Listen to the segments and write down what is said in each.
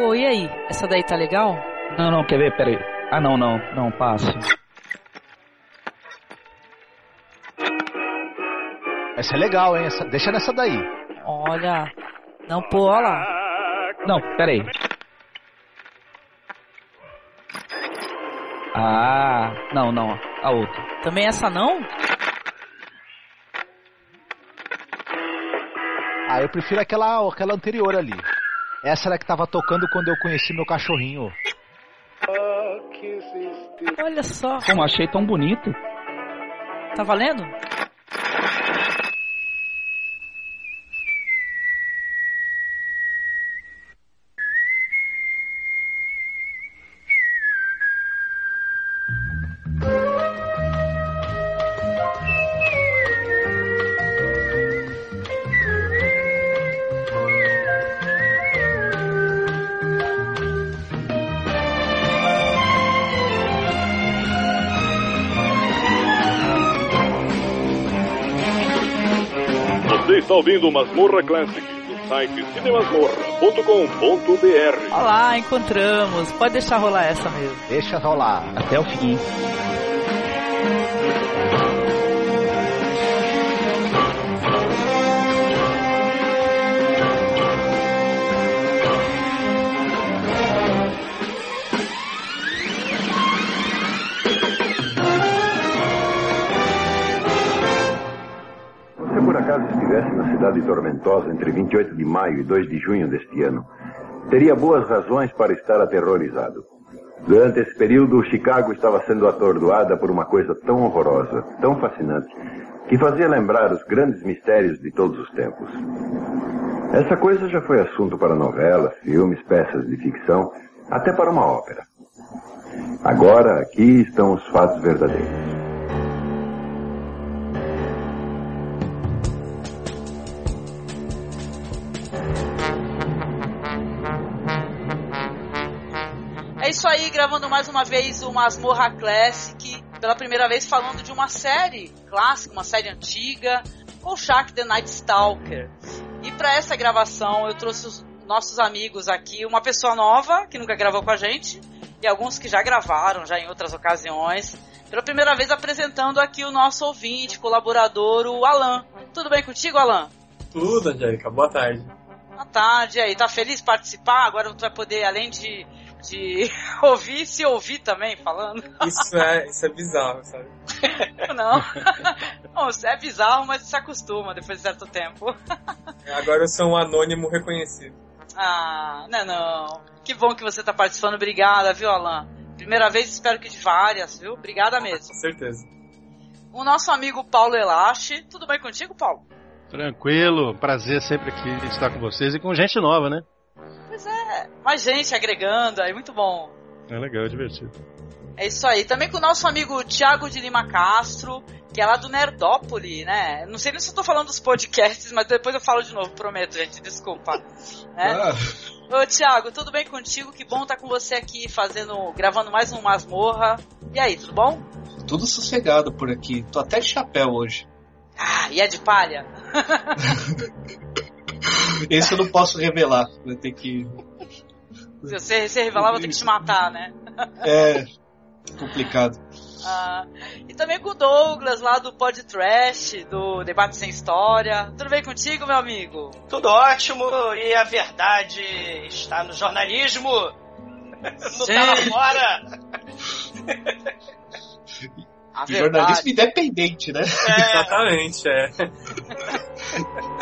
Pô, e aí? Essa daí tá legal? Não, não, quer ver? Pera aí. Ah, não, não, não, passa. Essa é legal, hein? Essa, deixa nessa daí. Olha. Não, pô, olha lá. Não, pera aí. Ah, não, não, a outra. Também essa não? Ah, eu prefiro aquela, aquela anterior ali. Essa era que tava tocando quando eu conheci meu cachorrinho. Olha só. Como achei tão bonito. Tá valendo? Ouvindo Masmorra Classic do site cinemasmorra.com.br. Olá, encontramos. Pode deixar rolar essa mesmo. Deixa rolar. Até o fim. Cidade tormentosa entre 28 de maio e 2 de junho deste ano, teria boas razões para estar aterrorizado. Durante esse período, Chicago estava sendo atordoada por uma coisa tão horrorosa, tão fascinante, que fazia lembrar os grandes mistérios de todos os tempos. Essa coisa já foi assunto para novelas, filmes, peças de ficção, até para uma ópera. Agora, aqui estão os fatos verdadeiros. Mais uma vez o Masmorra Classic. Pela primeira vez falando de uma série clássica, uma série antiga, Kolchak The Night Stalker. E para essa gravação eu trouxe os nossos amigos aqui, uma pessoa nova que nunca gravou com a gente e alguns que já gravaram já em outras ocasiões. Pela primeira vez apresentando aqui o nosso ouvinte, colaborador, o Alan. Tudo bem contigo, Alan? Tudo, Angélica. Boa tarde. Boa tarde. E aí, tá feliz de participar? Agora tu vai poder, além de, de ouvir, se ouvir também falando. Isso é, isso é bizarro, sabe? Não. Não, é bizarro, mas se acostuma depois de certo tempo. Agora eu sou um anônimo reconhecido. Ah, não, não. Que bom que você tá participando. Obrigada, viu, Alan? Primeira vez, espero que de várias, viu? Obrigada mesmo. Com certeza. O nosso amigo Paulo Elache. Tudo bem contigo, Paulo? Tranquilo, prazer sempre aqui estar com vocês e com gente nova, né? Pois é, mais gente agregando, aí muito bom. É legal, é divertido. É isso aí. Também com o nosso amigo Thiago de Lima Castro, que é lá do Nerdópole, né? Não sei nem se eu tô falando dos podcasts, mas depois eu falo de novo, prometo, gente, desculpa. Né? Ô, Thiago, tudo bem contigo? Que bom estar com você aqui fazendo, gravando mais um Masmorra. E aí, tudo bom? Tudo sossegado por aqui. Tô até de chapéu hoje. Ah, e é de palha? Esse eu não posso revelar. Vai ter que. Se você, você revelar, vou ter que te matar, né? É. Complicado. Ah, e também com o Douglas lá do Pod Trash, do Debate Sem História. Tudo bem contigo, meu amigo? Tudo ótimo e a verdade está no jornalismo. Não tá lá fora. A Jornalismo independente, né? É, Exatamente, é.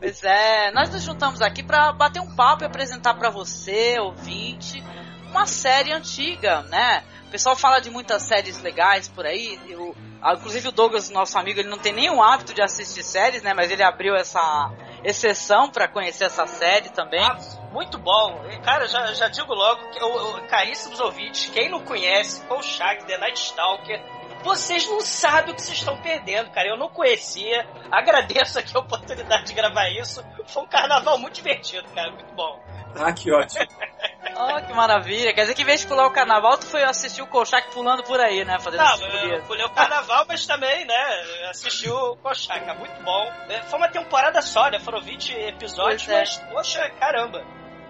Pois é, nós nos juntamos aqui para bater um papo e apresentar para você, ouvinte, uma série antiga, né? O pessoal fala de muitas séries legais por aí. Eu, ah, inclusive o Douglas, nosso amigo, ele não tem nenhum hábito de assistir séries, né? Mas ele abriu essa exceção para conhecer essa série também. Ah, muito bom. Cara, já, já digo logo, que, o- o- caríssimos ouvintes, quem não conhece Kolchak, The Night Stalker, vocês não sabem o que vocês estão perdendo, cara. Eu não conhecia. Agradeço aqui a oportunidade de gravar isso. Foi um carnaval muito divertido, cara. Muito bom. Ah, que ótimo. Oh, que maravilha. Quer dizer que em vez de pular o carnaval, tu foi assistir o Kolchak pulando por aí, né? Fazendo Não, eu pulei o carnaval, mas também, né, assisti o Kochaka, muito bom. É, Foi uma temporada só, né, foram 20 episódios, Pois é. mas, poxa, caramba.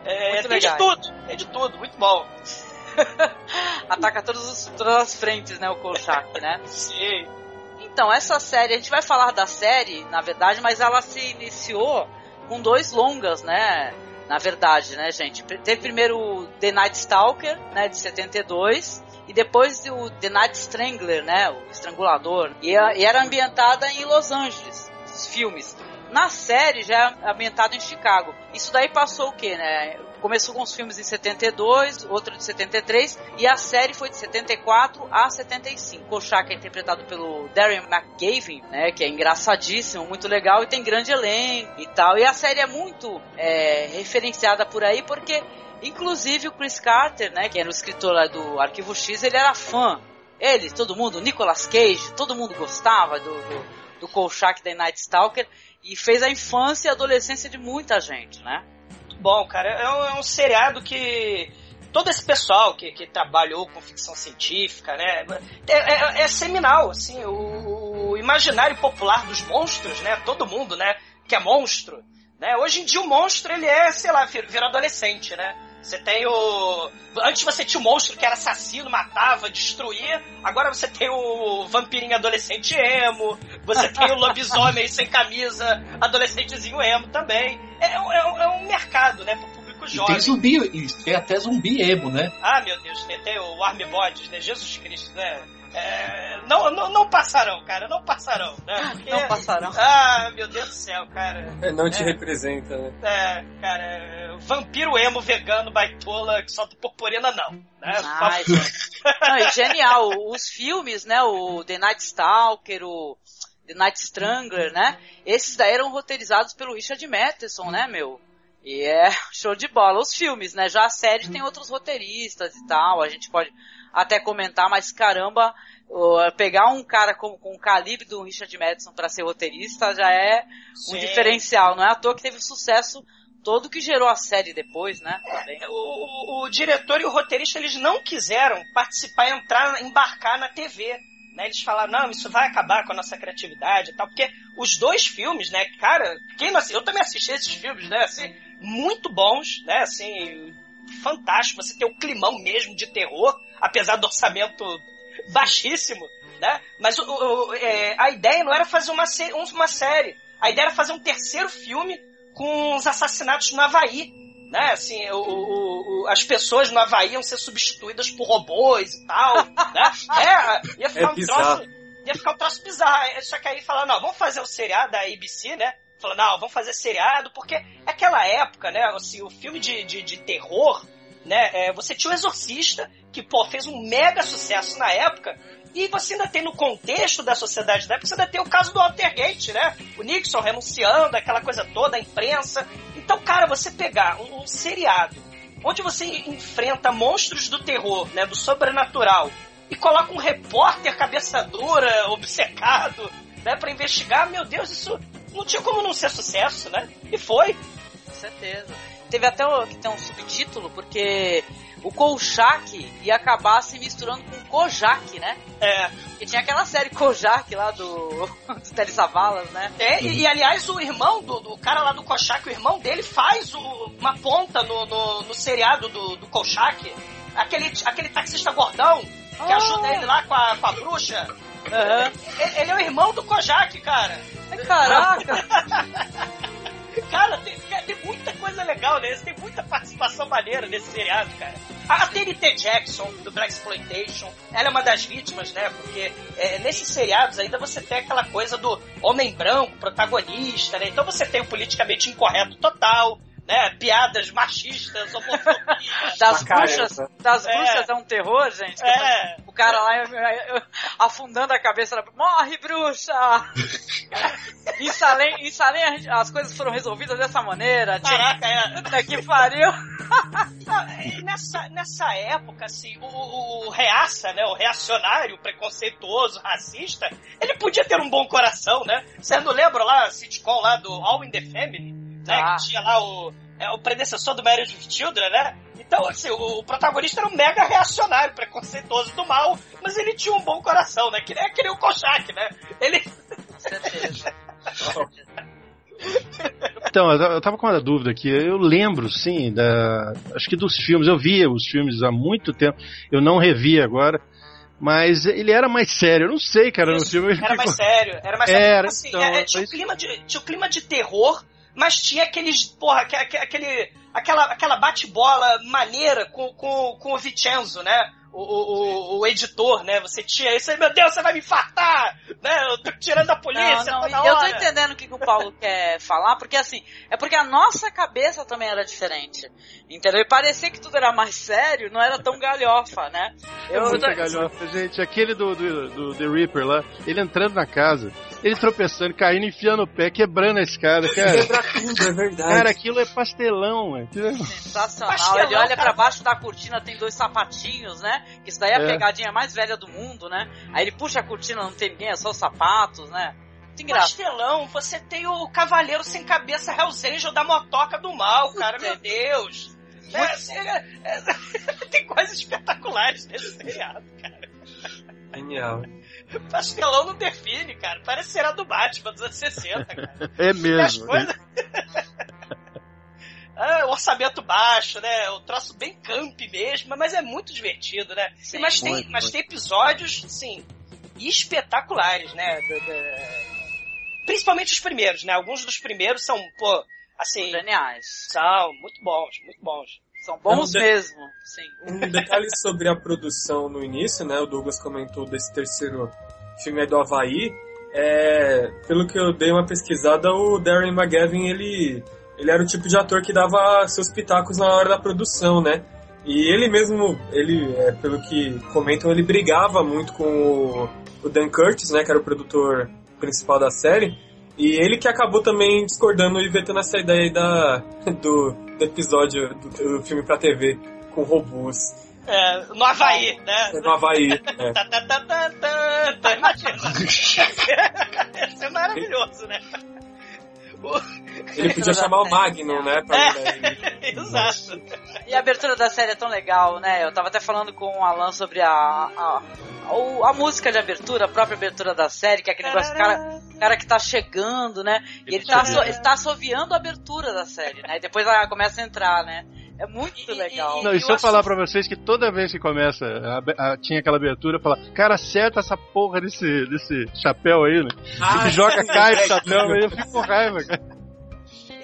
É, Muito tem de legais. tudo, tem de tudo, muito bom. Ataca todos os- todas as frentes, né? O Kolchak, né? Sim. Então, essa série, a gente vai falar da série, na verdade, mas ela se iniciou com dois longas, né? Na verdade, né, gente? Teve primeiro o The Night Stalker, né, de 72, e depois o The Night Strangler, né, o estrangulador. E, a- e era ambientada em Los Angeles, os filmes. Na série já é ambientado em Chicago. Isso daí passou o quê, né? Começou com os filmes em 72, outro de 73, e a série foi de 74 a 75. Kolchak é interpretado pelo Darren McGavin, né, que é engraçadíssimo, muito legal, e tem grande elenco e tal. E a série é muito é, referenciada por aí, porque inclusive o Chris Carter, né, que era o escritor lá do Arquivo X, ele era fã. Ele, todo mundo, Nicolas Cage, todo mundo gostava do, do, do Kolchak da Night Stalker, e fez a infância e a adolescência de muita gente, né? Bom, cara, é um, é um seriado que todo esse pessoal que, que trabalhou com ficção científica, né, é, é- é seminal, assim, o, o imaginário popular dos monstros, né, todo mundo, né, que é monstro, né, hoje em dia o monstro, ele é, sei lá, vir- vira adolescente, né, você tem o... Antes você tinha o monstro que era assassino, matava, destruía. Agora você tem o vampirinho adolescente emo. Você tem o lobisomem sem camisa, adolescentezinho emo também. É, um- é um- é um mercado, né, pro público E jovem. tem zumbi, e tem até zumbi emo, né? Ah, meu Deus, tem, tem o Army Bodies, né? Jesus Cristo, né? É, não, não, não passarão, cara, não passarão, né? Porque- Não passarão. Ah, meu Deus do céu, cara. É, não te É. representa, né? É, cara, é, vampiro emo vegano baitola que solta purpurina, não. Né? Ai, Não, e genial. Os filmes, né? O The Night Stalker, o The Night Strangler, né? Esses daí eram roteirizados pelo Richard Matheson, né, meu? E é show de bola. Os filmes, né? Já a série tem outros roteiristas e tal. A gente pode até comentar, mas caramba, pegar um cara com, com o calibre do Richard Matheson para ser roteirista já é um Sim. diferencial. Não é à toa que teve sucesso todo que gerou a série depois, né? Também. O, o- o diretor e o roteirista eles não quiseram participar, entrar, embarcar na TV. Né? Eles falaram, não, isso vai acabar com a nossa criatividade e tal, porque os dois filmes, né, cara, quem não, eu também assisti esses filmes, né, assim, muito bons, né, assim, fantástico, você tem o climão mesmo de terror, apesar do orçamento baixíssimo, né, mas o- o- é, a ideia não era fazer uma, uma série, a ideia era fazer um terceiro filme com os assassinatos no Havaí, né? Assim, o, as pessoas no Havaí iam ser substituídas por robôs e tal, né? É, ia ficar É um troço, ia ficar um troço bizarro. Aí, Só que aí falaram, não, vamos fazer o seriado da ABC, né? Falou, não, vamos fazer seriado, porque aquela época, né, assim, o filme de, de, de terror, né, é, você tinha o Exorcista, que, pô, fez um mega sucesso na época, e você ainda tem no contexto da sociedade da época, você ainda tem o caso do Watergate, né? O Nixon renunciando, aquela coisa toda, a imprensa. Então, cara, você pegar um, um seriado onde você enfrenta monstros do terror, né? Do sobrenatural, e coloca um repórter cabeça dura, obcecado, né? Pra investigar, meu Deus, isso não tinha como não ser sucesso, né? E foi. Com certeza. Teve até o, que tem um subtítulo, porque o Kolchak ia acabar se misturando com o Kojak, né? É, Porque tinha aquela série Kojak lá do, do Telly Savalas, né? É, e, e, aliás, o irmão do, do cara lá do Kolchak, o irmão dele faz o- uma ponta no, no, no seriado do, do Kolchak. Aquele, aquele taxista gordão que Ah. ajuda ele lá com a, com a bruxa. Aham. Ele, ele é o irmão do Kojak, cara. Ai, Caraca! Cara, tem, tem muita coisa legal nesse, tem muita participação maneira nesse seriado, cara. A TNT Jackson, do Black Exploitation, ela é uma das vítimas, né? Porque é, nesses seriados ainda você tem aquela coisa do homem branco, protagonista, né? Então você tem o politicamente incorreto total, né? Piadas machistas, homofobia. Das bruxas, das É. bruxas é um terror, gente. É. O cara lá eu- eu- afundando a cabeça na... Morre, bruxa! em Salem, em Salem as coisas foram resolvidas dessa maneira. Caraca, é. Puta que pariu! Nessa, nessa época, assim, o, o, reaça, né? O reacionário, preconceituoso, racista, ele podia ter um bom coração, né? Você não lembra lá a sitcom lá do All in the Family? Né? Ah. Que tinha lá o, é, o predecessor do Marriage with Children, né? Então, assim, o, o protagonista era um mega reacionário, preconceituoso do mal, mas ele tinha um bom coração, né? Que nem aquele o Kochak, né? Ele. Com certeza. Então, eu tava com uma dúvida aqui. Eu lembro, sim, da. Acho que dos filmes. Eu via os filmes há muito tempo. Eu não revi agora. Mas ele era mais sério. Eu não sei, cara, no Isso, filme. ele Era mais sério, era mais Era, sério. Assim, então, é, é, tinha, um clima de, tinha um clima de terror, mas tinha aqueles, porra, aque- aque- aquele, aquela, aquela bate-bola maneira com, com, com o Vincenzo, né? O, o, o, o editor, né? Você tinha isso aí, meu Deus, você vai me infartar! Né? Eu tô tirando a polícia Não, não, toda eu tô entendendo o que, que o Paulo quer falar, porque assim, é porque a nossa cabeça também era diferente. Entendeu? E parecia que tudo era mais sério, não era tão galhofa, né? É muita galhofa, gente. Aquele do, do, do The Reaper lá, ele entrando na casa, ele tropeçando, caindo, enfiando o pé, quebrando a escada, cara. Quebra tudo, é verdade. Cara, aquilo é pastelão, é- Sensacional. Pastelão, Ele olha pra baixo da cortina, tem dois sapatinhos, né? Que Isso daí é a É. pegadinha mais velha do mundo, né? Aí ele puxa a cortina, não tem ninguém, é só os sapatos, né? Pastelão, você tem o Cavaleiro Sem Cabeça Hells Angel da motoca do mal, cara, meu Deus! É, assim, é, é, tem coisas espetaculares nesse seriado, cara. Genial. Pastelão não define, cara. Parece ser a do Batman dos anos 60, cara. É as mesmo. coisas... Ah, orçamento baixo, né? O troço bem camp mesmo, mas é muito divertido, né? Sim, mas tem, muito, mas muito. tem episódios, sim, espetaculares, né? Do- do- Principalmente os primeiros, né? Alguns dos primeiros são, pô, assim, Geniais. são muito bons, muito bons. São bons Não, de- mesmo, sim. Um detalhe sobre a produção no início, né? O Douglas comentou desse terceiro filme aí do Havaí. É, pelo que eu dei uma pesquisada, o Darren McGavin, ele, ele era o tipo de ator que dava seus pitacos na hora da produção, né? E ele mesmo, ele, é, pelo que comentam, ele brigava muito com o, o Dan Curtis, né? Que era o produtor principal da série. E ele que acabou também discordando e vetando essa ideia aí da, do, do episódio do, do filme pra TV com robôs É, no Havaí, né? no Havaí. É. Tá, tá, tá, tá, tá, tá, imagina. Ia ser maravilhoso, né? Ele podia chamar o Magnum, né? Pra ele. Exato. E a abertura da série é tão legal, né? Eu tava até falando com o Alan sobre a, a, a, a música de abertura, a própria abertura da série, que é aquele negócio, cara, cara que tá chegando, né? E ele tá, ele tá assoviando a abertura da série, né? E depois ela começa a entrar, né? É muito E- legal. Não, e Eu se eu acho- falar pra vocês que toda vez que começa, a- a- tinha aquela abertura, eu falar, cara, acerta essa porra desse, desse chapéu aí, né? Ah, Ele joga, cai o chapéu, aí eu fico com raiva, cara.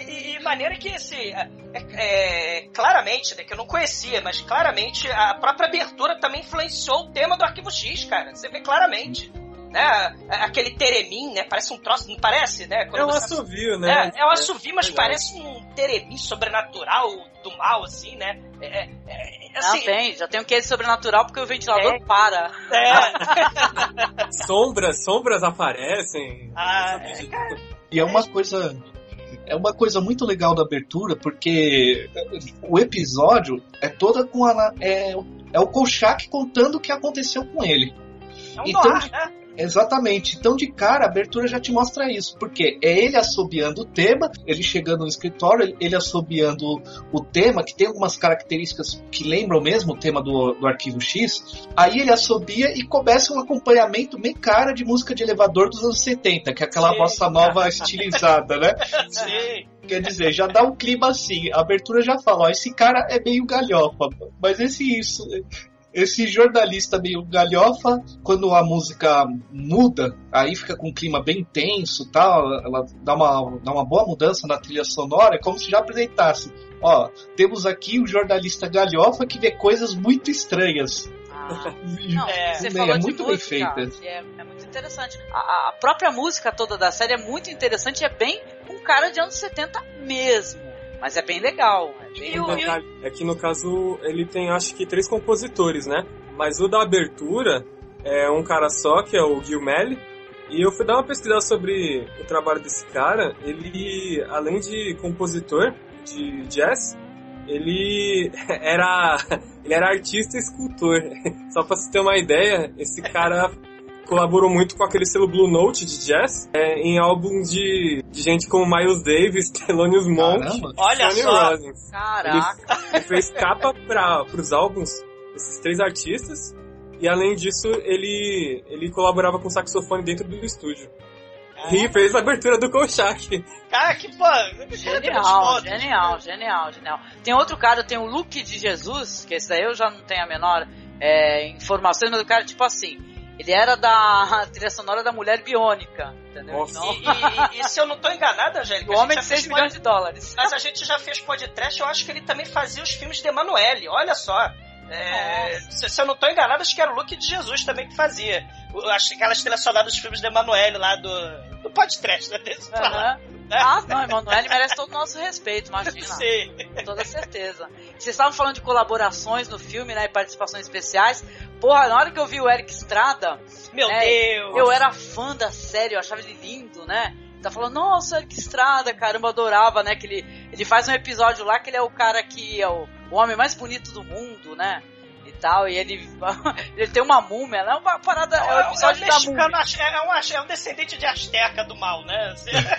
E, e maneira que, assim, é, é, claramente, né, que eu não conhecia, mas claramente a própria abertura também influenciou o tema do Arquivo X, cara. Você vê claramente. Né? Aquele teremim, né? Parece um troço, não parece, né? Quando É um você- assovio, né? É, é um assovio, mas Legal. parece um teremim sobrenatural do mal, assim, né? É, é, é, Não, assim, tem, já tem um de sobrenatural porque o ventilador É. para. é, Sombras, sombras aparecem. ah, E é uma coisa. É uma coisa muito legal da abertura, porque o episódio é toda com a. É, é o Kolchak contando o que aconteceu com ele. é um Então, noir, né? Exatamente. Então, de cara, a abertura já te mostra isso. Porque é ele assobiando o tema, ele chegando no escritório, ele- assobiando o tema, que tem algumas características que lembram mesmo o tema do, do Arquivo X. Aí ele assobia e começa um acompanhamento bem cara de música de elevador dos anos 70, que é aquela Sim. bossa nova estilizada, né? Sim. Quer dizer, já dá um clima assim. A abertura já fala, ó, esse cara é meio galhofa. Mas esse isso, esse jornalista meio galhofa, quando a música muda, aí fica com um clima bem tenso, tal, ela dá uma, dá uma boa mudança na trilha sonora, é como se já apresentasse. Ó, temos aqui um jornalista galhofa que vê coisas muito estranhas. Ah, E- Não, É, é muito bem música, feita. que É, é muito interessante. A, a própria música toda da série é muito interessante, é bem um cara de anos 70 mesmo. Mas é bem legal. E Um detalhe é que no caso ele tem acho que três compositores, né? Mas o da abertura é um cara só, que é o Gil Melly. E eu fui dar uma pesquisada sobre o trabalho desse cara. Ele, além de compositor de jazz, ele era ele era artista e escultor. Só pra você ter uma ideia, esse cara colaborou muito com aquele selo Blue Note de jazz é, em álbuns de, de gente como Miles Davis, Thelonious Monk. Olha Sonny só. Caraca. Ele fez capa para os álbuns desses três artistas e além disso ele ele colaborava com saxofone dentro do estúdio. E fez a abertura do Kolchak. Cara, que pô. Genial, genial, genial, genial. Tem outro cara, tem o Luke de Jesus, que esse daí eu já não tenho a menor é, informação, mas o cara, tipo assim, ele era da trilha sonora da Mulher Biônica, entendeu? Nossa. Então, E, e- e se eu não tô enganado, Angélica, o a gente homem já de fez 6 milhões de dólares. Mas a gente já fez podcast, eu acho que ele também fazia os filmes de Emanuele, olha só. É, se, se eu não tô enganado, acho que era o Luke de Jesus também que fazia. Acho que aquelas trilhas sonoras dos filmes de Emanuele lá do, do podcast, né? Desse pra lá, Aham. né? Ah, não, Emanuele merece todo o nosso respeito, imagina. Sei. Com toda certeza. Vocês estavam falando de colaborações no filme, né? E participações especiais. Porra, na hora que eu vi o Eric Estrada, Meu É, Deus. eu era fã da série, eu achava ele lindo, né? Tá falando, nossa, Eric Estrada, caramba, adorava, né? Que ele, ele faz um episódio lá que ele é o cara que é o, o homem mais bonito do mundo, né? E tal, e ele, ele tem uma múmia, né? Uma parada, é o episódio é, da um múmia. é, um, é um descendente de Azteca do mal, né?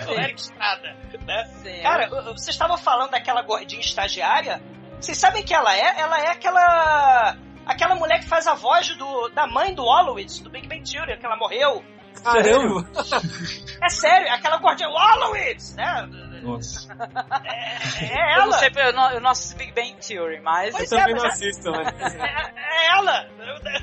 o Eric Estrada, né? Sim, Cara, vocês estavam falando daquela gordinha estagiária. Vocês sabem que ela é? Ela é aquela. Aquela mulher que faz a voz do, da mãe do Hollowitz, do Big Bang Theory, que ela morreu. Caramba! É sério, aquela gordinha Hollowitz, né? Nossa. É, é eu não ela. sei, eu não, eu não assisto Big Bang Theory, mas... Pois Eu é, também mas não é- assisto, né? É, é ela!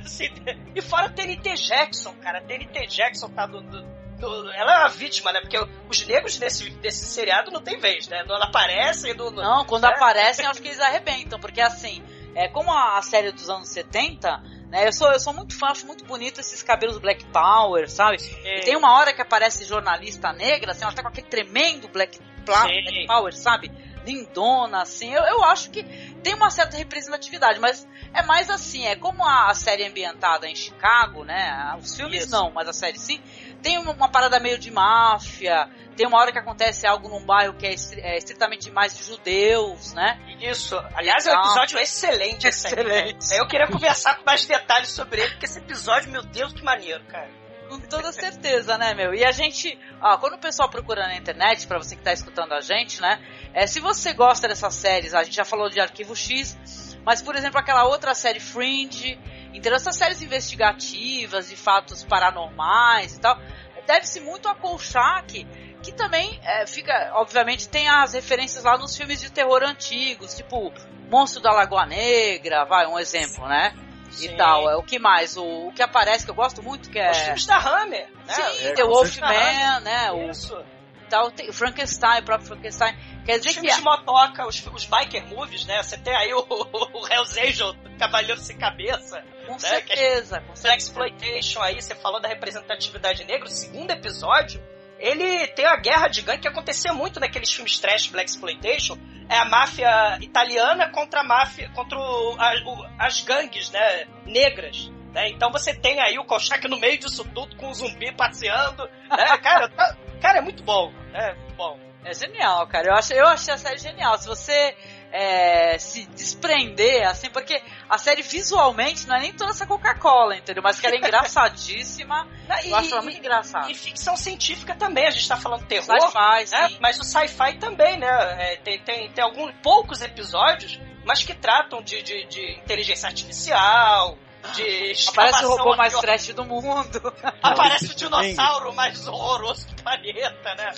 Assim, e fora a TNT Jackson, cara. A TNT Jackson tá do. do- do- ela é uma vítima, né? Porque os negros desse, desse seriado não tem vez, né? Não aparecem no. no- Não, quando né? aparecem, acho que eles arrebentam, porque assim, é, como a, a série dos anos 70, né, eu sou, eu sou muito fã, acho muito bonito esses cabelos Black Power, sabe? É, E tem uma hora que aparece jornalista negra, assim, ela tá com aquele tremendo Black, Pla- Sim. Black Power, sabe? Lindona, assim, eu, eu acho que tem uma certa representatividade, mas é mais assim, é como a, a série é ambientada em Chicago, né? Os filmes Isso. não, mas a série sim. Tem uma, uma parada meio de máfia, tem uma hora que acontece algo num bairro que é, estri- é estritamente mais de judeus, né? Isso. Aliás, é um episódio excelente esse aí. Excelente. Eu queria conversar com mais detalhes sobre ele, porque esse episódio, meu Deus, que maneiro, cara. Com toda certeza, né, meu? E a gente, ó, quando o pessoal procura na internet, pra você que tá escutando a gente, né? É, se você gosta dessas séries, a gente já falou de Arquivo X, mas, por exemplo, aquela outra série Fringe, entendeu? Essas séries investigativas, de fatos paranormais e tal, deve-se muito a Kolchak, que também é, fica, obviamente, tem as referências lá nos filmes de terror antigos, tipo Monstro da Lagoa Negra, vai, um exemplo, né? Sim. E tal. É, o que mais? O, o que aparece, que eu gosto muito, que é. Os filmes da Hammer, né? Sim, É, The Wolfman, né? O, Isso. Tal, tem, o Frankenstein, o próprio Frankenstein. Quer Os dizer que filmes de motoca, os, os biker movies, né? Você tem aí o, o Hell's Angel, Cavaleiro Sem Cabeça. com né, certeza, com Black certeza. Exploitation aí, você falou da representatividade negra, o segundo episódio, ele tem a guerra de gangue que acontecia muito naqueles filmes trash Black Exploitation, é a máfia italiana contra a máfia, contra o- a- o- as gangues, né, negras. Né? Então você tem aí o Kolchak no meio disso tudo, com o zumbi passeando, né? Cara, tá- cara, é muito bom, né? Muito bom. É genial, cara. Eu achei, eu achei a série genial. Se você é, se desprender, assim, porque a série visualmente não é nem toda essa Coca-Cola, entendeu? Mas que ela é engraçadíssima. Eu acho ela muito engraçada. e ficção científica também, a gente tá falando terror, Sci-fi, né? sim. Mas o sci-fi também, né? É, tem, tem, tem alguns poucos episódios, mas que tratam de, de, de inteligência artificial, de Aparece o robô mais trash do mundo. Aparece o dinossauro mais horroroso do planeta, né?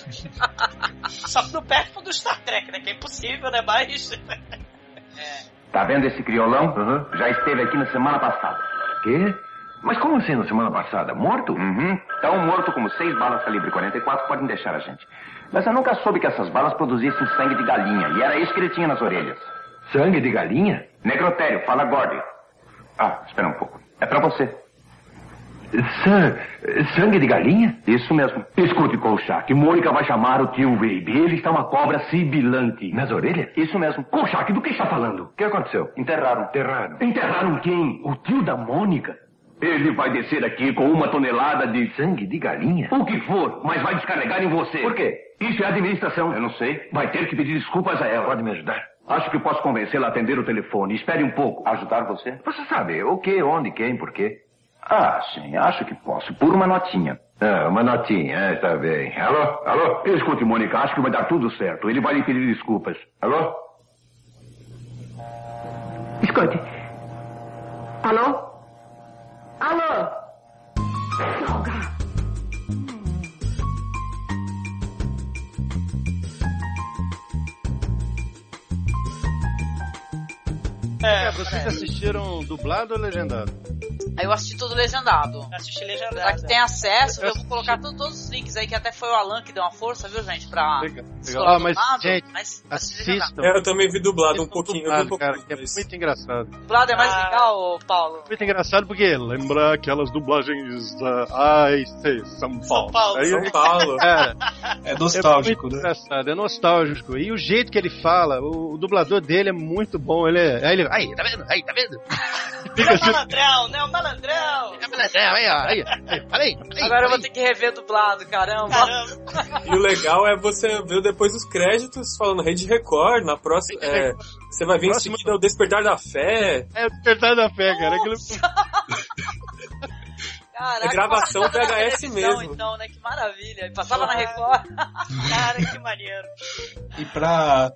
Só no perto do Star Trek, né? Que é impossível, né? Mas. Tá vendo esse criolão? Já esteve aqui na semana passada. Quê? Mas como assim na semana passada? Morto? Uhum. Tão morto como seis balas calibre 44 podem deixar a gente. Mas eu nunca soube que essas balas produzissem sangue de galinha. E era isso que ele tinha nas orelhas. Sangue de galinha? Necrotério, fala Gordy. Ah, espera um pouco. É pra você. sangue de galinha? Isso mesmo. Escute, Kolchak. Mônica vai chamar o tio Baby. Ele está uma cobra sibilante. Nas orelhas? Isso mesmo. Kolchak, do que está falando? O que aconteceu? Enterraram. Enterraram. Enterraram quem? O tio da Mônica? Ele vai descer aqui com uma tonelada de sangue de galinha? O que for, mas vai descarregar em você. Por quê? Isso é administração. Eu não sei. Vai ter que pedir desculpas a ela. Pode me ajudar? Acho que posso convencê-la a atender o telefone. Espere um pouco. Ajudar você? Você sabe o que, onde, quem, por quê. Ah, sim, acho que posso. Por uma notinha. Ah, uma notinha, é, tá bem. Alô? Alô? Escute, Mônica, acho que vai dar tudo certo. Ele vai lhe pedir desculpas. Alô? Escute. Alô? Alô? Droga! É, vocês assistiram dublado ou legendado? Aí eu assisti tudo legendado. Assisti Já legendado. que tem acesso, Eu eu vou colocar tudo- todos os links aí, que até foi o Alan que deu uma força, viu, gente? Pra. Legal. legal. Ah, mas, dublado, gente, mas assistam. É, eu também vi dublado um pouquinho. eu vi um dublado, pouquinho cara, que é muito engraçado. Dublado é mais Ah. legal, Paulo? Muito engraçado porque lembra aquelas dublagens da Ai, sei, São Paulo. São Paulo, Aí, São Paulo. Cara, É é nostálgico, muito né? engraçado, é nostálgico. E o jeito que ele fala, o, o dublador dele é muito bom. Ele é. Aí ele. Aí, tá vendo? Aí, tá vendo? Fica é o assim. malandrão, né? O malandrão. É, aí, ó, aí, aí, aí, aí, Agora eu vou aí. ter que rever dublado, caramba. Caramba. E o legal é você ver depois os créditos falando Rede Record, na próxima. é, você vai ver em Próxima- seguida o Despertar da Fé. É o despertar da fé, cara. Aquilo... Caraca, É gravação VHS televisão, mesmo. Então, né? Que maravilha. E Passava na Record. Cara, que maneiro. E pra,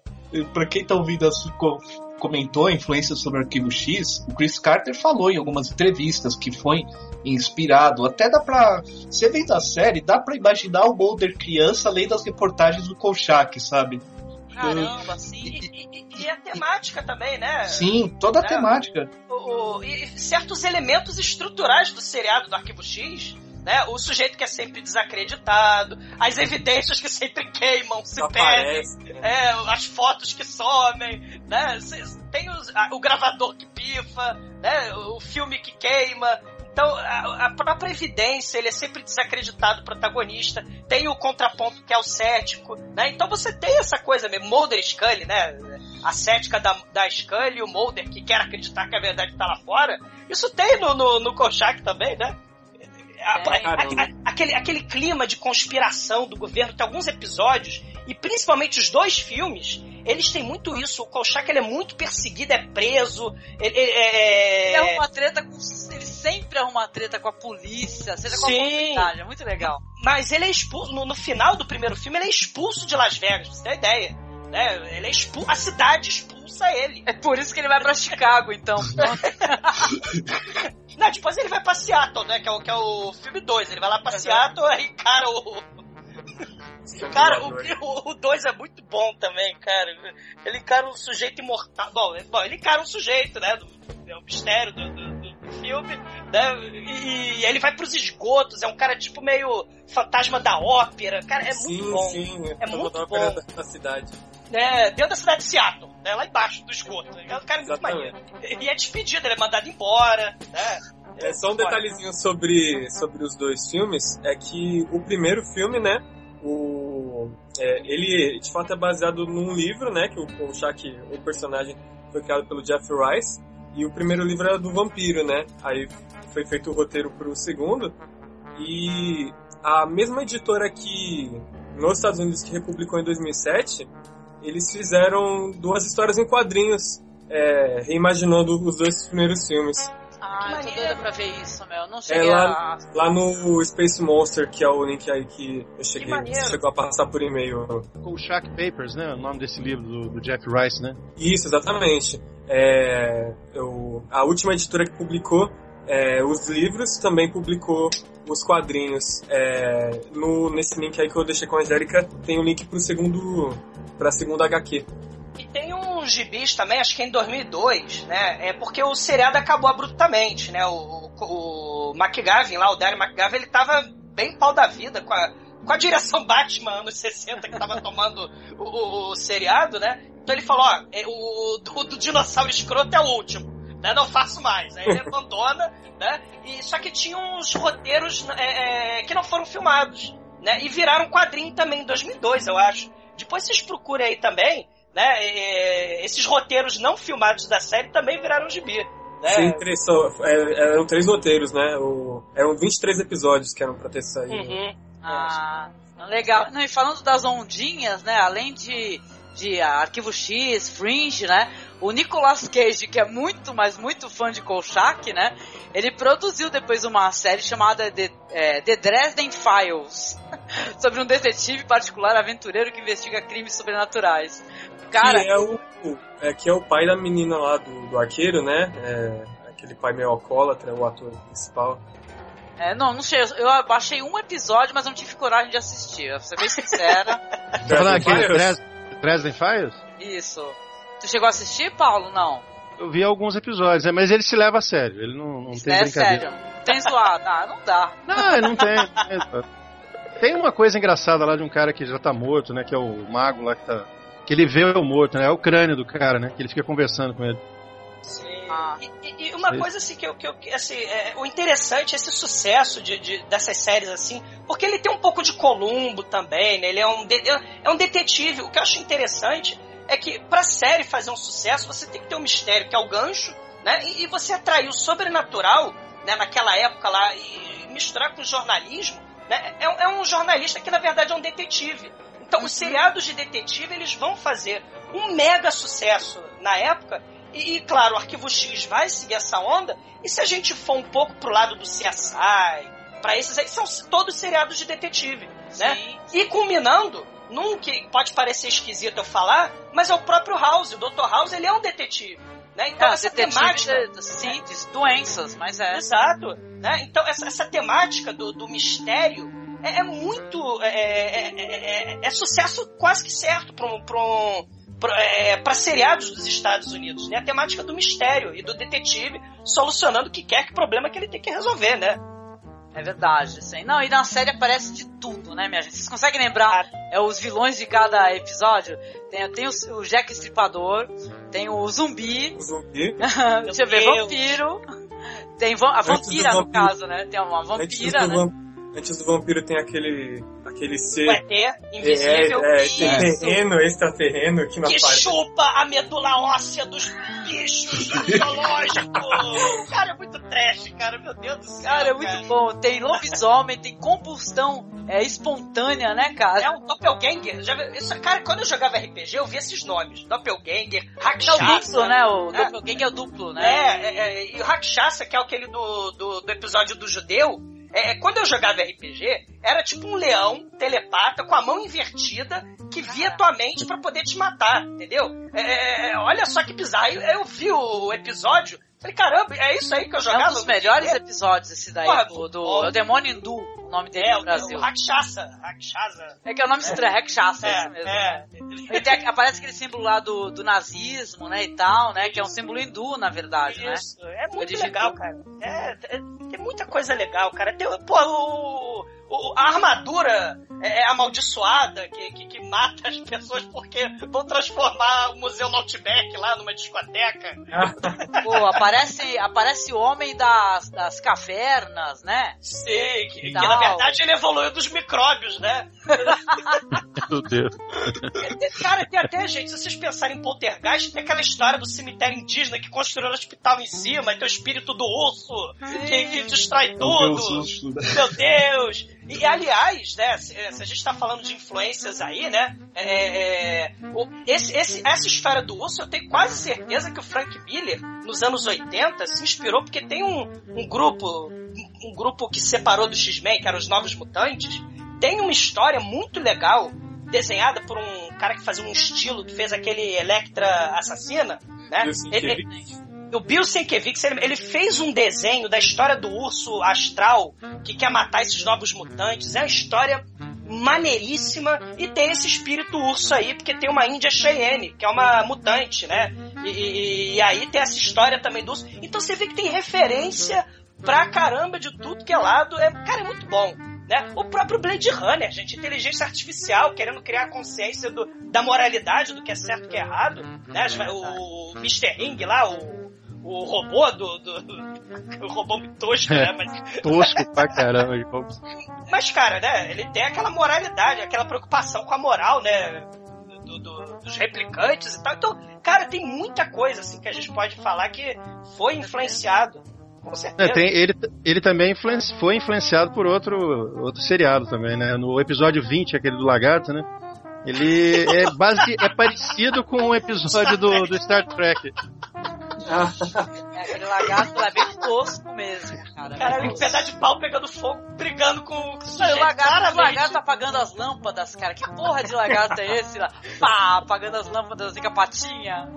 pra quem tá ouvindo co- comentou a influência sobre o Arquivo X, o Chris Carter falou em algumas entrevistas que foi inspirado. Até dá pra. Você vendo a série, dá pra imaginar o Mulder criança lendo as reportagens do Kolchak, sabe? Caramba, assim. e- e- e a temática também, né? Sim, toda a É. temática. o- o- e certos elementos estruturais do seriado do Arquivo X, né? O sujeito que é sempre desacreditado, as evidências que sempre queimam, se perdem, Aparece. é, as fotos que somem, né? Tem os- o gravador que pifa, né? O filme que queima. Então, a, a própria evidência, ele é sempre desacreditado, o protagonista. Tem o contraponto que é o cético, né? Então você tem essa coisa mesmo, Mulder e Scully, né? A cética da, da Scully e o Mulder que quer acreditar que a verdade tá lá fora. Isso tem no, no, no Kolchak também, né? A- É, a- a- aquele, aquele clima de conspiração do governo, tem alguns episódios, e principalmente os dois filmes, eles têm muito isso. O Kolchak ele é muito perseguido, é preso. Ele, ele- é... Ele arruma treta com. Ele sempre arruma treta com a polícia, seja com a Sim. comunidade. É muito legal. Mas ele é expulso. No, no final do primeiro filme, ele é expulso de Las Vegas, pra você ter ideia. Né? Ele é expulso. A cidade expulsa ele. É por isso que ele vai pra Chicago, então. Não, depois ele vai pra Seattle, né? Que é o, que é o filme 2. Ele vai lá pra Seattle e encara o. Cara, o 2 é muito bom também, cara. Ele encara um sujeito imortal. Bom, é- bom ele encara um sujeito, né? Do, é o mistério do, do- do filme, né? E, e ele vai pros esgotos. É um cara tipo meio fantasma da ópera. Cara, é muito sim, bom. sim. É muito toda a bom. da cidade. É, dentro da cidade de Seattle, né? Lá embaixo do esgoto. É um cara muito Exatamente. maneiro. E é despedido, ele é mandado embora, né? É só um detalhezinho sobre, sobre os dois filmes, é que o primeiro filme, né, o, é, ele de fato é baseado num livro, né, que o, Shaq, o personagem, foi criado pelo Jeff Rice, e o primeiro livro era do vampiro, né, aí foi feito o roteiro pro segundo, e a mesma editora que nos Estados Unidos que republicou em 2007, eles fizeram duas histórias em quadrinhos, é, reimaginando os dois primeiros filmes. Ah, eu tô doida pra ver isso, meu. Não É cheguei lá, a. lá no Space Monster, que é o link aí que eu cheguei, Que chegou a passar por e-mail. O Shack Papers, né? O nome desse livro do, do Jeff Rice, né? Isso, exatamente. É, eu, a última editora que publicou é, os livros também publicou os quadrinhos. É, no, nesse link aí que eu deixei com a Angélica, tem o link pro segundo, pra segunda HQ. E tem uns gibis também, acho que em 2002, né? É porque o seriado acabou abruptamente, né? O, o, o McGavin lá, o Darren McGavin, ele tava bem pau da vida com a, com a direção Batman anos 60 que tava tomando o, o- o seriado, né? Então ele falou, ó, é, o, dinossauro escroto é o último. Né, não faço mais. Aí ele abandona, né? E, só que tinha uns roteiros é, é, que não foram filmados, né? E viraram quadrinho também em 2002, eu acho. Depois vocês procurem aí também, né? é, esses roteiros não filmados da série também viraram gibi. Né? Sim, três, só- é, eram três roteiros, né? O, eram 23 episódios que eram pra ter saído. Uhum. Ah, legal. Não, e falando das ondinhas, né? Além de de Arquivo X, Fringe, né? O Nicolas Cage, que é muito, mas muito fã de Kolchak, né? Ele produziu depois uma série chamada The, é, The Dresden Files, sobre um detetive particular aventureiro que investiga crimes sobrenaturais. Cara, que é o, é, que é o pai da menina lá do, do arqueiro, né? É, aquele pai meio alcoólatra, o ator principal. É, não, não sei. Eu baixei um episódio, mas não tive coragem de assistir. Pra ser bem sincera. Tá falando aquele Dres- Dresden Files? Isso. Tu chegou a assistir, Paulo? Não. Eu vi alguns episódios, é, mas ele se leva a sério. Ele não, não tem é brincadeira. sério. Tem zoado. Ah, não dá. Não, não tem. não tem. Tem uma coisa engraçada lá de um cara que já tá morto, né? Que é o mago lá que tá. Que ele vê o morto, né? É o crânio do cara, né? Que ele fica conversando com ele. Sim. Ah. E, e- uma Sim. coisa assim que eu, que eu assim, é, o interessante é esse sucesso de, de- dessas séries assim, porque ele tem um pouco de Columbo também, né? Ele é um, de- é um detetive. O que eu acho interessante é que pra série fazer um sucesso, você tem que ter um mistério, que é o gancho, né? E, e você atrair o sobrenatural, né, naquela época lá, e misturar com o jornalismo, né? É, é um jornalista que na verdade é um detetive. Então os seriados de detetive eles vão fazer um mega sucesso na época e, e, claro, o Arquivo X vai seguir essa onda. E se a gente for um pouco pro lado do CSI, para esses aí, são todos seriados de detetive, né? Sim. E culminando num que pode parecer esquisito eu falar, mas é o próprio House. O Dr. House, ele é um detetive, né? Então Ah, essa temática... de- sim, de doenças, mas é. Exato. Né? Então, essa, essa temática do, do mistério é, é muito. É, é, é- é- é sucesso quase que certo para um, pra um, pra- é, pra seriados dos Estados Unidos. Né? A temática do mistério e do detetive solucionando o que quer que problema que ele tem que resolver, né? É verdade, assim. Não, e na série aparece de tudo, né, minha gente? Vocês conseguem lembrar é, os vilões de cada episódio? Tem, tem o, o Jack Estripador, tem o zumbi, O zumbi. deixa eu ver, vampiro, tem va- a vampira, no caso, né? Tem uma vampira, né? Antes do vampiro tem aquele. aquele ser. O ET, invisível, é, é, isso, terreno, extraterreno que não que chupa a medula óssea dos bichos mitológicos. cara, é muito trash, cara. Meu Deus do céu. Cara, é muito bom. Tem lobisomem, tem combustão é, espontânea, né, cara? É um Doppelganger. Já? Isso, cara, quando eu jogava RPG, eu via esses nomes. Doppelganger, É o Rakshasa. duplo, né? O É. doppelganger é o duplo, né? É, é, é, e o Rakshasa, que é aquele do, do, do episódio do judeu, é, é, quando eu jogava RPG, era tipo um leão telepata com a mão invertida que via tua mente pra poder te matar, entendeu? É, é, olha só que bizarro. Eu, eu vi o episódio, falei, caramba, é isso aí que eu É jogava? um dos melhores episódios esse daí, Porra, do, do é o Demônio Hindu, o nome dele É, no Brasil. o Rakshasa. Rakshasa. É que é o nome estranho, Rakshasa, é É, isso mesmo. é. Ele tem aparece aquele símbolo lá do, do nazismo, né, e tal, né, que é um símbolo hindu, na verdade, né? Isso, é muito Origem legal, cara. É, é- tem muita coisa legal, cara. Tem, pô, o- a armadura é, é amaldiçoada que, que, que mata as pessoas porque vão transformar o Museu Outback lá numa discoteca. Pô, aparece, aparece o homem das, das cavernas, né? Sim, que, que na verdade ele evoluiu dos micróbios, né? Meu Deus. Cara, tem até, gente, se vocês pensarem em poltergeist, tem aquela história do cemitério indígena que construiu o hospital em cima, tem o espírito do urso, que, que destrói tudo. um susto, né? Meu Deus! E aliás, né, se, se a gente tá falando de influências aí, né? é, é, esse, esse- essa história do urso, eu tenho quase certeza que o Frank Miller, nos anos 80, se inspirou, porque tem um, um grupo, um, grupo que separou do X-Men, que eram os Novos Mutantes, tem uma história muito legal, desenhada por um cara que fazia um estilo, que fez aquele Electra assassina, né? Ele-. O Bill Sienkiewicz, ele, ele fez um desenho da história do urso astral que quer matar esses novos mutantes. É uma história maneiríssima e tem esse espírito urso aí, porque tem uma Índia Cheyenne, que é uma mutante, né? E, e- e aí tem essa história também do urso. Então você vê que tem referência pra caramba de tudo que é lado. É, cara, é muito bom. Né? O próprio Blade Runner, gente, inteligência artificial, querendo criar consciência do- da moralidade, do que é certo e o que é errado. Né? O Mr. Ring lá, o, o robô do, do- O robô tosco, né? Mas, Tosco pra caramba. mas, cara, né? Ele tem aquela moralidade, aquela preocupação com a moral, né? do- do- dos replicantes e tal. Então, cara, tem muita coisa assim que a gente pode falar que foi influenciado. Com certeza. É, tem, ele, ele também influenci- foi influenciado por outro, outro seriado também, né? No episódio 20, aquele do lagarto, né? Ele é, base, é parecido com um episódio do, do Star Trek. É, aquele lagarto é bem tosco mesmo, cara. Cara, um pedaço de pau pegando fogo, brigando com o sujeito. lagarto, lagarto tá apagando as lâmpadas, cara. Que porra de lagarto é esse lá? Pá, apagando as lâmpadas, fica patinha.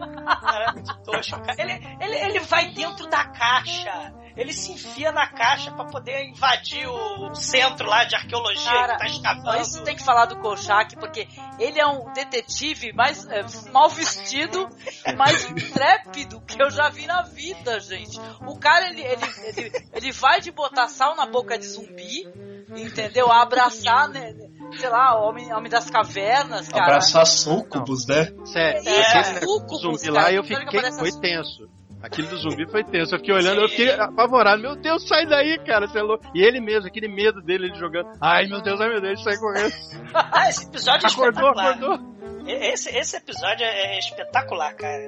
Cara, é muito tosco, cara. Ele, ele, ele vai dentro da caixa. Ele se enfia na caixa pra poder invadir o centro lá de arqueologia Cara, que tá escapando. Isso tem que falar do Kolchak, porque ele é um detetive mais é, mal vestido e mais intrépido que eu já vi na vida, gente. O cara, ele, ele, ele, ele vai de botar sal na boca de zumbi, entendeu? Abraçar, né, sei lá, o homem, homem das cavernas, cara. Abraçar súcubos, né? Sério, É, aquele sucubus, zumbi cara, lá eu fiquei. Foi tenso. Aquele do zumbi foi tenso. Eu fiquei olhando, eu fiquei apavorado. Meu Deus, sai daí, cara. Você é louco. E ele mesmo, aquele medo dele, ele jogando. Ai, meu Deus, ai, meu Deus, sai correndo. Ah, esse episódio é Acordou, espetacular. acordou. Esse, esse episódio é espetacular, cara.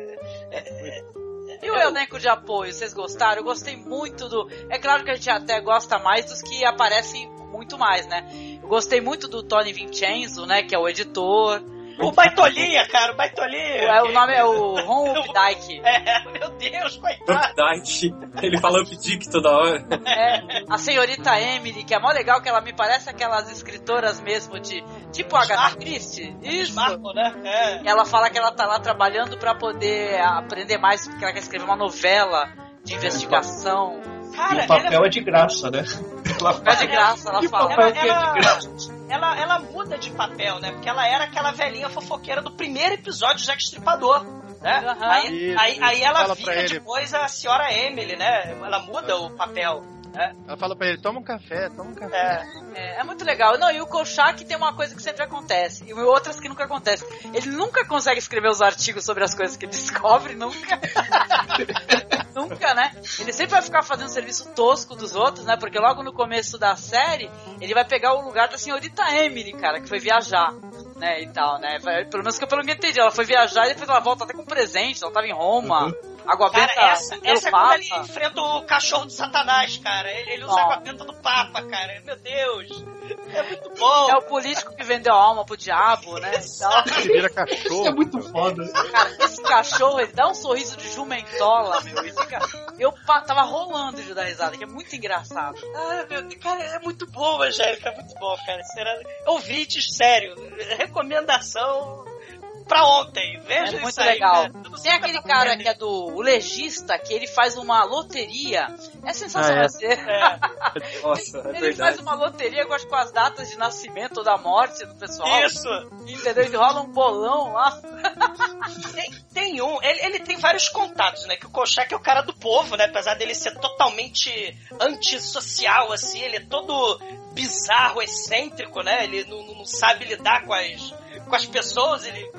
E o elenco de apoio, vocês gostaram? Eu gostei muito do. É claro que a gente até gosta mais dos que aparecem muito mais, né? Eu gostei muito do Tony Vincenzo, né? Que é o editor. O Baitolinha, cara, o Baitolinha. É, o nome é o Ron Updike. É, meu Deus, coitado. Updike. Ele fala Updike toda hora. É, a senhorita Emily, que é mó legal, que ela me parece aquelas escritoras mesmo de. Tipo a Agatha Christie. Isso. Marco, né? É. Ela fala que ela tá lá trabalhando pra poder aprender mais, porque ela quer escrever uma novela de investigação. Cara, e o papel ela- é de graça, né? Ela É de graça, ela fala. papel Ela- que é ela- de graça? Ela, ela muda de papel, né? Porque ela era aquela velhinha fofoqueira do primeiro episódio do Jack Stripador. Né? Aham. Aí, Isso, aí, aí ela fala vira depois a senhora Emily, né? Ela muda o papel. Né? Ela fala pra ele: toma um café, toma um café. É. É, é muito legal. Não, e o Kolchak tem uma coisa que sempre acontece, e outras que nunca acontecem. Ele nunca consegue escrever os artigos sobre as coisas que ele descobre, nunca. nunca, né? Ele sempre vai ficar fazendo serviço tosco dos outros, né? Porque logo no começo da série, ele vai pegar o lugar da senhorita Emily, cara, que foi viajar, né? E tal, né? Pelo menos que eu pelo que entendi. Ela foi viajar e depois ela volta até com presente, ela tava em Roma. Água Cara, benta essa, essa é quando ele enfrenta o cachorro do Satanás, cara. Ele, ele usa a água benta do Papa, cara. Meu Deus. É muito bom. É o político que vendeu a alma pro diabo, né? E. Ele vira cachorro. Isso é muito foda. Cara, esse cachorro, ele dá um sorriso de jumentola, meu. E fica... Eu tava rolando de dar risada, que é muito engraçado. Ah, meu Deus, cara, é muito bom, Angélica, é muito bom, cara. Será... Ouvintes, sério, recomendação pra ontem. Veja É muito isso aí, legal. Tudo Tem aquele cara né? que é do o legista, que ele faz uma loteria. É sensacional. Ah, é. Você- É, Nossa, é Ele faz uma loteria com as, com as datas de nascimento ou da morte do pessoal. isso. Entendeu? Ele rola um bolão lá. Tem, tem um, ele, ele tem vários contatos, né? Que o Kolchak é o cara do povo, né? Apesar dele ser totalmente antissocial, assim, ele é todo bizarro, excêntrico, né? Ele não, não sabe lidar com as, com as pessoas, ele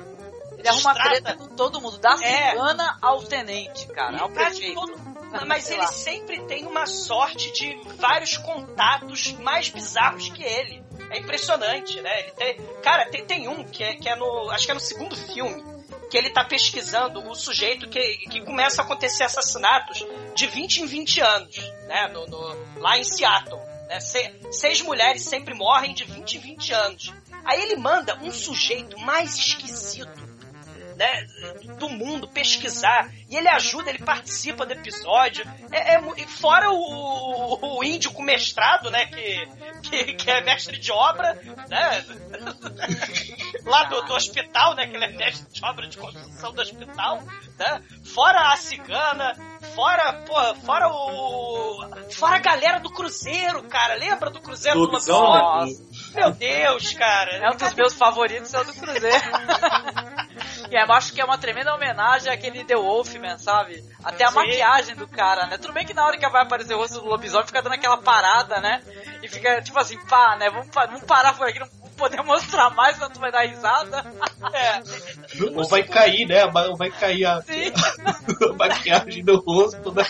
Ele arruma treta com todo mundo, da É. cigana ao tenente, cara, ao prefeito. todo- Mas ele lá. sempre tem uma sorte de vários contatos mais bizarros que ele. É impressionante, né? Ele tem, cara, tem, tem um que é, que é no. Acho que é no segundo filme. Que ele tá pesquisando o sujeito que, que começa a acontecer assassinatos de 20 em 20 anos, né? No, no- lá em Seattle. Né? Se- seis mulheres sempre morrem de 20 em 20 anos. Aí ele manda um sujeito mais esquisito né, do mundo pesquisar e ele ajuda, ele participa do episódio. É, é fora o, o índio com mestrado, né, que, que, que é mestre de obra, né, lá do, do hospital, né, que ele é mestre de obra de construção do hospital, né, fora a cigana, fora, porra, fora o, fora a galera do cruzeiro, cara, lembra do cruzeiro do lobisomem? Meu Deus, cara. É um dos meus favoritos, é o do Cruzeiro. e eu acho que é uma tremenda homenagem àquele The Wolfman, sabe? Até a Sim. maquiagem do cara, né? Tudo bem que na hora que vai aparecer o rosto do lobisomem fica dando aquela parada, né? E fica tipo assim, pá, né? Vamos, vamos parar por aqui, não poder mostrar mais, senão tu vai dar risada. É, Ou vai cair, né? Ou vai cair a, Sim. a maquiagem do rosto, né?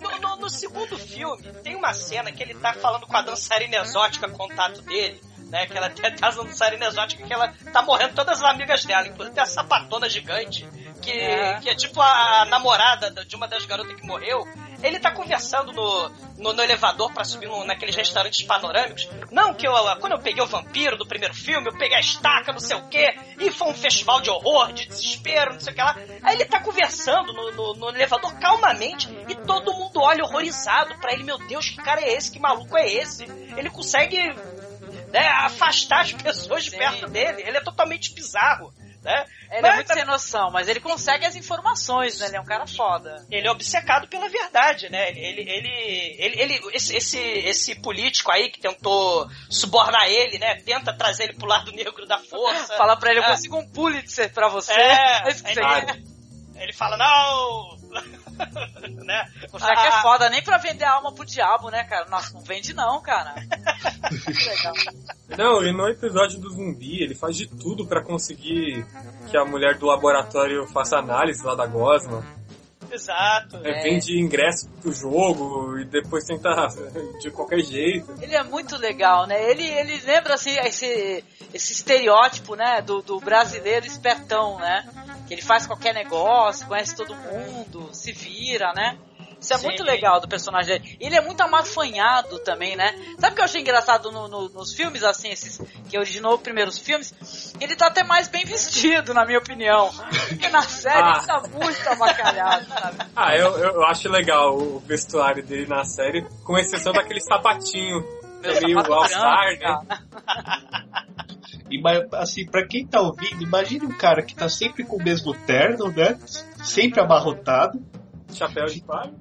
No, no- no segundo filme, tem uma cena que ele tá falando com a dançarina exótica, contato dele, né? Que ela tem a dançarina exótica que ela tá morrendo todas as amigas dela, inclusive a sapatona gigante, que É. que é tipo a, namorada da- de uma das garotas que morreu. Ele tá conversando no, no, no elevador para subir no, naqueles restaurantes panorâmicos. Não, que eu, quando eu peguei o vampiro do primeiro filme, eu peguei a estaca, não sei o quê, e foi um festival de horror, de desespero, não sei o que lá. Aí ele tá conversando no, no, no elevador calmamente e todo mundo olha horrorizado para ele. Meu Deus, que cara é esse? Que maluco é esse? Ele consegue né, afastar as pessoas de perto dele. Ele é totalmente bizarro. Né? Ele Mas é muito sem noção, mas ele consegue as informações, né? Ele é um cara foda. ele é obcecado pela verdade, né? Ele, ele, ele, ele esse, esse, esse político aí que tentou subornar ele, né? Tenta trazer ele pro lado negro da força. Fala pra ele, eu É. consigo um Pulitzer pra você. É, É isso que você ele-. Ele fala, não! né? O Shaq é Ah, foda, nem pra vender a alma pro diabo, né, cara? Nossa, não vende não, cara. Legal. Não, e no episódio do zumbi, ele faz de tudo pra conseguir que a mulher do laboratório faça análise lá da Gosma. Exato. É. Vende ingresso pro jogo e depois tenta de qualquer jeito. Ele é muito legal, né? Ele, ele lembra assim, esse, esse estereótipo, né, do, do brasileiro espertão, né? Que ele faz qualquer negócio, conhece todo mundo, se vira, né? Isso é Sim. muito legal do personagem dele. Ele é muito amafanhado também, né? Sabe o que eu achei engraçado no- no- nos filmes, assim, esses que originou os primeiros filmes? Ele tá até mais bem vestido, na minha opinião. Porque na série Ah. ele tá muito abacalhado, sabe? Ah, eu, eu acho legal o vestuário dele na série, com exceção daquele sapatinho. Meio all-star, né? E, mas, assim, pra quem tá ouvindo, imagine um cara que tá sempre com o mesmo terno, né? Sempre abarrotado. Chapéu de palha.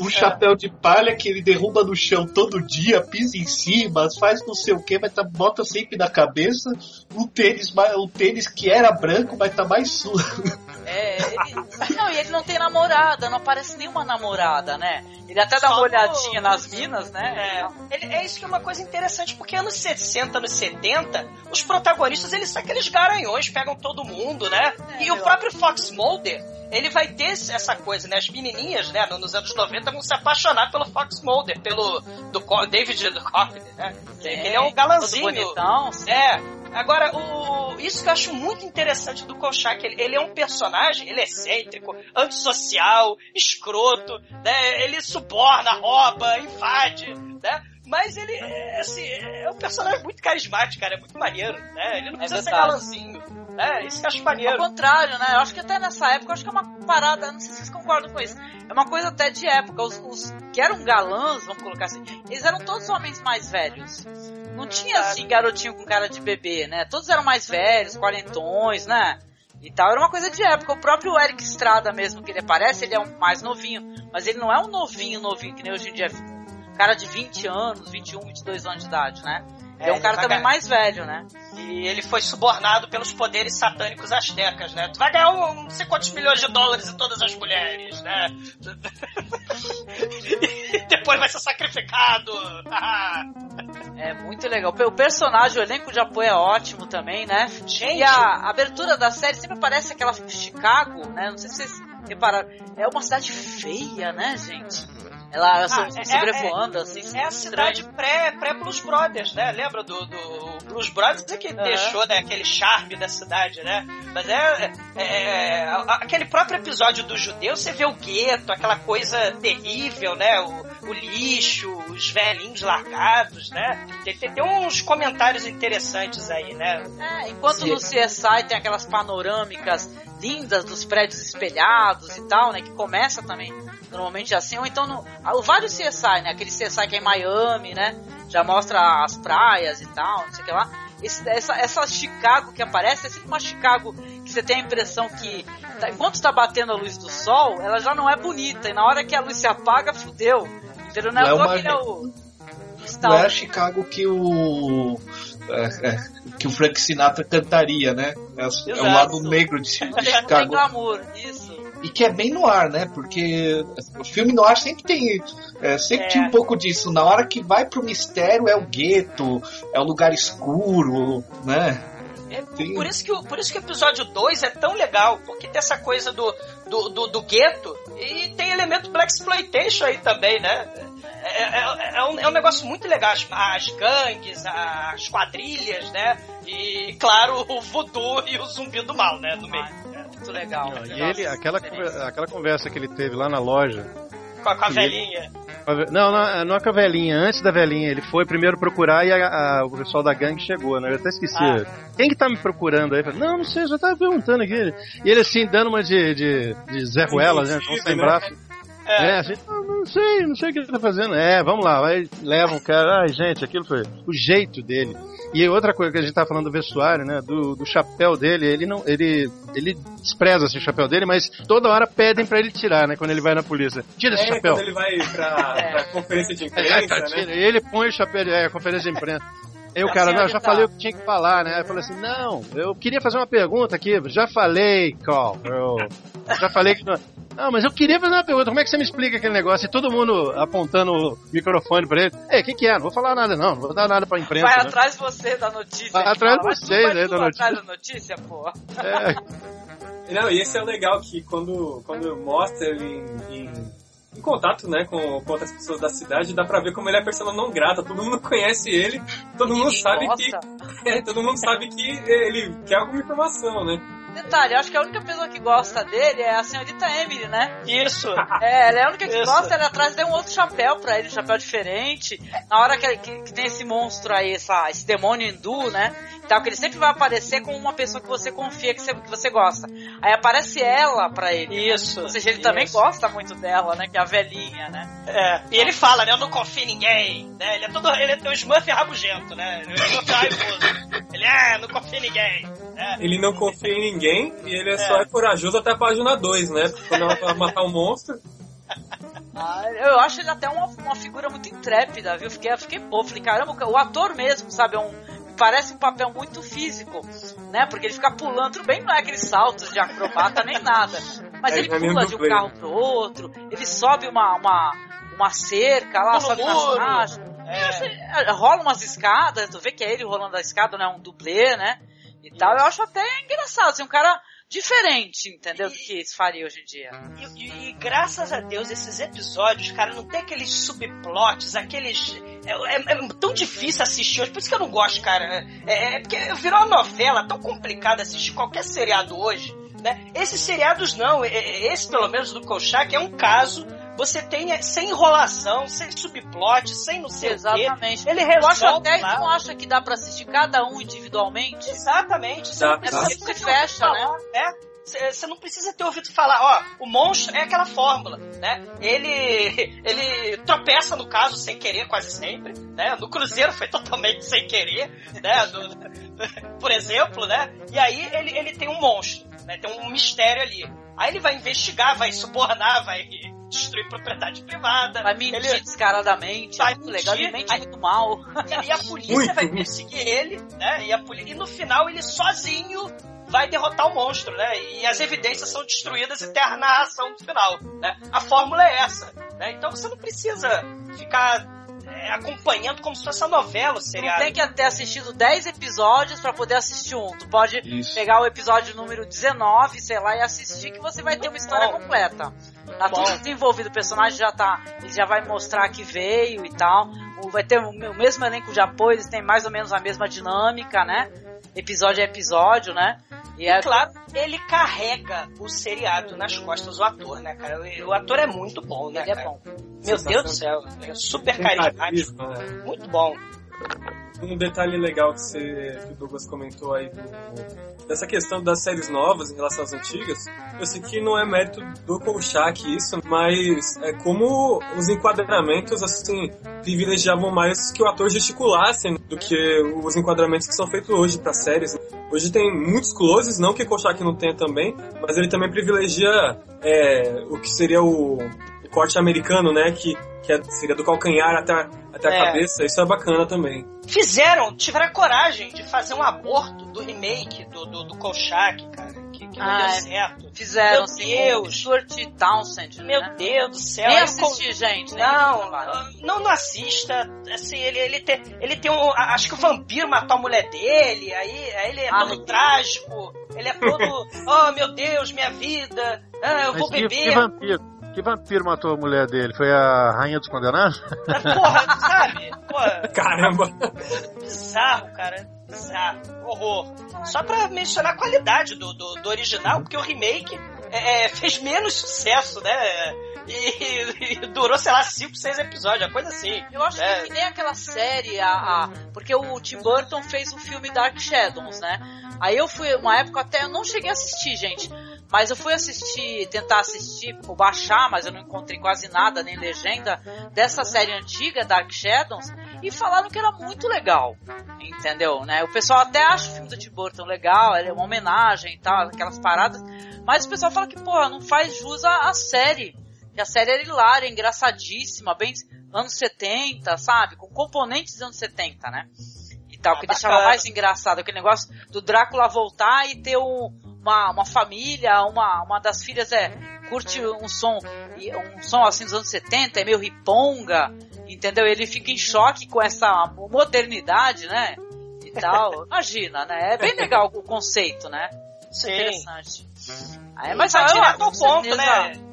Um chapéu de palha que ele derruba no chão todo dia, pisa em cima, faz não sei o que, mas tá, bota sempre na cabeça. Um tênis, um tênis que era branco, mas tá mais sujo. É, ele... Não, e ele não tem namorada, não aparece nenhuma namorada, né? Ele até dá Só uma no- olhadinha nas minas, né? É, ele- é isso que é uma coisa interessante, porque anos 60, anos 70, os protagonistas, eles são aqueles garanhões, pegam todo mundo, né? É, e o próprio Fox Mulder, ele vai ter essa coisa, né? As menininhas, né, no- nos anos 90 vão se apaixonar pelo Fox Mulder, pelo do David Duchovny, né? Que É, ele é um galanzinho. todo bonitão, sim. É. Agora, o, isso que eu acho muito interessante do Kolchak, ele, ele é um personagem, ele é excêntrico, antissocial, escroto, né? Ele suborna, rouba, invade, né? Mas ele é, assim, é um personagem muito carismático, cara, é muito maneiro, né? Ele não É precisa ser verdade. galanzinho, né? Isso que eu acho Ao maneiro. contrário, né? Eu acho que até nessa época, eu acho que é uma parada, não sei se vocês concordam com isso. É uma coisa até de época. Os, os que eram galãs, vamos colocar assim, eles eram todos homens mais velhos. Não tinha assim garotinho com cara de bebê, né? Todos eram mais velhos, quarentões, né? E tal, era uma coisa de época. O próprio Eric Estrada mesmo, que ele aparece, ele é um mais novinho. Mas ele não é um novinho, novinho, que nem hoje em dia. Um cara de 20 anos, 21, 22 anos de idade, né? É, É, um cara vai também ganhar. mais velho, né? E ele foi subornado pelos poderes satânicos astecas, né? Tu vai ganhar um, não sei quantos milhões de dólares em todas as mulheres, né? e depois vai ser sacrificado. É muito legal. O personagem, o elenco de apoio é ótimo também, né? Gente. E a abertura da série sempre parece aquela Chicago, né? Não sei se vocês repararam. É uma cidade feia, né, gente? Ela so- é- sobrevoando, assim. É a estranho. cidade pré- pré-Blues Brothers, né? Lembra do, do Blues Brothers é que Aham. deixou né, aquele charme da cidade, né? Mas é, é- é- a- aquele próprio episódio do judeu, você vê o gueto, aquela coisa terrível, né? O, o lixo, os velhinhos largados, né? Tem, tem, tem uns comentários interessantes aí, né? É, enquanto no CSI tem aquelas panorâmicas lindas dos prédios espelhados e tal, né? Que começa também normalmente assim, ou então no, ah, o vários CSI, né? Aquele CSI que é em Miami, né? Já mostra as praias e tal, não sei o que lá. Esse- essa, essa Chicago que aparece é sempre uma Chicago que você tem a impressão que tá- enquanto está batendo a luz do sol, ela já não é bonita, e na hora que a luz se apaga, fudeu. Entendeu? Não é, Não é uma- é o. Não é a Chicago que o. é, é, que o Frank Sinatra cantaria, né? É, o- é o lado negro de, de não tem Chicago. glamour, isso. E que é bem no ar, né? Porque o filme no ar sempre tem. é, sempre É. tinha um pouco disso. Na hora que vai pro mistério é o gueto, é o lugar escuro, né? É, por, isso que o, por isso que o episódio 2 é tão legal, porque tem essa coisa do, do, do, do gueto e tem elemento Black Exploitation aí também, né? É, é- é um, é um negócio muito legal, as, as gangues, as quadrilhas, né? E, claro, o voodoo e o zumbi do mal, né? No meio. Muito legal. Não, e ele, aquela, conver- aquela conversa que ele teve lá na loja Com a, com a velhinha. Não, não, não é com a velhinha, antes da velhinha. Ele foi primeiro procurar e a- a- o pessoal da gangue chegou, né? Eu até esqueci. Ah. Quem que tá me procurando aí? Falei, não, não sei, eu já tava perguntando aqui. E ele assim, dando uma de, de, de Zé Ruela, né? Então, sem né? braço. É, assim, "Ah, não sei, não sei o que ele tá fazendo. É, vamos lá, vai, leva um cara. Ai, gente, aquilo foi o jeito dele. E outra coisa que a gente tá falando do vestuário, né? Do, do chapéu dele, ele não. Ele, ele despreza assim, o chapéu dele, mas toda hora pedem pra ele tirar, né? Quando ele vai na polícia. Tira esse É, chapéu. quando ele vai pra, pra conferência de É, imprensa, tá, né? ele põe o chapéu, é, conferência de imprensa. Aí o Assim, cara, não, eu já tá. falei o que tinha que falar, né? Eu falei assim, não, eu queria fazer uma pergunta aqui, já falei, Carl, eu já falei que não... Não, mas eu queria fazer uma pergunta, como é que você me explica aquele negócio? E todo mundo apontando o microfone pra ele. Ei, o que que é? Não vou falar nada não, não vou dar nada pra imprensa. Vai né? atrás de você da notícia. Vai atrás de "Mas tu vocês, né, da atrás da notícia, pô. É, Não, e esse é o legal que quando, quando mostra ele em, em, em contato né, com, com outras pessoas da cidade, dá pra ver como ele é persona não grata. Todo mundo conhece ele, todo mundo sabe gosta. que. é, todo mundo sabe que ele quer alguma informação, né? Detalhe, acho que a única pessoa que gosta dele é a senhorita Emily, né? Isso. É, ela é a única que Isso. gosta, ela atrás de um outro chapéu pra ele, um chapéu diferente. Na hora que, que- que tem esse monstro aí, essa, esse demônio hindu, né? Então, que ele sempre vai aparecer com uma pessoa que você confia, que você, que você gosta. Aí aparece ela pra ele. Isso. Ou seja, ele também Isso. gosta muito dela, né? Que é a velhinha, né? É, e ele fala, né? Eu não confio em ninguém, né? Ele é todo. Ele é o Smurf rabugento, né? Ele é Smurf raivoso. Ele é, não confia em ninguém. Né? Ele não confia em ninguém e ele é, só é corajoso até a página 2, né? Porque quando ela vai matar o monstro. Ah, eu acho ele até uma, uma figura muito intrépida, viu? Fiquei, fiquei bobo, falei, caramba, o ator mesmo, sabe? É um, me parece um papel muito físico, né? Porque ele fica pulando, tudo bem, não é aqueles saltos de acrobata nem nada. Mas É, ele é pula de um carro pro outro, ele sobe uma, uma, uma cerca lá, Pula sobe nas. É. É, rola umas escadas, tu vê que é ele rolando a escada, não é um dublê, né? E tal, eu acho até engraçado, assim, um cara diferente, entendeu? Do que se faria hoje em dia. E, e- e graças a Deus, esses episódios, cara, não tem aqueles subplots, aqueles. É, é- é tão difícil assistir hoje, por isso que eu não gosto, cara. É, é porque virou uma novela tão complicada assistir qualquer seriado hoje, né? Esses seriados não, é- é- esse pelo menos do Kolchak é um caso. Você tem é, sem enrolação, sem subplot, sem não sei o Exatamente. quê. Ele Eu resolve até que lá. não acha que dá pra assistir cada um individualmente. Exatamente. Você Dá, não precisa dá. ter ouvido Fecha, falar, né? Você você não precisa ter ouvido falar, ó, o monstro é aquela fórmula, né? Ele ele tropeça no caso sem querer quase sempre, né? No Cruzeiro foi totalmente sem querer, né? Do- por exemplo, né? E aí ele, ele tem um monstro, né? Tem um mistério ali. Aí ele vai investigar, vai subornar, vai destruir propriedade privada. Vai mentir ele- descaradamente, Vai é muito legal, ele mentir. mente Aí- muito mal. e a polícia Muito. vai perseguir ele, né? E, a poli- e no final ele sozinho vai derrotar o monstro, né? E as evidências são destruídas e tem a narração no final, né? A fórmula é essa, né? Então você não precisa ficar acompanhando como se fosse uma novela, Tu não tem que ter assistido 10 episódios pra poder assistir um. Tu pode Isso. pegar o episódio número 19, sei lá, e assistir que você vai ter uma história Bom. completa. Tá Bom. tudo desenvolvido, o personagem já tá. Ele já vai mostrar que veio e tal. O- Vai ter o o mesmo elenco de apoio, eles têm mais ou menos a mesma dinâmica, né? Episódio a episódio, né? E é claro, ele carrega o seriado nas costas do ator, né, cara? O, o ator é muito bom, né? ele é cara? bom. Meu Deus do céu, é super carismático. Muito bom. Um detalhe legal que, você, que o Douglas comentou aí do- dessa questão das séries novas em relação às antigas, eu sei que não é mérito do Kolchak isso, mas é como os enquadramentos assim privilegiavam mais que o ator gesticulasse do que os enquadramentos que são feitos hoje para séries. Hoje tem muitos closes, não que Kolchak não tenha também, mas ele também privilegia é, o que seria o, corte americano, né, que, que é- seria do calcanhar até, até É. a cabeça. Isso é bacana também. Fizeram, tiveram a coragem de fazer um aborto do remake do, do, do Kolchak, cara, que, que não Ah, deu é. certo. Fizeram, Meu assim, Deus. com o Stuart Townsend. Meu né? Deus do céu. Nem eu assisti, gente. nem Não, não, não assista. Assim, ele, ele tem, ele tem um. Acho que o vampiro matou a mulher dele, aí, aí ele é Ah, todo trágico. Ele é todo. oh meu Deus, minha vida. Ah, eu Mas vou que, que beber. vampiro? Que vampiro matou a mulher dele? Foi a Rainha dos Condenados? Porra, sabe? Porra, Caramba! bizarro, cara. Bizarro. Horror. Só pra mencionar a qualidade do, do, do original, porque o remake é, é, fez menos sucesso, né? E, e durou, sei lá, 5, 6 episódios, uma coisa assim. Eu acho É. que, nem aquela série, a, a- porque o Tim Burton fez o filme Dark Shadows, né? Aí eu fui, uma época até, eu não cheguei a assistir, gente, mas eu fui assistir, tentar assistir, ou baixar, mas eu não encontrei quase nada, nem legenda, dessa série antiga, Dark Shadows, e falaram que era muito legal, entendeu, né? O pessoal até acha o filme do Tim Burton legal, ele é uma homenagem e tal, aquelas paradas, mas o pessoal fala que, porra, não faz jus à, à série. Que a série era hilária, engraçadíssima, bem anos 70, sabe? Com componentes dos anos 70, né? E tal, Ah, que deixava bacana. mais engraçado. Aquele negócio do Drácula voltar e ter um- uma, uma família, uma, uma das filhas é curte um som, e um som assim dos anos 70, é meio riponga, entendeu? Ele fica em choque com essa modernidade, né? E tal. Imagina, né? É bem legal o conceito, né? Sim. Interessante. Aí, Mas mas vai direto ao ponto, certeza- né?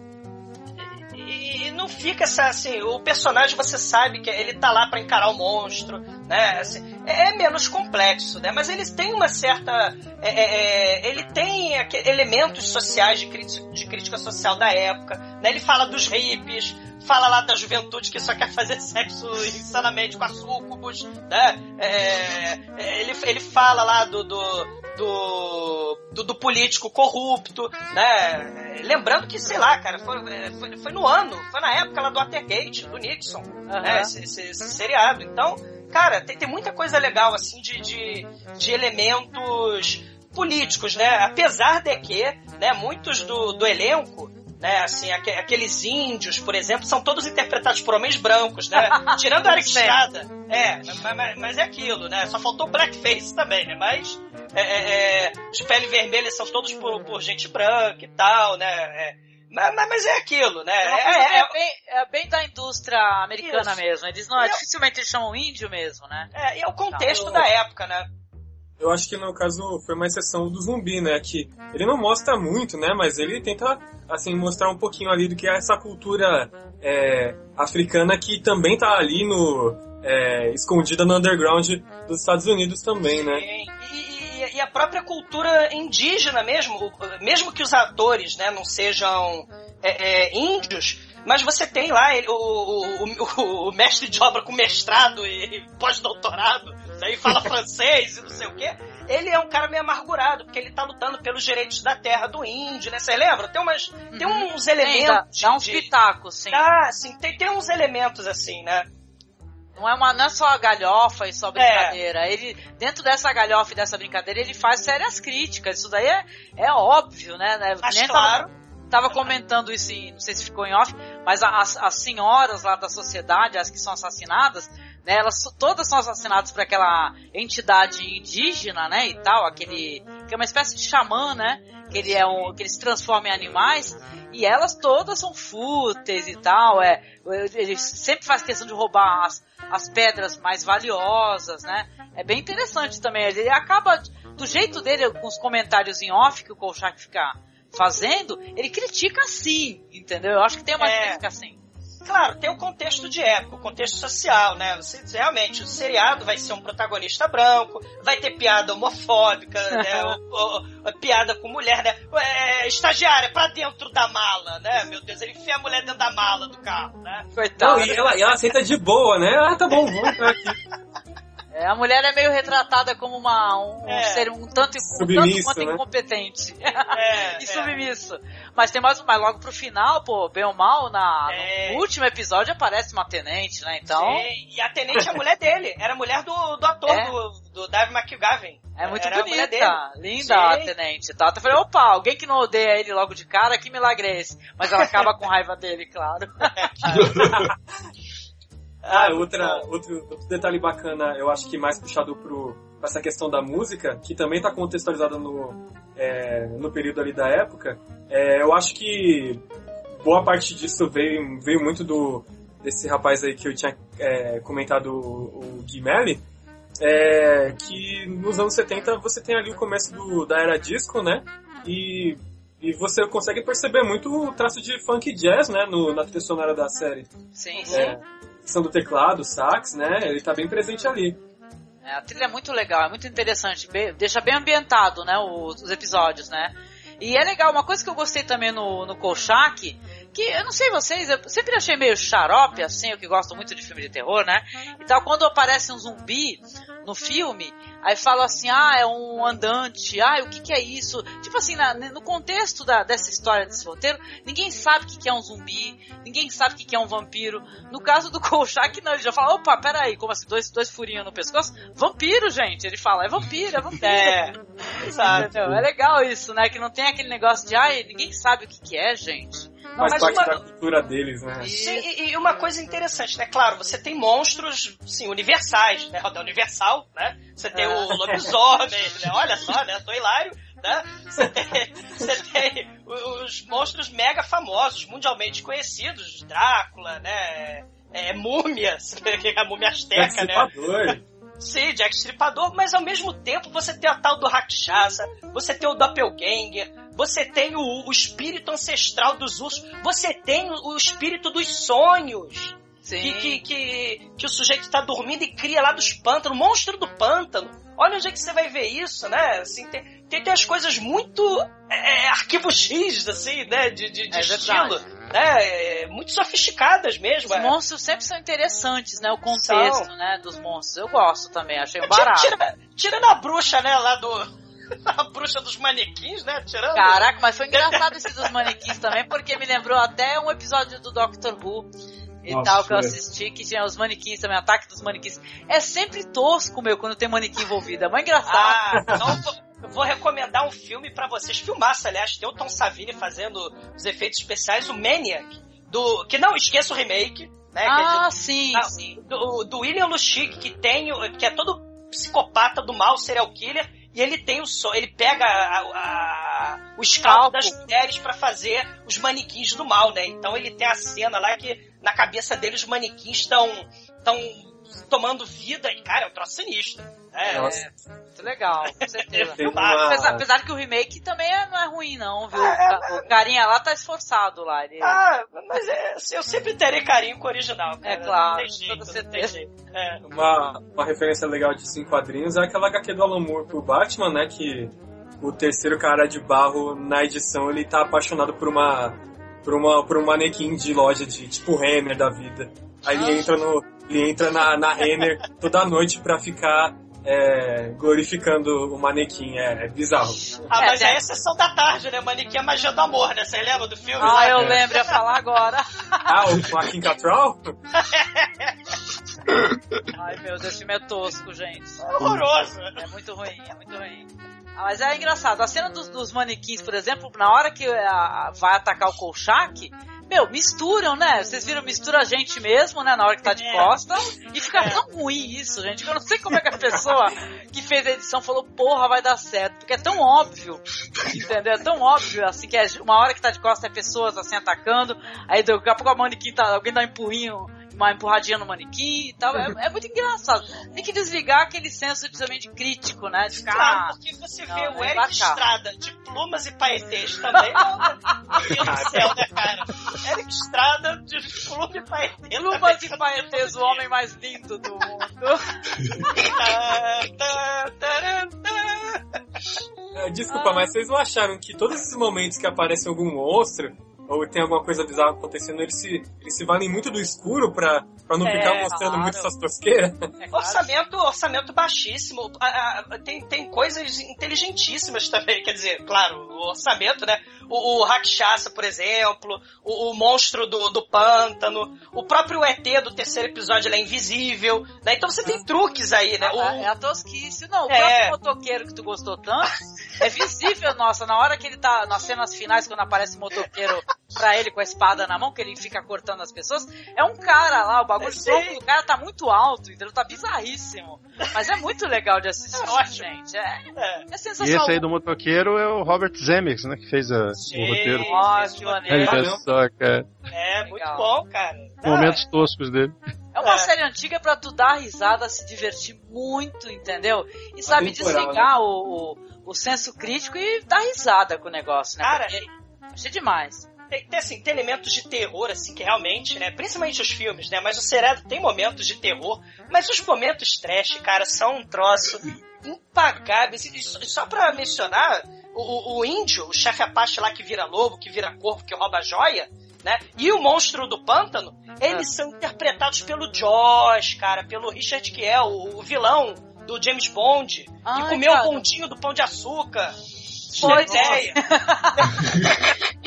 Não fica essa, assim, o personagem você sabe que ele tá lá pra encarar o monstro, né? Assim, é, é menos complexo, né? Mas eles têm uma certa. é, é, é, ele tem elementos sociais de, crítica- de crítica social da época, né? Ele fala dos hippies, fala lá da juventude que só quer fazer sexo insanamente com a sucubus, né? É, é, ele, ele fala lá do, do, do, do, do político corrupto, né? Lembrando que, sei lá, cara, foi, é, foi, foi no ano, foi na época lá do Watergate, do Nixon, né? Esse, esse- esse seriado. Então, cara, tem, tem muita coisa legal, assim, de, de, de elementos políticos, né? Apesar de que, né, muitos do, do elenco né, assim, aque- aqueles índios, por exemplo, são todos interpretados por homens brancos, né? Tirando a Eric. Estrada. É, mas, mas- é aquilo, né? Só faltou blackface também, né? Mas é, é, é, os peles vermelhas são todos por, por gente branca e tal, né? É, mas, mas- é aquilo, né? É, É, coisa é- bem, é bem da indústria americana Isso. mesmo. Eles não, dificilmente eles chamam índio mesmo, né? é, e é o contexto Não. da época, né? Eu acho que no caso foi uma exceção do zumbi, né? Que ele não mostra muito, né? Mas ele tenta, assim, mostrar um pouquinho ali do que é essa cultura é, africana que também tá ali no. é, escondida no underground dos Estados Unidos também, né? E, e- e a própria cultura indígena mesmo, mesmo que os atores né, não sejam é, é, índios, mas você tem lá ele- o, o- o- o mestre de obra com mestrado e pós-doutorado, e fala francês e não sei o quê. Ele é um cara meio amargurado, porque ele tá lutando pelos direitos da terra do índio, né? Você lembra? Tem, umas, tem uns Tem, dá, elementos. dá uns pitacos, sim. Ah, sim, tem, tem uns elementos assim, né? Não é, uma, não é só a galhofa e só brincadeira. Ele, dentro dessa galhofa e dessa brincadeira, ele faz sérias críticas. Isso daí é, é óbvio, né? né? Mas Nem claro. Tava, tava comentando isso, em- não sei se ficou em off, mas as, as senhoras lá da sociedade, as que são assassinadas, né? Elas todas são assassinadas por aquela entidade indígena, né? E tal, aquele. que é uma espécie de xamã, né? Que ele, é um, que ele se em animais. E elas todas são fúteis e tal. É, ele sempre faz questão de roubar as, as pedras mais valiosas, né? É bem interessante também. Ele acaba, do jeito dele, com os comentários em off que o Kolchak fica fazendo, ele critica sim, entendeu? Eu acho que tem uma É. crítica assim. Claro, tem o contexto de época, o contexto social, né? Você, realmente, o seriado vai ser um protagonista branco, vai ter piada homofóbica, né? O- o- piada com mulher, né? É, estagiária, pra dentro da mala, né? Meu Deus, ele enfia a mulher dentro da mala do carro, né? Coitado. Não, e ela, e ela aceita de boa, né? Ah, tá bom, vamos entrar aqui. É, a mulher é meio retratada como uma, um, um É. ser um tanto, um tanto quanto né? incompetente. É, e é. submisso. Mas tem mais, mas logo pro final, pô, bem ou mal, na, É. no último episódio aparece uma tenente, né? Então, Sim, E a tenente é a mulher dele, era a mulher do, do ator, É. do, do Dave McGavin. é muito era a bonita, linda a Sim. tenente. Tá? Eu falei, opa, alguém que não odeia ele logo de cara, que milagre é esse? Mas ela acaba com raiva dele, claro. Ah, outra, outro, outro detalhe bacana, eu acho que mais puxado pro, pra essa questão da música, que também está contextualizada no, é, no período ali da época, é, eu acho que boa parte disso veio, veio muito do desse rapaz aí que eu tinha é, comentado, o, o é, que nos anos 70 você tem ali o começo do, da era disco, né? E, e você consegue perceber muito o traço de funk jazz, né? No, na trilha sonora da série. Sim, sim. É, questão do teclado, sax, né? Ele tá bem presente ali. É, a trilha é muito legal, é muito interessante, bem- deixa bem ambientado, né, os, os episódios, né? E é legal, uma coisa que eu gostei também no, no Kolchak, que eu não sei vocês, eu sempre achei meio xarope, assim, eu que gosto muito de filme de terror, né? Então, quando aparece um zumbi no filme, aí fala assim, ah, é um andante, ah, o que que é isso? Tipo assim, na- no contexto da- dessa história, desse roteiro, ninguém sabe o que que é um zumbi, ninguém sabe o que que é um vampiro. No caso do Kolchak, não, ele já fala, opa, peraí, como assim, dois, dois furinhos no pescoço? Vampiro, gente, ele fala, é vampiro, é vampiro. É, exato. Entendeu? É legal isso, né? Que não tem aquele negócio de, ai, ninguém sabe o que que é, gente. Não, Faz mas parte uma- da cultura deles, né? Sim, e, e uma coisa interessante, né? Claro, você tem monstros, sim, universais, né? Roda Universal, né? Você tem o lobisomem, né? Olha só, né? Tô hilário, né? Você tem, você tem os monstros mega famosos, mundialmente conhecidos, Drácula, né? É, múmias, a múmia asteca, né? Sim, Jack Stripador, mas ao mesmo tempo você tem a tal do Rakshasa, você tem o Doppelganger, você tem o, o espírito ancestral dos ursos, você tem o, o espírito dos sonhos. Sim. Que, que, que, que o sujeito está dormindo e cria lá dos pântanos, monstro do pântano. Olha onde é que você vai ver isso, né? Assim, tem, tem, tem as coisas muito é, arquivo X, assim, né? De, de, de É estilo. Né? É, muito sofisticadas mesmo. Os é. monstros sempre são interessantes, né? O contexto, São. né, dos monstros. Eu gosto também, achei Tira- barato. Tira, tirando a bruxa, né, lá do. A bruxa dos manequins, né? Tirando. Caraca, mas foi engraçado esse dos manequins também, porque me lembrou até um episódio do Doctor Who e Nossa, tal que eu assisti, que tinha os manequins também, ataque dos manequins. É sempre tosco, meu, quando tem manequim envolvido. É mais engraçado. Ah, então eu vou- recomendar um filme pra vocês. Filmaço, aliás, tem o Tom Savini fazendo os efeitos especiais, o Maniac. Do, que não esqueça o remake, né? que é de- ah, sim, Ah, sim. do, do William Luchic, que tem, o- que é todo psicopata do mal, serial killer, e ele tem o so, ele pega a- a- o scalpo Scalpo. das mulheres pra fazer os manequins do mal, né? Então ele tem a cena lá que na cabeça dele os manequins estão estão tomando vida e cara, é um troço sinistro. Né? Nossa. É, muito legal, com certeza. Uma- Apesar, apesar que o remake também é- não é ruim, não, viu? Ah, O carinha lá tá esforçado lá. Ele... Ah, mas é, eu sempre terei carinho com o original. Cara. É claro, tem jeito, toda certeza. jeito. É. Uma, uma referência legal de cinco quadrinhos é aquela HQ do Alan Moore pro Batman, né? Que o terceiro cara de barro na edição ele tá apaixonado por uma por uma por um manequim de loja de tipo Renner da vida. Aí ele entra no ele entra na, na Renner toda noite pra ficar é, glorificando o manequim. É, é bizarro. Ah, É, mas tem- é a sessão da tarde, né? Manequim é magia do amor, né? Você lembra do filme? Ah, eu É. lembro, ia falar agora. Ah, o Joaquim Catral? Ai, meu Deus, esse filme é tosco, gente. É horroroso. É muito ruim, é muito ruim. Ah, mas é engraçado. A cena dos, dos manequins, por exemplo, na hora que a- a- vai atacar o Kolchak, meu, misturam, né? Vocês viram, mistura a gente mesmo, né? Na hora que tá de É. costas. E fica É. tão ruim isso, gente, que eu não sei como é que a pessoa que fez a edição falou, porra, vai dar certo. Porque é tão óbvio, entendeu? É tão óbvio, assim, que é uma hora que tá de costas é pessoas, assim, atacando. Aí daqui a pouco a manequim tá, alguém dá um empurrinho, uma empurradinha no manequim e tal. É, é muito engraçado. Tem que desligar aquele senso de crítico, né? De ficar... Claro, porque você Não, vê o Eric embarcar. Estrada de plumas e paetês também. Meu Deus do céu, né, cara? Eric Estrada de pluma e paetês. Plumas e paetês, o homem mais lindo do mundo. É, Desculpa, mas vocês não acharam que todos esses momentos que aparece algum monstro ou tem alguma coisa bizarra acontecendo, eles se, eles se valem muito do escuro pra, pra não É, ficar mostrando claro. muito essas tosqueiras? É claro. Orçamento, orçamento baixíssimo. Ah, ah, tem, tem coisas inteligentíssimas também. Quer dizer, claro, o orçamento, né? O, o Rakshasa, por exemplo, o, o monstro do, do pântano, o próprio ET do terceiro episódio ele é invisível. Né? Então você tem truques aí, né? O- É a tosquice. Não, o É. próprio motoqueiro que tu gostou tanto é visível, nossa. Na hora que ele tá nas cenas finais, quando aparece o motoqueiro pra ele com a espada na mão, que ele fica cortando as pessoas, é um cara lá, o bagulho tronco do cara tá muito alto, entendeu? Tá bizarríssimo. Mas é muito legal de assistir, É ótimo. gente. É, é. é E sensacional. esse aí do motoqueiro é o Robert Zemeckis, né? Que fez a, Sim, o roteiro. Nossa, que maneiro. Olha só, cara. É, muito Legal. bom, cara. Momentos toscos dele. É uma É. série antiga pra tu dar risada, se divertir muito, entendeu? E sabe Atemporal, desligar o, o, o senso crítico e dar risada com o negócio, né? Cara, Porque achei demais. Tem, tem, assim, tem elementos de terror, assim, que realmente, né? Principalmente os filmes, né? Mas o seriado tem momentos de terror. Mas os momentos trash, cara, são um troço impagáveis. E só, só pra mencionar, o, o, índio, o chefe Apache lá que vira lobo, que vira corpo, que rouba joia, né? E o monstro do pântano, eles são interpretados pelo Josh, cara, pelo Richard Kiel, o, o vilão do James Bond, que Ai, comeu cara. o bondinho do pão de açúcar. Tem ideia.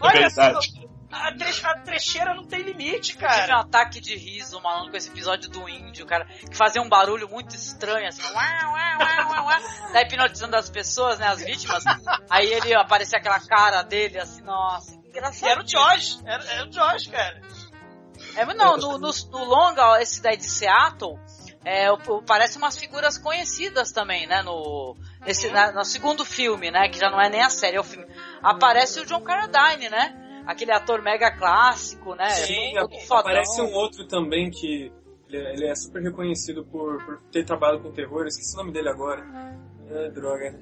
Verdade. só, a, tre- a trecheira não tem limite, Tive um cara. ataque de riso, malandro, com esse episódio do índio, cara, que fazia um barulho muito estranho, assim, uá, uá, uá, uá, uá, tá hipnotizando as pessoas, né, as vítimas. Aí ele aparecia aquela cara dele, assim, nossa, que E engraçado. era o Josh, era, era o Josh, cara. É, mas não, no, no, no longa, ó, esse daí de Seattle, é, parece umas figuras conhecidas também, né, no, nesse, na- no segundo filme, né, que já não é nem a série, é o filme. Aparece o John Carradine, né, aquele ator mega clássico, né, Sim, fodão. aparece um outro também que ele é, ele é super reconhecido por, por ter trabalhado com terror, eu esqueci o nome dele agora. É, droga.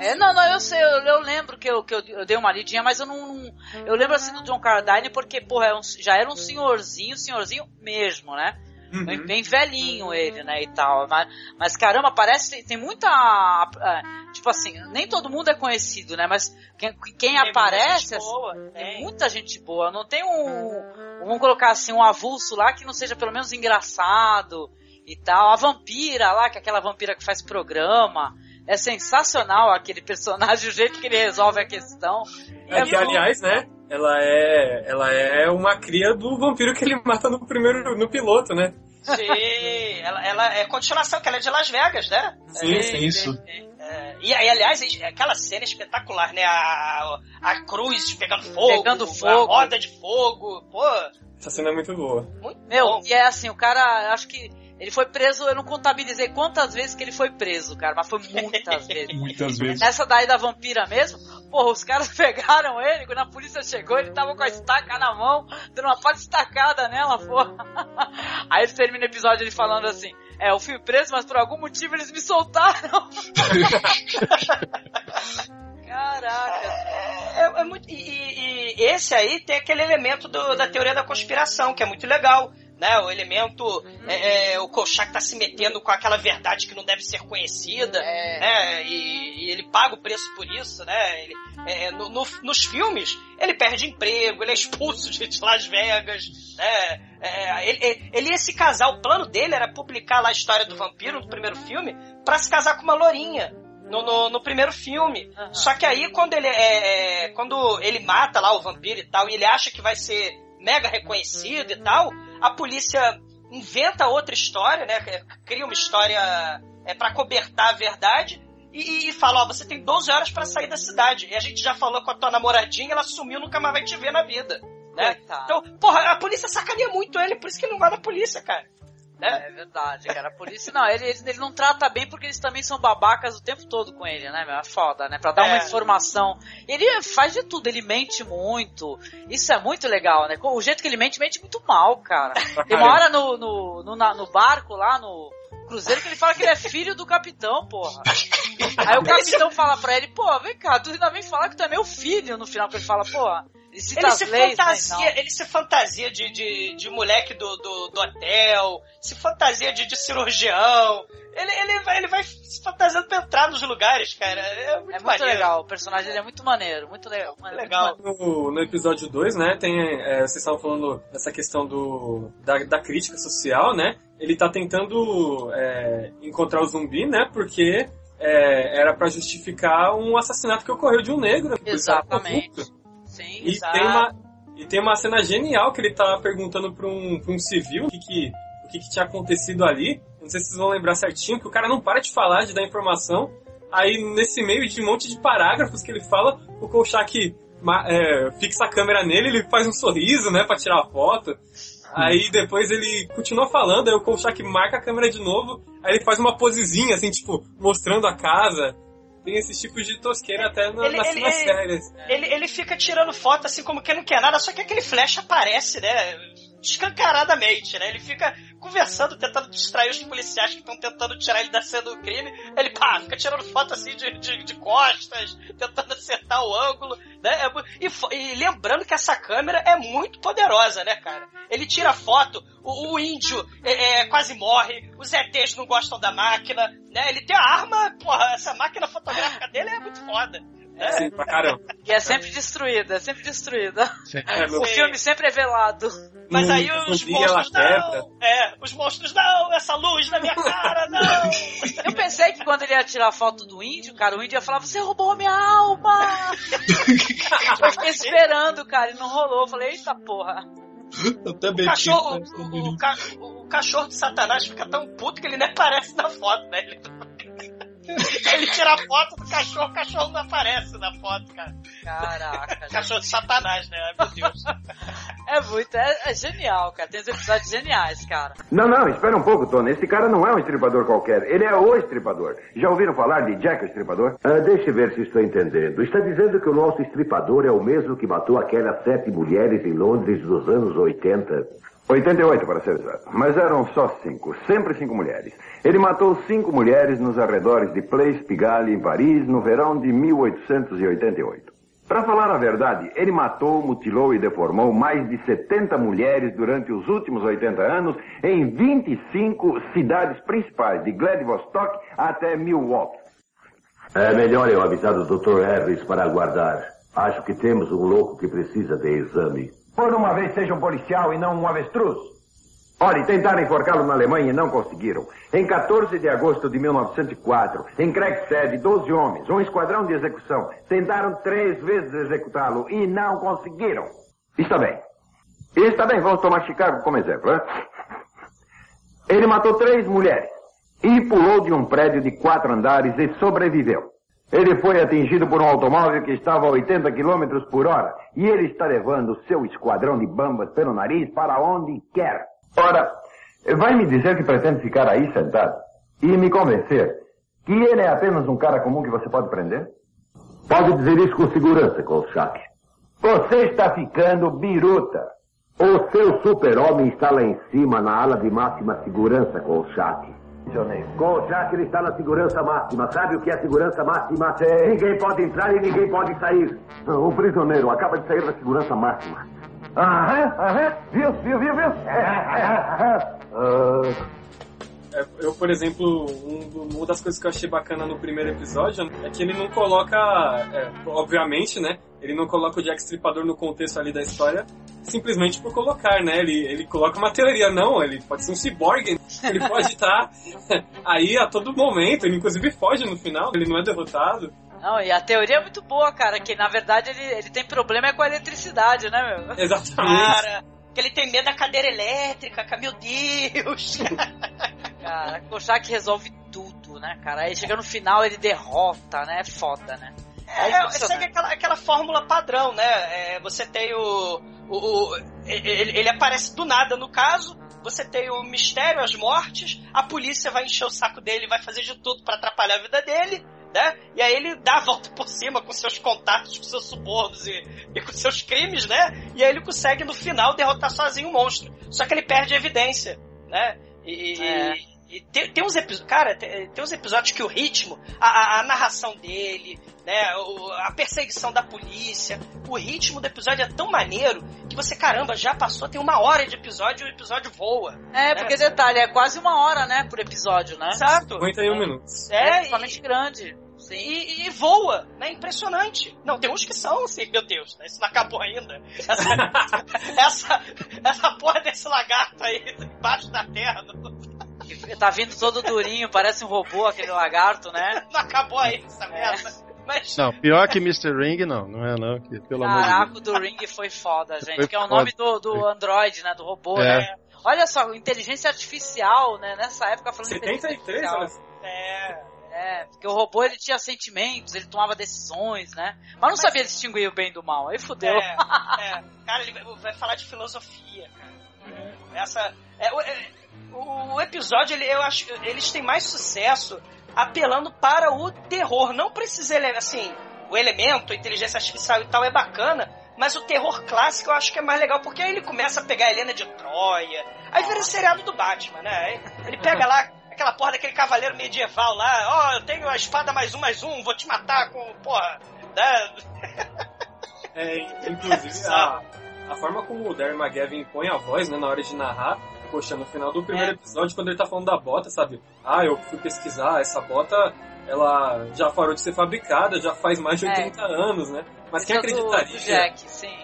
É, não, não, eu sei, eu, eu lembro que, eu, que eu, eu dei uma lidinha, mas eu não, não- Eu lembro assim do John Carradine porque, porra, é um- já era um senhorzinho, senhorzinho mesmo, né? Uhum. Bem, bem velhinho ele, né, e tal. Mas, mas, caramba, parece. Tem muita. ah, Tipo assim, nem todo mundo é conhecido, né? Mas quem, quem Tem muita aparece. gente assim, boa, tem. muita gente boa. Não tem um. Vamos colocar assim, um avulso lá que não seja pelo menos engraçado e tal. A vampira lá, que é aquela vampira que faz programa. É sensacional aquele personagem, o jeito que ele resolve a questão. É, que, muito- aliás, né? Ela é, ela é uma cria do vampiro que ele mata no primeiro, no piloto, né? Sim, ela, ela é continuação, que ela é de Las Vegas, né? Sim, É, sim. Isso. é, e aí, aliás, aquela cena é espetacular, né? A, a cruz pegando fogo, Pegando a fogo. roda de fogo, pô, Essa cena é muito boa. muito Meu, bom. e é assim, o cara, acho que ele foi preso, eu não contabilizei quantas vezes que ele foi preso, cara, mas foi muitas vezes. Muitas vezes. Nessa daí da vampira mesmo, porra, os caras pegaram ele, quando a polícia chegou, ele tava com a estaca na mão, dando uma pata estacada nela, porra. Aí ele termina o episódio ele falando assim, é, eu fui preso, mas por algum motivo eles me soltaram. Caraca. É, é muito, e, e- e esse aí tem aquele elemento do- da teoria da conspiração, que é muito legal. Né, o elemento, é, é, o Kolchak tá se metendo com aquela verdade que não deve ser conhecida, É. né, e, e ele paga o preço por isso, né, ele, é, no- no- nos filmes ele perde emprego, ele é expulso de, Las Vegas, né, é, ele, ele- ele ia se casar, o plano dele era publicar lá a história do vampiro no primeiro filme, pra se casar com uma lourinha. No, no, no primeiro filme. Aham. Só que aí, quando ele é, é, Quando ele mata lá o vampiro e tal, e ele acha que vai ser mega reconhecido e tal, a polícia inventa outra história, né? Cria uma história é, para cobertar a verdade. E, e fala, ó, você tem 12 horas pra sair da cidade. E a gente já falou com a tua namoradinha, ela sumiu, nunca mais vai te ver na vida. Né? Então, porra, a polícia sacaneia muito ele, por isso que ele não vai na polícia, cara. Né? É verdade, cara. Por isso, não, ele, ele, ele não trata bem porque eles também são babacas o tempo todo com ele, né, meu? É foda, né? Pra dar uma É. informação. Ele faz de tudo, ele mente muito. Isso é muito legal, né? O jeito que ele mente, mente muito mal, cara. Tem uma hora no, no, no, na- no barco lá, no cruzeiro, que ele fala que ele é filho do capitão, porra. Aí o capitão fala pra ele, pô, vem cá, tu ainda vem falar que tu é meu filho no final, que ele fala, pô, ele cita Ele as se leis, né, fantasia, tal. ele se fantasia de, de, de moleque do, do, do hotel, se fantasia de, de cirurgião. Ele, ele, vai, ele vai se fantasiando pra entrar nos lugares, cara. É muito, É muito legal, o personagem dele é muito maneiro, muito legal. muito legal. No, no episódio 2, né, tem, é, vocês estavam falando dessa questão do, da, da crítica social, né? Ele tá tentando é, encontrar o zumbi, né? Porque é, era pra justificar um assassinato que ocorreu de um negro. foi Exatamente. E tem, uma, e tem uma cena genial que ele tá perguntando pra um, pra um civil o que, que, o que, que tinha acontecido ali. Não sei se vocês vão lembrar certinho, que o cara não para de falar, de dar informação. Aí, nesse meio de um monte de parágrafos que ele fala, o Kolchak é, fixa a câmera nele, ele faz um sorriso, né, pra tirar a foto. Aí depois ele continua falando, aí o Kolchak marca a câmera de novo, aí ele faz uma posezinha, assim, tipo, mostrando a casa. Tem esses tipos de tosqueira até na, Ele- nas ele- ele- sérias. Ele, ele fica tirando foto assim como quem não quer nada, só que aquele flash aparece, né? Escancaradamente, né? Ele fica conversando, tentando distrair os policiais que estão tentando tirar ele da cena do crime. Ele, pá, fica tirando foto assim de, de, de costas, tentando acertar o ângulo, né? É e, e lembrando que essa câmera é muito poderosa, né, cara? Ele tira foto, o, o índio é, é, quase morre, os ETs não gostam da máquina, né? Ele tem a arma, porra, essa máquina fotográfica dele é muito foda. É. Sim, pra caramba. E é sempre destruída, é sempre destruída. É, O filme sempre é velado. Mas aí os um monstros não. É, os monstros não, essa luz na minha cara, não. Eu pensei que quando ele ia tirar foto do índio, cara, o índio ia falar, você roubou minha alma! eu fiquei esperando, cara, e não rolou. Eu falei, eita porra. Eu O também cachorro, tinha- o, o ca- o cachorro de Satanás fica tão puto que ele nem aparece na foto, né? Ele, ele tira a foto do cachorro, o cachorro não aparece na foto, cara. Caraca. Cachorro de Satanás, né? Ai, Meu Deus. É muito, é, é genial, cara. Tem uns episódios geniais, cara. Não, não, espera um pouco, Tony. Esse cara não é um estripador qualquer. Ele é o estripador. Já ouviram falar de Jack o Estripador? Ah, deixe ver se estou entendendo. Está dizendo que o nosso estripador é o mesmo que matou aquelas sete mulheres em Londres dos anos 80? 88, para ser exato. Mas eram só cinco. Sempre cinco mulheres. Ele matou cinco mulheres nos arredores de Place Pigalle, em Paris, no verão de 1888. Para falar a verdade, ele matou, mutilou e deformou mais de 70 mulheres durante os últimos 80 anos em 25 cidades principais, de Vladivostok até Milwaukee. É melhor eu avisar o Dr. Harris para aguardar. Acho que temos um louco que precisa de exame. Por uma vez seja um policial e não um avestruz. Olhe, tentaram enforcá-lo na Alemanha e não conseguiram. Em 14 de agosto de 1904, em Craighead, 12 homens, um esquadrão de execução, tentaram três vezes executá-lo e não conseguiram. Está bem. Está bem, vamos tomar Chicago como exemplo. Né? Ele matou três mulheres e pulou de um prédio de quatro andares e sobreviveu. Ele foi atingido por um automóvel que estava a 80 km por hora e ele está levando seu esquadrão de bambas pelo nariz para onde quer. Ora, vai me dizer que pretende ficar aí sentado e me convencer que ele é apenas um cara comum que você pode prender? Pode dizer isso com segurança, Kolchak. Você está ficando biruta. O seu super-homem está lá em cima, na ala de máxima segurança, Kolchak. Kolchak, ele está na segurança máxima. Sabe o que é segurança máxima? Ninguém pode entrar e ninguém pode sair. O prisioneiro acaba de sair da segurança máxima. Aham, aham, viu, viu, viu, viu? É, eu, por exemplo, um, uma das coisas que eu achei bacana no primeiro episódio é que ele não coloca, é, obviamente, né? Ele não coloca o Jack Stripador no contexto ali da história simplesmente por colocar, né? Ele, ele coloca uma teoria, não, ele pode ser um ciborgue, ele pode estar aí a todo momento, ele inclusive foge no final, ele não é derrotado. Não, e a teoria é muito boa, cara, que na verdade ele, ele tem problema é com a eletricidade, né, meu? Exatamente. Cara, que ele tem medo da cadeira elétrica, cara, meu Deus. Cara, Kochak resolve tudo, né, cara? Aí chega no final ele derrota, né? É foda, né? É, é, segue aquela, aquela fórmula padrão, né? É, você tem o, o, o- ele, ele aparece do nada no caso. Você tem o mistério, as mortes. A polícia vai encher o saco dele, vai fazer de tudo pra atrapalhar a vida dele, né? E aí ele dá a volta por cima com seus contatos, com seus subornos e, e com seus crimes, né? E aí ele consegue no final derrotar sozinho o monstro. Só que ele perde a evidência, né? E, É. e tem, tem uns episódios, cara, tem, tem uns episódios que o ritmo, a, a- a narração dele, né, o- a perseguição da polícia, o ritmo do episódio é tão maneiro que você, caramba, já passou, tem uma hora de episódio e o episódio voa. É, porque detalhe, é quase uma hora, né, por episódio, né? Exato. 51 minutos. É, É, principalmente grande. Sim. E, e voa, né? Impressionante. Não, tem uns que são assim, meu Deus, né? Isso não acabou ainda. Essa, essa, essa porra desse lagarto aí embaixo da terra não, Tá vindo todo durinho, parece um robô aquele lagarto, né? não acabou ainda essa merda. Mas Não, pior que Mr. Ring, não, não é não, que, pelo amor de Deus. Caraca, do Ring foi foda, gente. Foi que é o nome do, do Android, né? Do robô, É. né? Olha só, inteligência artificial, né? Nessa época falando de inteligência 73, artificial. é. É, porque o robô ele tinha sentimentos, ele tomava decisões, né? Mas não sabia distinguir o bem do mal. Aí fudeu. É, é. Cara, ele vai- falar de filosofia, cara. Essa. é, é, o- o episódio, ele, eu acho, eles têm mais sucesso apelando para o terror. Não precisa assim, o elemento, inteligência artificial e tal é bacana, mas o terror clássico eu acho que é mais legal, porque aí ele começa a pegar a Helena de Troia, aí vira seriado do Batman, né? Ele pega lá aquela porra daquele cavaleiro medieval lá, ó, eu tenho a espada mais um, mais um, vou te matar com, porra, né? É, inclusive, a, a forma como o Darren McGavin põe a voz, né, na hora de narrar, poxa, no final do primeiro É. episódio, quando ele tá falando da bota, sabe? Ah, eu fui pesquisar, essa bota ela já parou de ser fabricada, já faz mais de É. 80 anos, né? Mas quem Esse é do- acreditaria? do Jack, sim.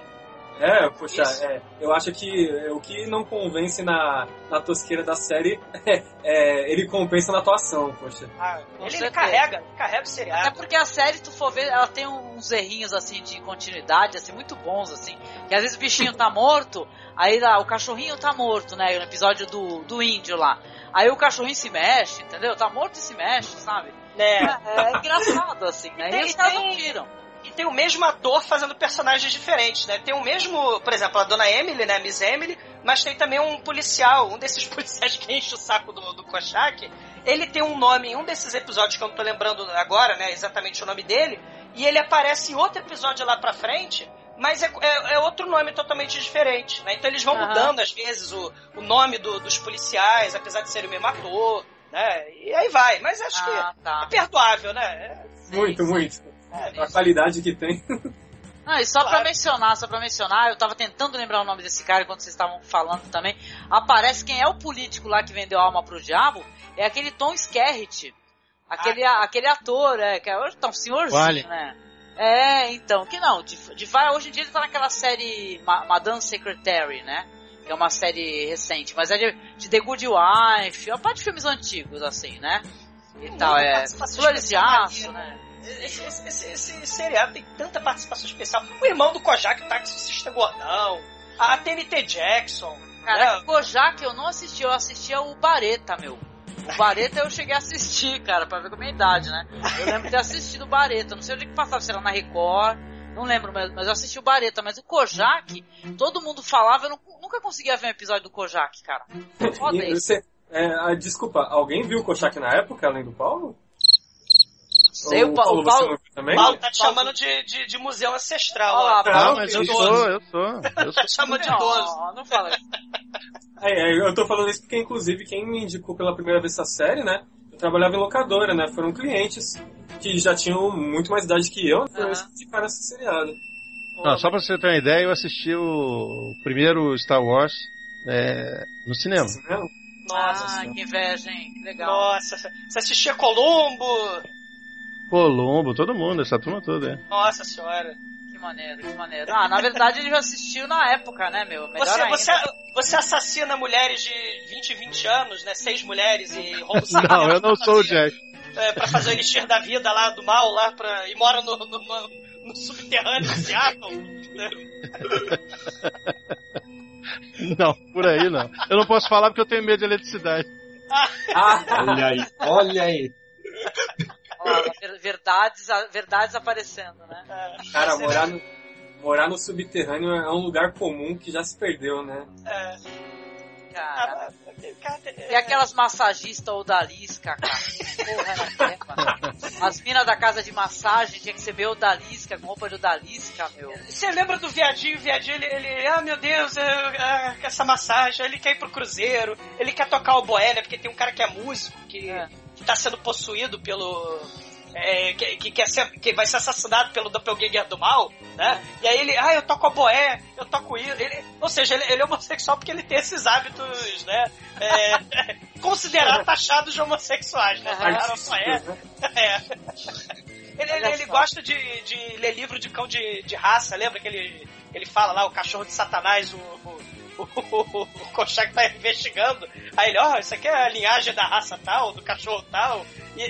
É, poxa, é, eu acho que é, o que não convence na, na tosqueira da série é, é, ele compensa na atuação, poxa. Ah, ele, ele certeza. carrega, carrega o Até seriado. porque a série, se tu for ver, ela tem uns errinhos assim de continuidade, assim, muito bons, assim. Que às vezes o bichinho tá morto, aí lá, o cachorrinho tá morto, né? No episódio do, do índio lá. Aí o cachorrinho se mexe, entendeu? Tá morto e se mexe, sabe? Né? É, é engraçado, assim, né? E, tem- os caras não tiram. E tem o mesmo ator fazendo personagens diferentes, né? Tem o mesmo, por exemplo, a dona Emily, né? Miss Emily, mas tem também um policial, um desses policiais que enche o saco do, do Kochak. Ele tem um nome em um desses episódios que eu não tô lembrando agora, né? Exatamente o nome dele. E ele aparece em outro episódio lá pra frente, mas é, é- é outro nome totalmente diferente, né? Então eles vão Aham. mudando, às vezes, o, o nome do- dos policiais, apesar de serem o mesmo ator, né? E aí vai. Mas acho Ah, que tá. é perdoável, né? É- Muito, muito. É, A qualidade que tem. Não, e só pra mencionar, só pra mencionar, eu tava tentando lembrar o nome desse cara enquanto vocês estavam falando também. Aparece quem é o político lá que vendeu a alma pro diabo, é aquele Tom Skerritt. Aquele, aquele ator, é, que é hoje tá um senhorzinho, Vale. né? É, então, que não, de, de hoje em dia ele tá naquela série Ma- Madame Secretary, né? Que é uma série recente, mas é de, de The Good Wife, é uma parte de filmes antigos, assim, né? E tal, é. Flores de Aço, maneira. né? Esse, esse- esse- esse seriado tem tanta participação especial. O irmão do Kojak, o taxista gordão. A TNT Jackson. Cara, né? o Kojak eu não assisti, eu assistia o Bareta, meu. O Bareta eu cheguei a assistir, cara, pra ver com a minha idade, né? Eu lembro de ter assistido o Bareta, não sei onde que passava, se era na Record, não lembro mas eu assisti o Bareta, mas o Kojak, todo mundo falava, eu não- nunca conseguia ver um episódio do Kojak, cara. Foda isso. você- é, ah, desculpa, alguém viu o Kochak na época, além do Paulo? Sei, o Paulo, o Paulo, também? Paulo tá te chamando de, de, de museu ancestral. Olha lá, ó. Paulo, Não, mas eu sou, eu sou. Eu sou. Tá chamando de idoso. não, não fala isso. É, é, eu tô falando isso porque, inclusive, quem me indicou pela primeira vez essa série, né? Eu trabalhava em locadora, né? Foram clientes que já tinham muito mais idade que eu, então eles indicaram esse seriado. Não, só pra você ter uma ideia, eu assisti o primeiro Star Wars é, no cinema. Mesmo? Nossa, ah, que inveja, hein? Que legal. Nossa, você assistia Colombo? Colombo, todo mundo, essa turma toda. É. Nossa senhora. Que maneiro, que maneiro. Ah, na verdade ele já assistiu na época, né, meu? Melhor Você, ainda. você, você assassina mulheres de 20 e 20 anos, né? Seis mulheres e rouba o Não, eu não sou o Jack. É, pra fazer o elixir da vida lá, do mal lá, pra, e mora no, no, no- no subterrâneo de Seattle. né? Não, por aí não. Eu não posso falar porque eu tenho medo de eletricidade. Ah, Olha aí, olha aí. Verdades, verdades aparecendo, né? É, cara, você- morar no, morar no subterrâneo é um lugar comum que já se perdeu, né? É, Cara. ah, E aquelas massagistas odalisca, cara. Porra, era. As minas da casa de massagem tinha que ser meio odalisca, com roupa de odalisca, meu. Você lembra do viadinho? O viadinho, ele, ele ah, meu Deus, eu- ah, essa massagem, ele quer ir pro cruzeiro, ele quer tocar o boé, né? Porque tem um cara que é músico, que, É. que tá sendo possuído pelo. é, que, que, quer ser, que vai ser assassinado pelo doppelganger do mal, né? E aí ele, ah, eu toco a boé, eu toco isso. Ele, ou seja, ele, ele é homossexual porque ele tem esses hábitos, né? É, considerados taxados de homossexuais, né? Cara, só é. É. Ele, ele, ele gosta de, de ler livro de cão de, de raça, lembra que ele, ele fala lá, o cachorro de satanás, o, o, o, o Kochak tá investigando. Aí ele, ó, isso aqui é a linhagem da raça tal, do cachorro tal. E,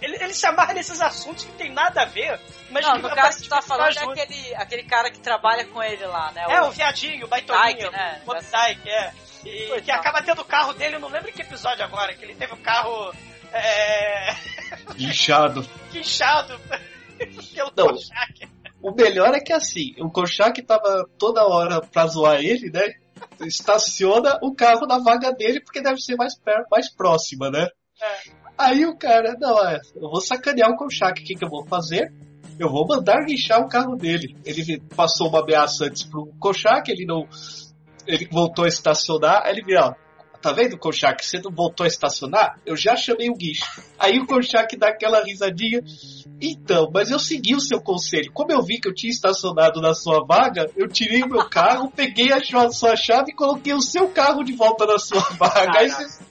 ele, ele se amarra nesses assuntos que tem nada a ver. Mas Não, que no caso que tu tá falando é aquele, aquele cara que trabalha com ele lá, né? É, o viadinho, o baitoninho, né? o Dyke, é. E que acaba tendo o carro dele, eu não lembro em que episódio agora, que ele teve o carro é, Inchado. guinchado pelo Não. Kochak. O melhor é que assim, o Korchak tava toda hora pra zoar ele, né? Estaciona o carro na vaga dele porque deve ser mais, per- mais próxima, né? É. Aí o cara, não, é, eu vou sacanear o Korchak, o que, que eu vou fazer? Eu vou mandar guinchar o carro dele. Ele passou uma ameaça antes pro Korchak, ele não. Ele voltou a estacionar, aí ele viu, ó. Tá vendo, Korchak? Você não voltou a estacionar? Eu já chamei o guincho. Aí o Korchak dá aquela risadinha. Então, mas eu segui o seu conselho. Como eu vi que eu tinha estacionado na sua vaga, eu tirei o meu carro, peguei a sua, sua chave e coloquei o seu carro de volta na sua vaga. Aí você,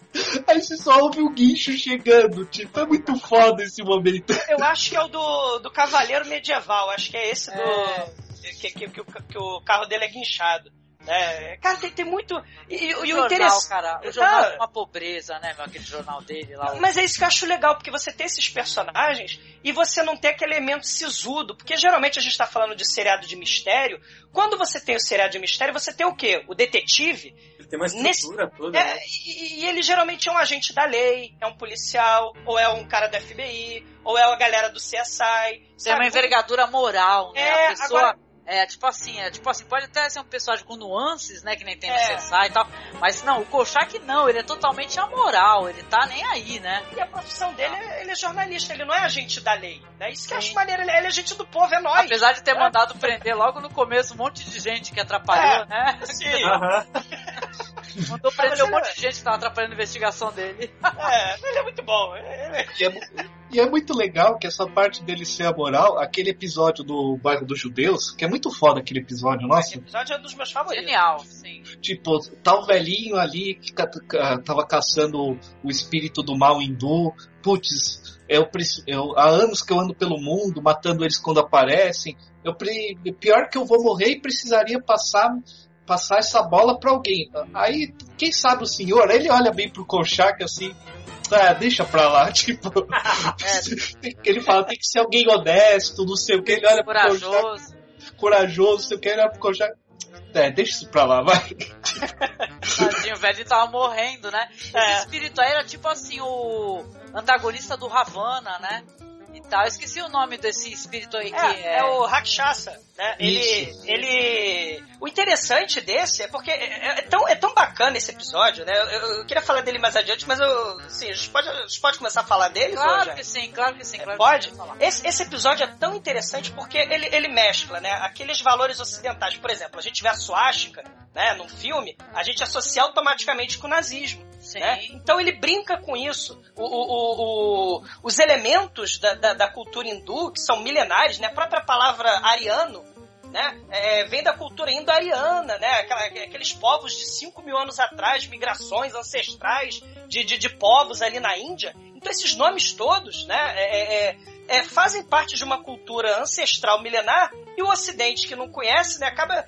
Aí você só ouve o guincho chegando, tipo, é muito foda esse momento. Eu acho que é o do, do Cavaleiro Medieval, acho que é esse do. Que, que, que, o- que o carro dele é guinchado. É, cara, tem, tem muito. E, e- e o jornal, interesse. cara. O jornal Cara, é uma pobreza, né, meu? Aquele jornal dele lá. o- Mas é isso que eu acho legal, porque você tem esses personagens e você não tem aquele elemento sisudo. Porque geralmente a gente tá falando de seriado de mistério. Quando você tem o seriado de mistério, você tem o quê? O detetive. Ele tem uma estrutura toda. É, né? e, e ele geralmente é um agente da lei, é um policial, ou é um cara do FBI, ou é a galera do CSI. Tem sabe? uma envergadura moral, né? É, a pessoa. agora- É, tipo assim, é tipo assim, pode até ser um personagem com nuances, né? Que nem tem É. CSI e tal. Mas não, o Kolchak não, ele é totalmente amoral, ele tá nem aí, né? E a profissão dele, é- ele é jornalista, ele não é agente da lei. Né? Isso que eu acho maneiro, ele é, ele é agente do povo, é nóis. Apesar de ter É. mandado prender logo no começo um monte de gente que atrapalhou, É, né? sim. Aham. Mandou prender um monte de gente que tava atrapalhando a investigação dele. É, ele é muito bom. Ele é- E é, e é muito legal que essa parte dele ser a moral, aquele episódio do bairro dos judeus, que é muito foda aquele episódio, Esse nossa. episódio é um dos meus favoritos. Genial, sim. Tipo, tá o velhinho ali que tava caçando o- espírito do mal hindu. Putz, eu, eu, há anos que eu ando pelo mundo, matando eles quando aparecem. Eu, pior que eu vou morrer e precisaria passar passar essa bola pra alguém. Aí, quem sabe o senhor, ele olha bem pro Kolchak assim, tá, deixa pra lá, tipo. ele fala, tem que ser alguém honesto, não sei o que, ele olha pro Kolchak, Corajoso. corajoso, não sei o que, ele olha pro Kolchak. É, deixa isso pra lá, vai. Tadinho, o velho tava morrendo, né? Esse É. espírito aí era tipo assim, o antagonista do Havana, né? E tal. Eu esqueci o nome desse espírito aí que É, é. é o Rakshasa, né? Ele, Isso. ele, o interessante desse é porque é, é tão, é tão bacana esse episódio, né? Eu, eu- eu queria falar dele mais adiante, mas eu, assim, a gente pode, a gente pode começar a falar dele, Claro que sim, claro que sim. Claro Pode? Que sim, falar. Esse, esse episódio é tão interessante porque ele, ele mescla, né? Aqueles valores ocidentais. Por exemplo, a gente vê a suástica, né? Num filme, a gente associa automaticamente com o nazismo. Né? Então ele brinca com isso. O- o- o- os elementos da, da- da cultura hindu, que são milenares, né? A própria palavra ariano, né? É, vem da cultura indo-ariana, né? Aquela- aqueles povos de 5 mil anos atrás, migrações ancestrais de, de, de povos ali na Índia. Então esses nomes todos, né? é- é- é, fazem parte de uma cultura ancestral milenar e o Ocidente que não conhece, né? Acaba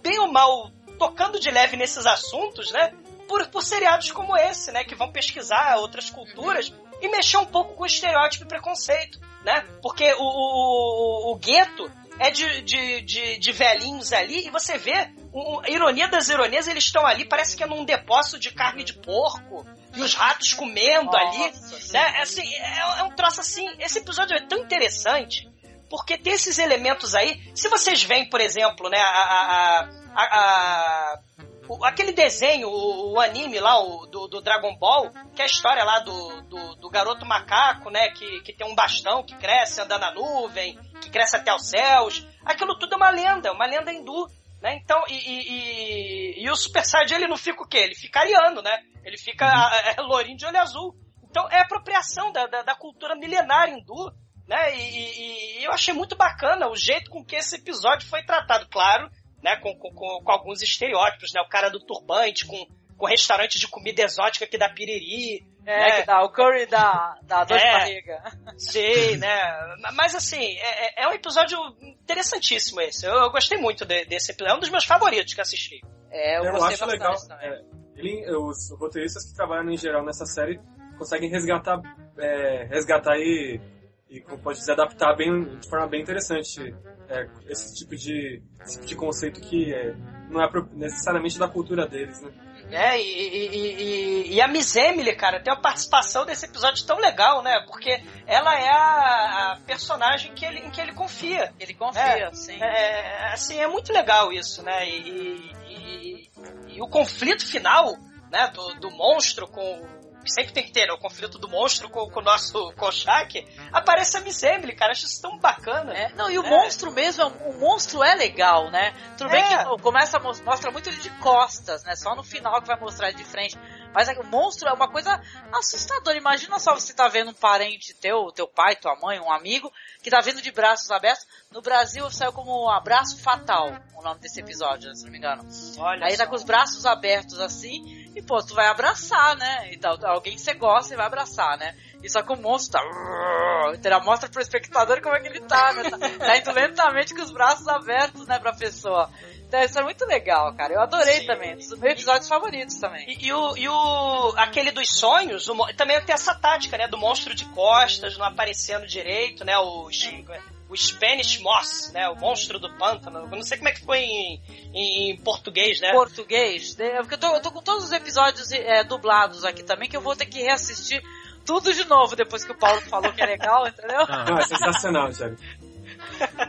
bem ou mal tocando de leve nesses assuntos, né? Por, por seriados como esse, né? Que vão pesquisar outras culturas e mexer um pouco com o estereótipo e preconceito, né? Porque o, o, o gueto é de, de, de, de velhinhos ali e você vê, o, a ironia das ironias, eles estão ali, parece que é num depósito de carne de porco e os ratos comendo ali, Nossa, sim. né? É, assim, é, é um troço assim. Esse episódio é tão interessante porque tem esses elementos aí. Se vocês veem, por exemplo, né, a, a, a, a- o- aquele desenho, o, o anime lá, o, do, do Dragon Ball, que é a história lá do, do, do garoto macaco, né, que, que tem um bastão que cresce, anda na nuvem, que cresce até os céus. Aquilo tudo é uma lenda, uma lenda hindu. Né? Então, e, e, e- e o Super Saiyajin ele não fica o quê? Ele fica ariano, né? Ele fica é, é, lourinho de olho azul. Então é apropriação da, da, da cultura milenar hindu, né? E, e- e eu achei muito bacana o jeito com que esse episódio foi tratado, claro, né? Com, com, com, com alguns estereótipos, né? O cara do turbante, com, com restaurante de comida exótica que dá piriri. É, né? que dá o curry da, da dor de É. barriga. Sei, né? Mas assim, é, é- é um episódio interessantíssimo esse. Eu, eu gostei muito de- desse episódio. É um dos meus favoritos que assisti. É, eu, Eu gostei acho legal. é, ele, os roteiristas que trabalham em geral nessa série conseguem resgatar, é, resgatar e, e, como pode dizer, adaptar bem, de forma bem interessante é, esse, tipo de, esse tipo de conceito que é, não é necessariamente da cultura deles, né? É, e, e, e- e- a Miss Emily, cara, tem uma participação desse episódio tão legal, né? Porque ela é a, a personagem que ele, em que ele confia. Ele confia, É, sim. É, assim, é muito legal isso, né? E, e- e o conflito final, né, do, do monstro com. Que sempre tem que ter, né? O conflito do monstro com, com o nosso Koshak, aparece a Miss Emily, cara. Acho isso tão bacana. É, não, e o É. monstro mesmo, é o monstro é legal, né? Tudo bem É. que começa mostra muito ele de costas, né? Só no final que vai mostrar ele de frente. Mas é o monstro é uma coisa assustadora. Imagina só você tá vendo um parente teu, teu pai, tua mãe, um amigo, que tá vindo de braços abertos. No Brasil saiu como um abraço fatal, o nome desse episódio, se não me engano. Olha Aí só. tá com os braços abertos assim, E, pô, tu vai abraçar, né? E tal, alguém que você gosta e vai abraçar, né? E só que o monstro tá. Entendeu? Mostra pro espectador como é que ele tá, né? Tá, tá indo lentamente com os braços abertos, né, pra pessoa. Então, isso é muito legal, cara. Eu adorei Sim. também. Um dos meus episódios favoritos também. E, e o, e o. aquele dos sonhos, o também tem essa tática, né? Do monstro de costas, não aparecendo direito, né? O, o Spanish Moss, né? O monstro do pântano. Eu não sei como é que ficou em, em, português, né? Português. né? Porque eu tô, eu tô com todos os episódios é, dublados aqui também, que eu vou ter que reassistir tudo de novo depois que o Paulo falou que é legal, entendeu? Não, é sensacional, Thiago.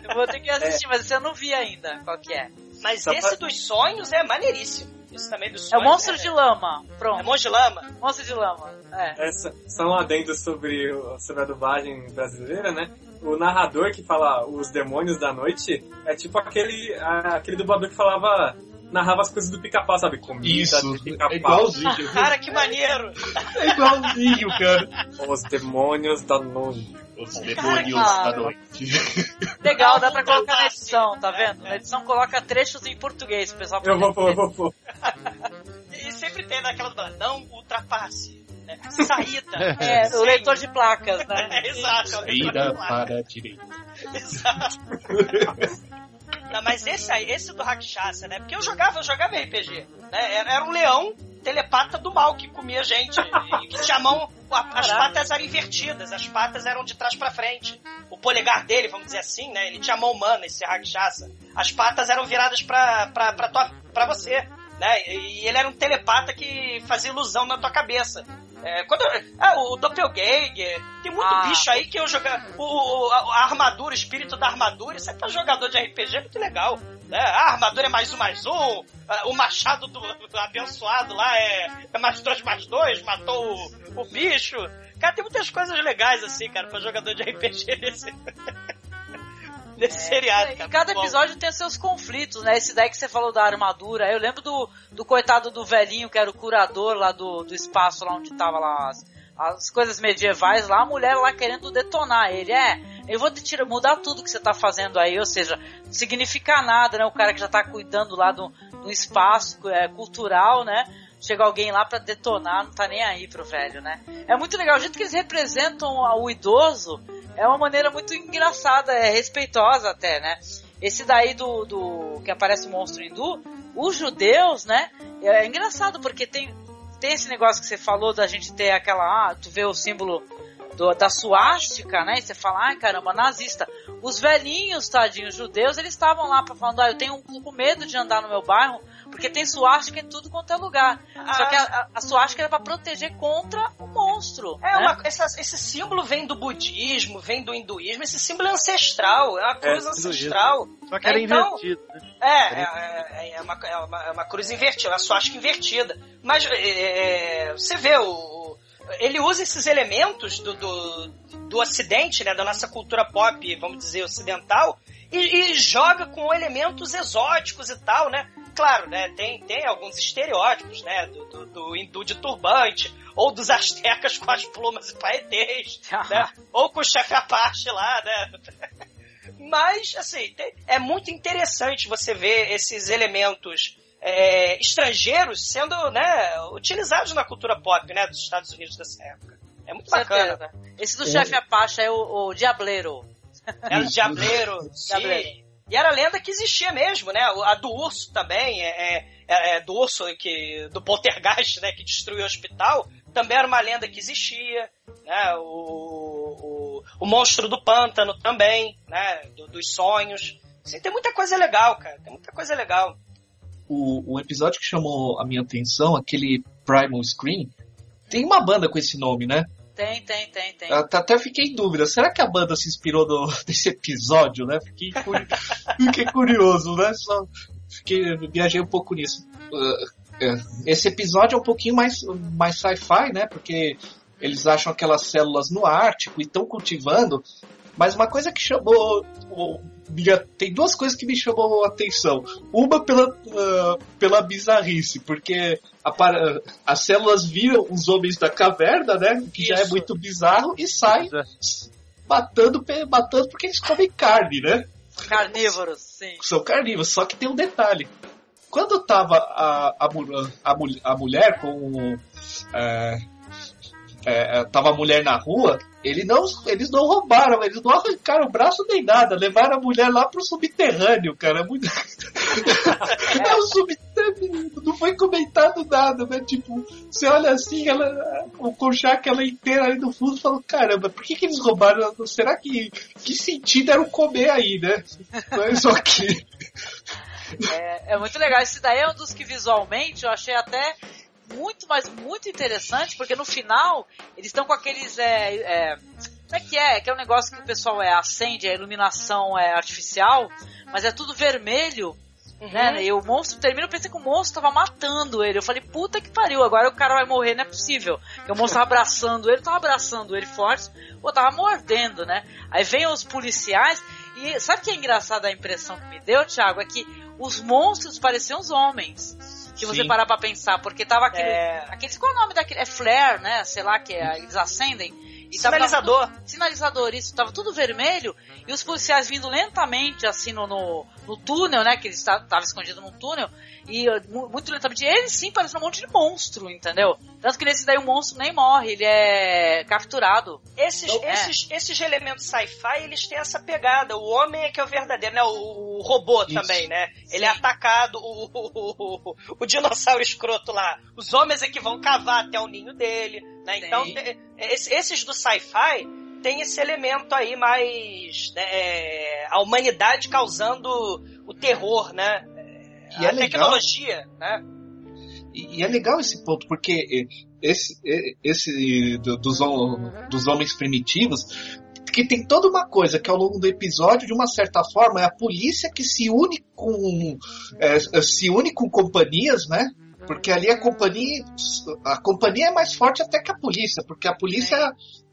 Eu vou ter que assistir, mas esse eu não vi ainda. Qual que é? Mas Só esse pra- dos sonhos é maneiríssimo. Isso também dos É o sonhos. monstro de lama. Pronto. É monstro de lama. Monstro de lama. É. Essa, só um adendo sobre, o- sobre a dublagem brasileira, né? O narrador que fala os demônios da noite é tipo aquele, a- aquele dublador que falava. narrava as coisas do pica-pau, sabe? Comida Isso, de pica-pau. é igualzinho. Cara, que maneiro! É igualzinho, cara. Os demônios da noite. Os demônios da noite. Legal, dá pra colocar na edição, tá vendo? Na edição coloca trechos em português, o pessoal Eu vou pôr, eu vou pôr. E sempre tem daquela do não ultrapasse. Né? Saída. É, o Sim. leitor de placas, né? É, exato. é o placa. para a direita. Exato. Não, mas esse aí, esse do Rakshasa, né? Porque eu jogava, eu jogava RPG, né? Era, era um leão telepata do mal que comia gente. E que tinha a mão. a- As patas eram invertidas, as patas eram de trás pra frente. O polegar dele, vamos dizer assim, né? Ele tinha a mão humana, esse Rakshasa. As patas eram viradas pra, pra, pra, tua, pra você. Né? E ele era um telepata que fazia ilusão na tua cabeça. É, quando eu- ah, o Doppelganger, tem muito Ah. bicho aí que eu jogar. O, o- a, armadura, o espírito da armadura, isso aí pra jogador de RPG é muito legal. Né? A armadura é mais um, mais um. O machado do, do abençoado lá é, é mais dois, mais dois. Matou o, o bicho. Cara, tem muitas coisas legais assim, cara, pra jogador de RPG nesse. seriado, É, cara. e cada episódio tem seus conflitos, né? Esse daí que você falou da armadura. Eu lembro do, do coitado do velhinho, que era o curador lá do, do espaço, lá onde tava lá as, as coisas medievais lá, a mulher lá querendo detonar ele. É, eu vou te tirar, mudar tudo que você tá fazendo aí, ou seja, não significa nada, né? O cara que já tá cuidando lá do, do espaço é, cultural, né? Chega alguém lá pra detonar, não tá nem aí pro velho, né? É muito legal, o jeito que eles representam o idoso é uma maneira muito engraçada, é respeitosa até, né? Esse daí do, do que aparece o monstro hindu, os judeus, né? É engraçado porque tem tem esse negócio que você falou da gente ter aquela, ah, tu vê o símbolo do- da suástica, né? E você fala, ai caramba, nazista. Os velhinhos, tadinhos, judeus, eles estavam lá falando, ah, eu tenho um pouco medo de andar no meu bairro, porque tem suástica em tudo quanto é lugar. Só que a, a, a suástica era pra proteger contra o monstro. É, né? uma, essa- esse símbolo vem do budismo, vem do hinduísmo, esse símbolo é ancestral, é uma cruz hinduísmo. ancestral. Só que era É, então- invertido. né? É, é, é, é uma, é, uma, é uma cruz invertida, uma suástica invertida. Mas é, é, você vê, o, ele usa esses elementos do, do, do ocidente, né, da nossa cultura pop, vamos dizer, ocidental, e, e joga com elementos exóticos e tal, né? Claro, né, tem, tem alguns estereótipos, né, do, do, do hindu de turbante, ou dos astecas com as plumas e paetês, né, ou com o chefe Apache lá, né? Mas, assim, tem- é muito interessante você ver esses elementos é, estrangeiros sendo né, utilizados na cultura pop né, dos Estados Unidos dessa época. É muito bacana. Certeza. Esse do chefe Apache é o, o Diableiro. Era o Diableiro. Diableiro. E era lenda que existia mesmo, né? A do urso também, é, é- é do urso que, do poltergeist, né? Que destruiu o hospital, também era uma lenda que existia, né? O, o, o monstro do pântano também, né? Do- dos sonhos. Assim, tem muita coisa legal, cara. Tem muita coisa legal. O, o episódio que chamou a minha atenção, aquele Primal Scream, tem uma banda com esse nome, né? Tem, tem, tem, tem. Até fiquei em dúvida. Será que a banda se inspirou no, nesse episódio, né? Fiquei, curi- fiquei curioso, né? Só fiquei, viajei um pouco nisso. Uh, é, esse episódio é um pouquinho mais, mais sci-fi, né? Porque eles acham aquelas células no Ártico e estão cultivando. Mas uma coisa que chamou. Tem duas coisas que me chamou a atenção. Uma pela, ah, pela bizarrice, porque a para- as células viram os homens da caverna, né? Que já é Isso. muito bizarro, e saem matando, pe- matando porque eles comem carne, né? Carnívoros, sim. São carnívoros, só que tem um detalhe. quando tava a, a, a, a mulher com. É, é, tava a mulher na rua, ele não, eles não roubaram, eles não arrancaram o braço nem nada, levaram a mulher lá pro subterrâneo, cara. Muito... é o subterrâneo, não foi comentado nada, né? Tipo, você olha assim, ela, o Konchak, ela inteira ali no fundo, falou, caramba, por que, que eles roubaram? Será que. Que sentido era o comer aí, né? É só aqui. É, é muito legal. Esse daí é um dos que visualmente eu achei até muito, mas muito interessante, porque no final eles estão com aqueles. É, é, como é que é? Que é um negócio que o pessoal é, acende, a iluminação é artificial, mas é tudo vermelho. Né? E o monstro termina, eu pensei que o monstro tava matando ele. Eu falei, puta que pariu, agora o cara vai morrer, não é possível. Porque o monstro tava abraçando ele, tava abraçando ele forte, ou tava mordendo, né? Aí vem os policiais, e sabe o que é engraçado a impressão que me deu, Thiago? É que os monstros pareciam os homens. Se você parar pra pensar, porque tava aquele. É. aqueles qual é o nome daquele? É flare, né? Sei lá, que é, eles acendem. E Sinalizador. tava tudo- sinalizador, isso. Tava tudo vermelho e os policiais vindo lentamente, assim, no, no, no túnel, né? Que eles estavam escondidos num túnel. E mu- muito lentamente. Eles sim parecem um monte de monstro, entendeu? Tanto que nesse daí o monstro nem morre, ele é capturado. Esses, Então, é. esses, esses elementos sci-fi, eles têm essa pegada. O homem é que é o verdadeiro, né? O, o robô Isso. também, né? Ele é atacado, o, o, o, dinossauro escroto lá. Os homens é que vão cavar até o ninho dele, né? Então, Sim. esse- esses do sci-fi tem esse elemento aí mais... né, é, a humanidade causando o terror, né? E a é legal. tecnologia, né? E, e é legal esse ponto, porque eh, esse, eh, esse do- dos, dos homens primitivos, que tem toda uma coisa que ao longo do episódio, de uma certa forma, é a polícia que se une com eh, se une com companhias, né? Porque ali a companhia a companhia é mais forte até que a polícia, porque a polícia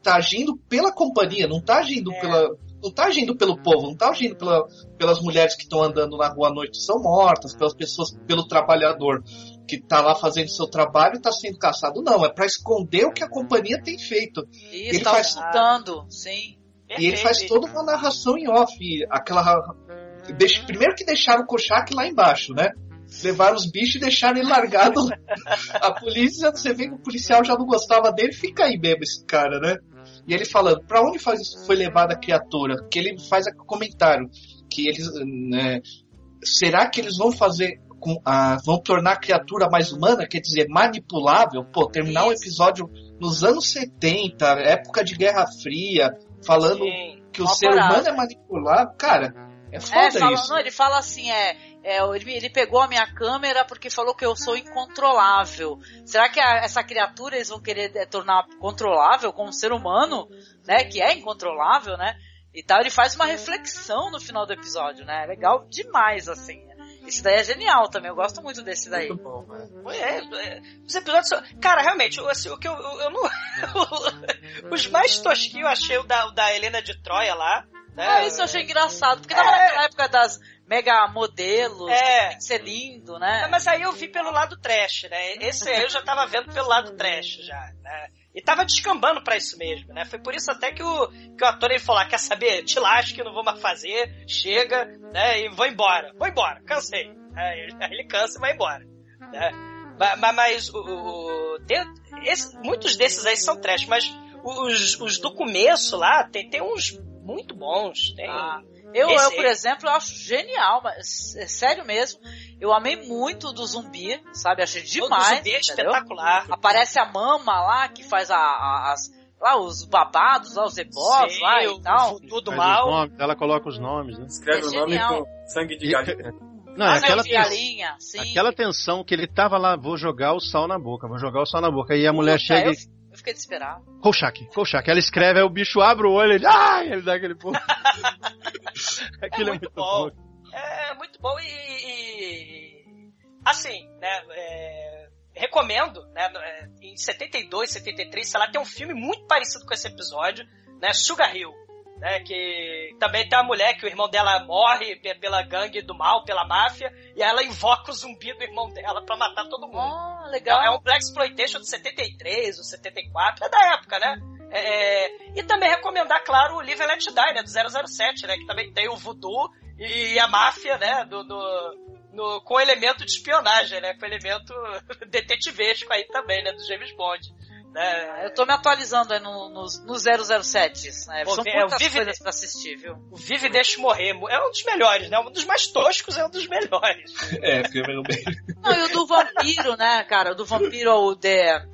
tá agindo pela companhia, não tá agindo pela não tá agindo pelo povo, não tá agindo pela, pelas mulheres que estão andando na rua à noite e são mortas, pelas pessoas, pelo trabalhador que tá lá fazendo seu trabalho e tá sendo caçado. Não, é para esconder o que a companhia tem feito. E Ele tá faz- ocultando, sim. E ele faz toda uma narração em off. Aquela. Deixa- Primeiro que deixaram o Kochak lá embaixo, né? Levaram os bichos e deixaram ele largado. a polícia, você vê que o policial já não gostava dele, fica aí mesmo esse cara, né? E ele falando, pra onde faz- foi levada a criatura? Que ele faz o comentário que eles. né, será que eles vão fazer. Com a, vão tornar a criatura mais humana, quer dizer, manipulável? Pô, terminar o episódio nos anos 70, época de Guerra Fria, falando Sim. que o Uma ser coragem. humano é manipulável. Cara, é foda É, fala- isso. não, ele fala assim, é, é, ele, ele pegou a minha câmera porque falou que eu sou incontrolável. Será que a- essa criatura eles vão querer é, tornar controlável como um ser humano, né? Que é incontrolável, né? E tal, ele faz uma reflexão no final do episódio, né? É legal demais, assim. Esse daí é genial também, eu gosto muito desse daí. Muito bom, né? É, é, os episódios são... Cara, realmente, o- assim, o que eu, eu, eu não... os mais tosquinhos eu achei o da, o da Helena de Troia lá. Né? Ah, isso eu achei engraçado, porque tava É. naquela época das mega modelos, É. tem que ser lindo, né? Não, mas aí eu vi pelo lado trash, né? Esse aí eu já tava vendo pelo lado trash já, né? E tava descambando pra isso mesmo, né? Foi por isso até que o, que o ator ele falou, ah, quer saber? Te lasque, não vou mais fazer, chega, né? E vou embora, vou embora, cansei. Aí ele- aí ele cansa e vai embora, né? Mas, mas, o, o- esse- muitos desses aí são trash, mas os, os do começo lá, tem, tem uns muito bons, tem... Ah, eu, Esse eu, por exemplo, eu acho genial, mas é sério mesmo. Eu amei muito do zumbi, sabe? Achei o do demais. zumbi é entendeu? espetacular. Aparece a mama lá que faz a, a- as, lá os babados, lá os ebós Sim, lá e o tal. Tudo mal. nomes, ela coloca os nomes, né? Escreve É o nome com sangue de E- galinha. Não, é Ah, aquela, de galinha, sim. aquela tensão que ele tava lá, vou jogar o sal na boca, vou jogar o sal na boca. Aí a mulher Puta, chega eu, e. fiquei desesperado. Kolchak, Kolchak. Ela escreve, aí o bicho abre o olho, ele. Ai! Ele dá aquele pulo. Aquilo é muito muito, bom. bom. É muito bom e, e- assim, né? é, recomendo, né? é, Em 72, 73, sei lá, tem um filme muito parecido com esse episódio, né? Sugar Hill. Né, que também tem uma mulher que o irmão dela morre pe- pela gangue do mal, pela máfia, e ela invoca o zumbi do irmão dela pra matar todo mundo. Oh, legal. É um Black Exploitation de 73 ou 74, é da época, né? É, e também recomendar, claro, o Live and Let Die, né? Do 007, né? Que também tem o voodoo e a máfia, né? Do, do- no, com elemento de espionagem, né? Com elemento detetivesco aí também, né? Do James Bond. Né? Eu tô me atualizando aí no, no, no 007. Né? Pô, São é, muitas o Vive- coisas pra assistir, viu? O Vive e Deixe Morrer é um dos melhores, né? Um dos mais toscos é um dos melhores. É, filme bem. Não, e o do vampiro, né, cara? O do vampiro é o The.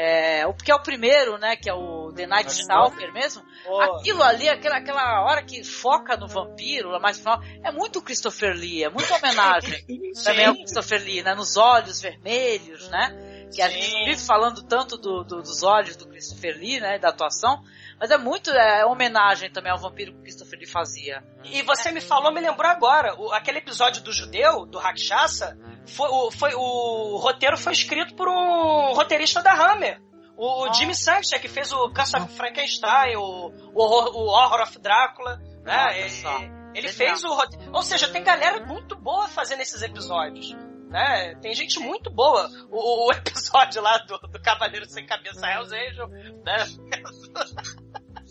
É, o que é o primeiro, né? Que é o The Night Stalker mesmo. Pô. Aquilo ali, aquela, aquela hora que foca no vampiro, lá mais no final, é muito Christopher Lee, é muita homenagem também ao Christopher Lee, né? Nos olhos vermelhos, né? Que a gente vive falando tanto do- do- dos olhos do Christopher Lee, né? Da atuação. Mas é muito é, homenagem também ao vampiro que o Christopher Lee fazia. E você me falou, me lembrou agora, o- aquele episódio do judeu, do Rakshasa, foi, o, foi, o roteiro foi escrito por um roteirista da Hammer. O, o Jimmy Sanchez, que fez o Caça Frankenstein, o, o, horror, o Horror of Drácula, né? Ele, ele fez o roteiro. Ou seja, tem galera muito boa fazendo esses episódios. Né? Tem gente muito boa. O, o episódio lá do, do Cavaleiro Sem Cabeça Hells Angel, né?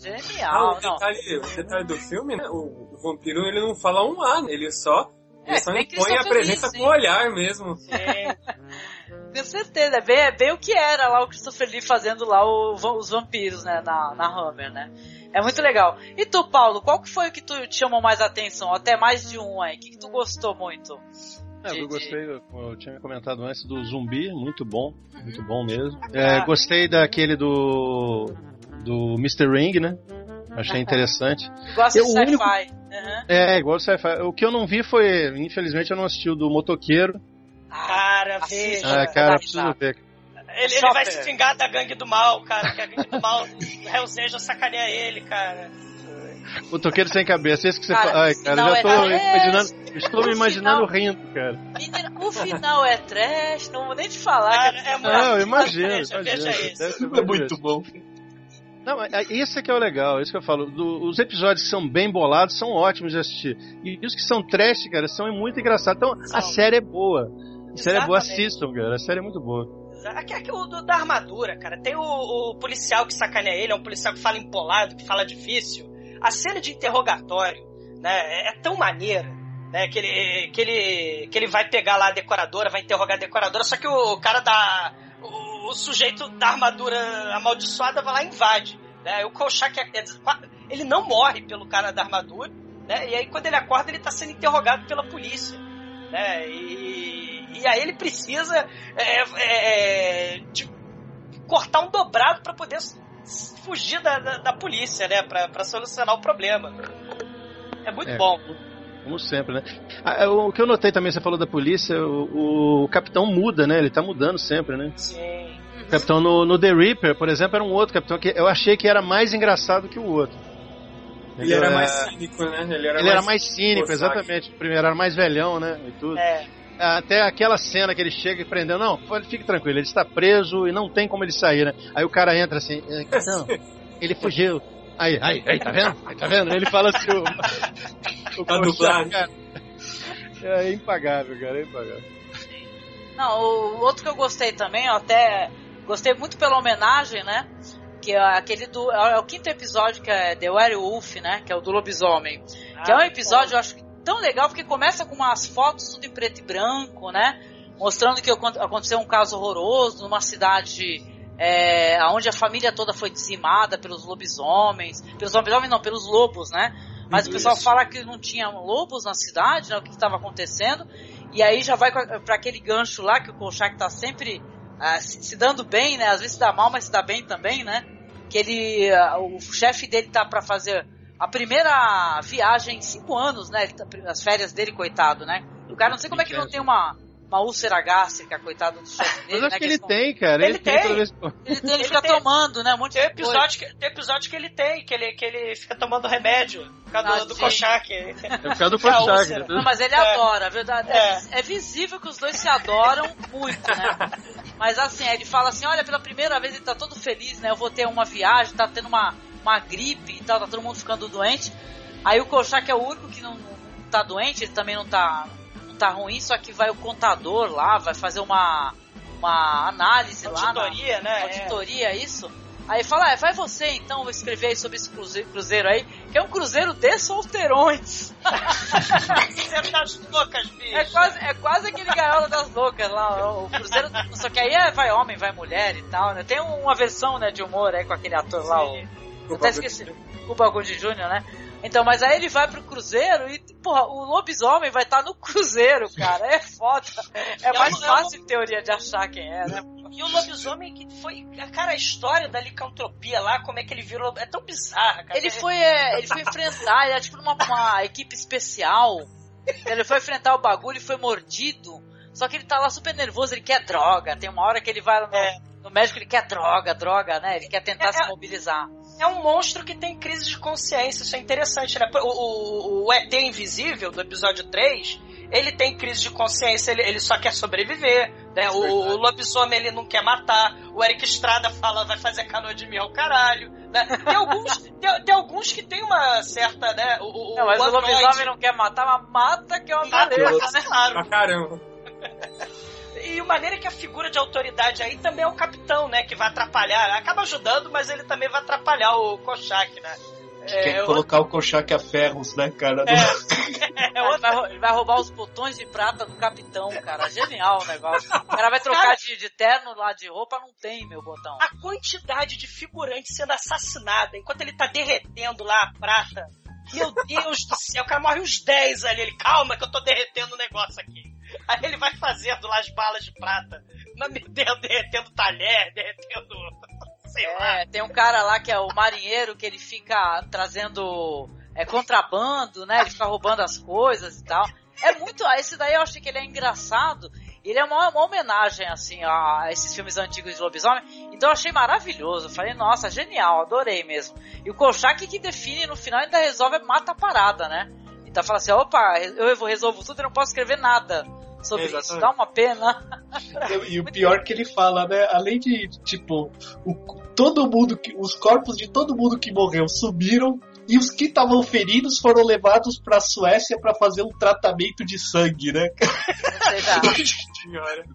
Ah, Genial, o, não. detalhe, o detalhe do filme, né? O, o vampiro ele não fala um A, né? ele só, ele É, só impõe a presença Lee, com o olhar mesmo. Com certeza, é bem, é bem o que era lá o Christopher Lee fazendo lá o- os vampiros, né, na, na Hammer, né. É muito legal. E tu, Paulo, qual que foi o que tu te chamou mais atenção? Até mais de um aí. O que, que tu gostou muito? É, eu gostei, eu tinha comentado antes, do zumbi, muito bom, muito bom mesmo. Ah. É, gostei daquele do do Mr. Ring, né? Achei interessante. Gosta Eu, sci-fi? único- Aham. É, igual o sci-fi. O que eu não vi foi, infelizmente, eu não assisti o do motoqueiro. Cara, assiste, veja. Ah, cara, eu preciso ver. Ele, ele vai se vingar da gangue do mal, cara. Que a gangue do mal, o Hells Angel sacaneia ele, cara. Motoqueiro sem cabeça, esse que você Cara, fala. Ai, o cara, já tô é trash. imaginando. Estou me O imaginando final- rindo, cara. Menina, o final é trash, não vou nem te falar. Cara, é é muito- Não, ser É muito bom. Não, mas é- isso é que é o legal, isso que eu falo. Do- os episódios que são bem bolados são ótimos de assistir. E os que são trash, cara, são muito engraçados. Então, a São. série é boa. A série é boa, assistam, cara. A série é muito boa. Aqui, aqui o do- da armadura, cara. Tem o, o policial que sacaneia ele, é um policial que fala empolado, que fala difícil. A cena de interrogatório, né, é, é tão maneira, né, que ele, que, ele, que ele vai pegar lá a decoradora, vai interrogar a decoradora, só que o cara da. O, o sujeito da armadura amaldiçoada vai lá e invade. Né, o Kolchak, é- é- ele não morre pelo cara da armadura, né, e aí quando ele acorda, ele tá sendo interrogado pela polícia. Né, e, e aí ele precisa é, é, é, de cortar um dobrado para poder fugir da, da, da polícia, né? Pra, pra solucionar o problema. É muito É. bom. Como sempre, né? Ah, é, O que eu notei também, você falou da polícia, o, o capitão muda, né? Ele tá mudando sempre, né? Sim. O capitão no, no The Reaper, por exemplo, era um outro capitão que eu achei que era mais engraçado que o outro. Ele era É, mais cínico, né? Ele era Ele mais, era mais cínico, exatamente. O primeiro era mais velhão, né? E tudo. É. Até aquela cena que ele chega e prendeu, não, fique tranquilo, ele está preso e não tem como ele sair, né? Aí o cara entra assim, "É, não, ele fugiu. Aí, aí, aí, tá vendo? Aí, tá vendo? Ele fala assim, o, o A dublagem. cara. É impagável, cara, é impagável. Não, o outro que eu gostei também, eu até gostei muito pela homenagem, né? Que é aquele do. É o quinto episódio que é The Werewolf, né? Que é o do lobisomem. que é um Ah, episódio, eu acho que tão legal, porque começa com umas fotos tudo em preto e branco, né? Mostrando que acon- aconteceu um caso horroroso numa cidade é, onde a família toda foi dizimada pelos lobisomens. Pelos lobisomens não, pelos lobos, né? Mas o pessoal Isso. fala que não tinha lobos na cidade, né? O que estava acontecendo. E aí já vai para aquele gancho lá que o Kolchak tá sempre ah, se, se dando bem, né? Às vezes se dá mal, mas se dá bem também, né? Que ele, ah, o chefe dele tá para fazer a primeira viagem em cinco anos, né? Tá- as férias dele, coitado, né? O cara não sei como é que não tem uma, uma úlcera gástrica, coitado do chefe dele, Mas acho né? que ele tem, cara. Ele, Ele tem, tem. vez. Ele, ele Ele fica tem. tomando, né? Um monte Tem de coisa. episódio, que, tem episódio que ele tem, que ele, que ele fica tomando remédio por causa do. Kochak. É por causa do é Kochak, né? Não, mas ele É. adora, verdade. É. é visível que os dois se adoram muito, né? Mas assim, ele fala assim: olha, pela primeira vez ele tá todo feliz, né? Eu vou ter uma viagem, tá tendo uma, uma gripe e tal, tá todo mundo ficando doente. Aí o Kochak é o único que não, não tá doente, ele também não tá, não tá ruim, só que vai o contador lá, vai fazer uma, uma análise lá. na- Auditoria, né? É. auditoria, isso. Aí fala, é, vai você então, vou escrever aí sobre esse cruzeiro, cruzeiro aí, que é um cruzeiro de solteirões. Cruzeiro das loucas, bicho. É quase, é quase aquele gaiola das loucas lá, o cruzeiro. Só que aí é, vai homem, vai mulher e tal, né? Tem uma versão né, de humor aí com aquele ator lá, o. Eu até esqueci. O Bagulho de Júnior, né? Então, mas aí ele vai pro cruzeiro e, porra, o lobisomem vai estar no cruzeiro, cara. É foda. É mais um- é fácil, em teoria, de achar quem é, né? E o lobisomem que foi. Cara, a história da licantropia lá, como é que ele virou. É tão bizarra, cara. Ele foi, é, ele foi enfrentar, ele era tipo numa uma equipe especial. Ele foi enfrentar o bagulho e foi mordido. Só que ele tá lá super nervoso, ele quer droga. Tem uma hora que ele vai no, no médico, ele quer droga, droga, né? Ele quer tentar É, se é- mobilizar. É um monstro que tem crise de consciência, isso é interessante, né? O, o, o ET Invisível, do episódio 3, ele tem crise de consciência, ele, ele só quer sobreviver, né? O, o lobisomem ele não quer matar, o Eric Estrada fala vai fazer canoa de mil ao caralho, né? Tem alguns, tem, tem alguns que tem uma certa, né? O, o, Não, mas o lobisomem não quer matar, mas mata que é uma Mata, beleza, né? claro. Pra caramba. E a maneira que a figura de autoridade aí também é o capitão, né? Que vai atrapalhar. Acaba ajudando, mas ele também vai atrapalhar o Kochak, né? Quer É, colocar o Kochak a ferros, né, cara? ele, vai, ele vai roubar os botões de prata do capitão, cara. Genial o negócio. O cara vai trocar Cara- de, de terno lá de roupa, não tem meu botão. a quantidade de figurantes sendo assassinada enquanto ele tá derretendo lá a prata. Meu Deus do céu, o cara morre uns 10 ali. Ele, calma que eu tô derretendo o negócio aqui. Aí ele vai fazendo lá as balas de prata. Derretendo talher, derretendo. Sei lá. É, tem um cara lá que é o marinheiro que ele fica trazendo é, contrabando, né? Ele fica roubando as coisas e tal. É muito. Esse daí eu achei que ele é engraçado. Ele é uma, uma homenagem, assim, a esses filmes antigos de lobisomem. Então eu achei maravilhoso. Falei, nossa, genial, adorei mesmo. E o Kolchak que define no final ainda resolve, mata a parada, né? Então fala assim, opa, eu vou- resolvo tudo e não posso escrever nada sobre isso. Dá uma pena. E o pior que ele fala, né? Além de, tipo, o- todo mundo, que, os corpos de todo mundo que morreu sumiram e os que estavam feridos foram levados pra Suécia pra fazer um tratamento de sangue, né?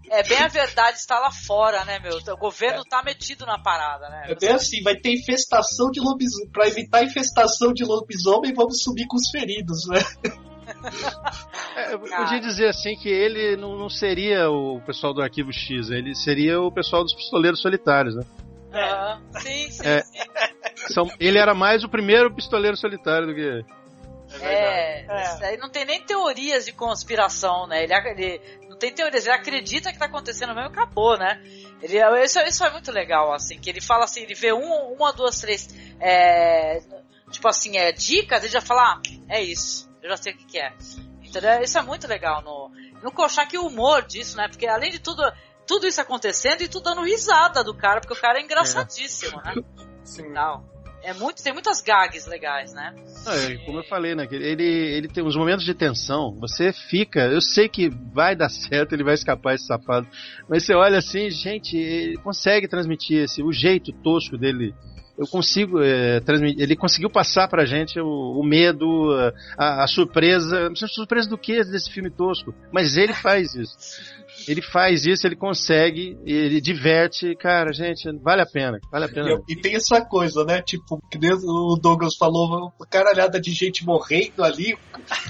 É bem a verdade está lá fora, né, meu? O governo tá metido na parada, né? É bem assim, vai ter infestação de lobisomem. Pra evitar a infestação de lobisomem, vamos subir com os feridos, né? É, eu podia dizer assim que ele não, não seria o pessoal do Arquivo X, ele seria o pessoal dos pistoleiros solitários, né? Aham. Sim, sim, É. sim. São, ele era mais o primeiro pistoleiro solitário do que. É, isso aí não tem nem teorias de conspiração, né? Ele, ele não tem teorias, ele acredita que tá acontecendo mesmo e acabou, né? Ele, isso, isso é muito legal, assim, que ele fala assim, ele vê um, uma, duas, três, é, tipo assim, é, dicas, ele já fala, ah, é isso, eu já sei o que, que é. Entendeu? Isso é muito legal no, no Kolchak o humor disso, né? Porque além de tudo, tudo isso acontecendo e tu dando risada do cara, porque o cara é engraçadíssimo, né? Sim. Tal. É muito, tem muitas gags legais, né? Não, é, como eu falei, né? que Ele, ele tem uns momentos de tensão. Você fica. Eu sei que vai dar certo, ele vai escapar esse safado. Mas você olha assim, gente, ele consegue transmitir esse, o jeito tosco dele. Eu consigo é, transmitir. Ele conseguiu passar pra gente o, o medo, a, a surpresa. Não sei surpresa do que desse filme tosco. Mas ele faz isso. Ele faz isso, ele consegue, ele diverte. Cara, gente, vale a pena. Vale a pena. E, e tem essa coisa, né? Tipo, que o Douglas falou, uma caralhada de gente morrendo ali.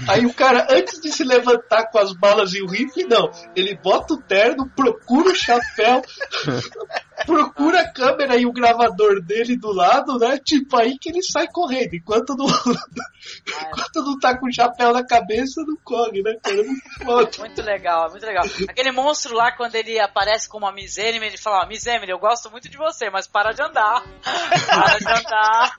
Aí o cara, antes de se levantar com as balas e o rifle, não. Ele bota o terno, procura o chapéu, procura a câmera e o gravador dele do lado, né? Tipo, aí que ele sai correndo. Enquanto não, enquanto não tá com o chapéu na cabeça, não corre, né? Cara, É muito. Muito legal, muito legal. Aquele monstro lá, quando ele aparece como a Miss Emily, ele fala, ó, Miss Emily, eu gosto muito de você, mas para de andar. Para de andar.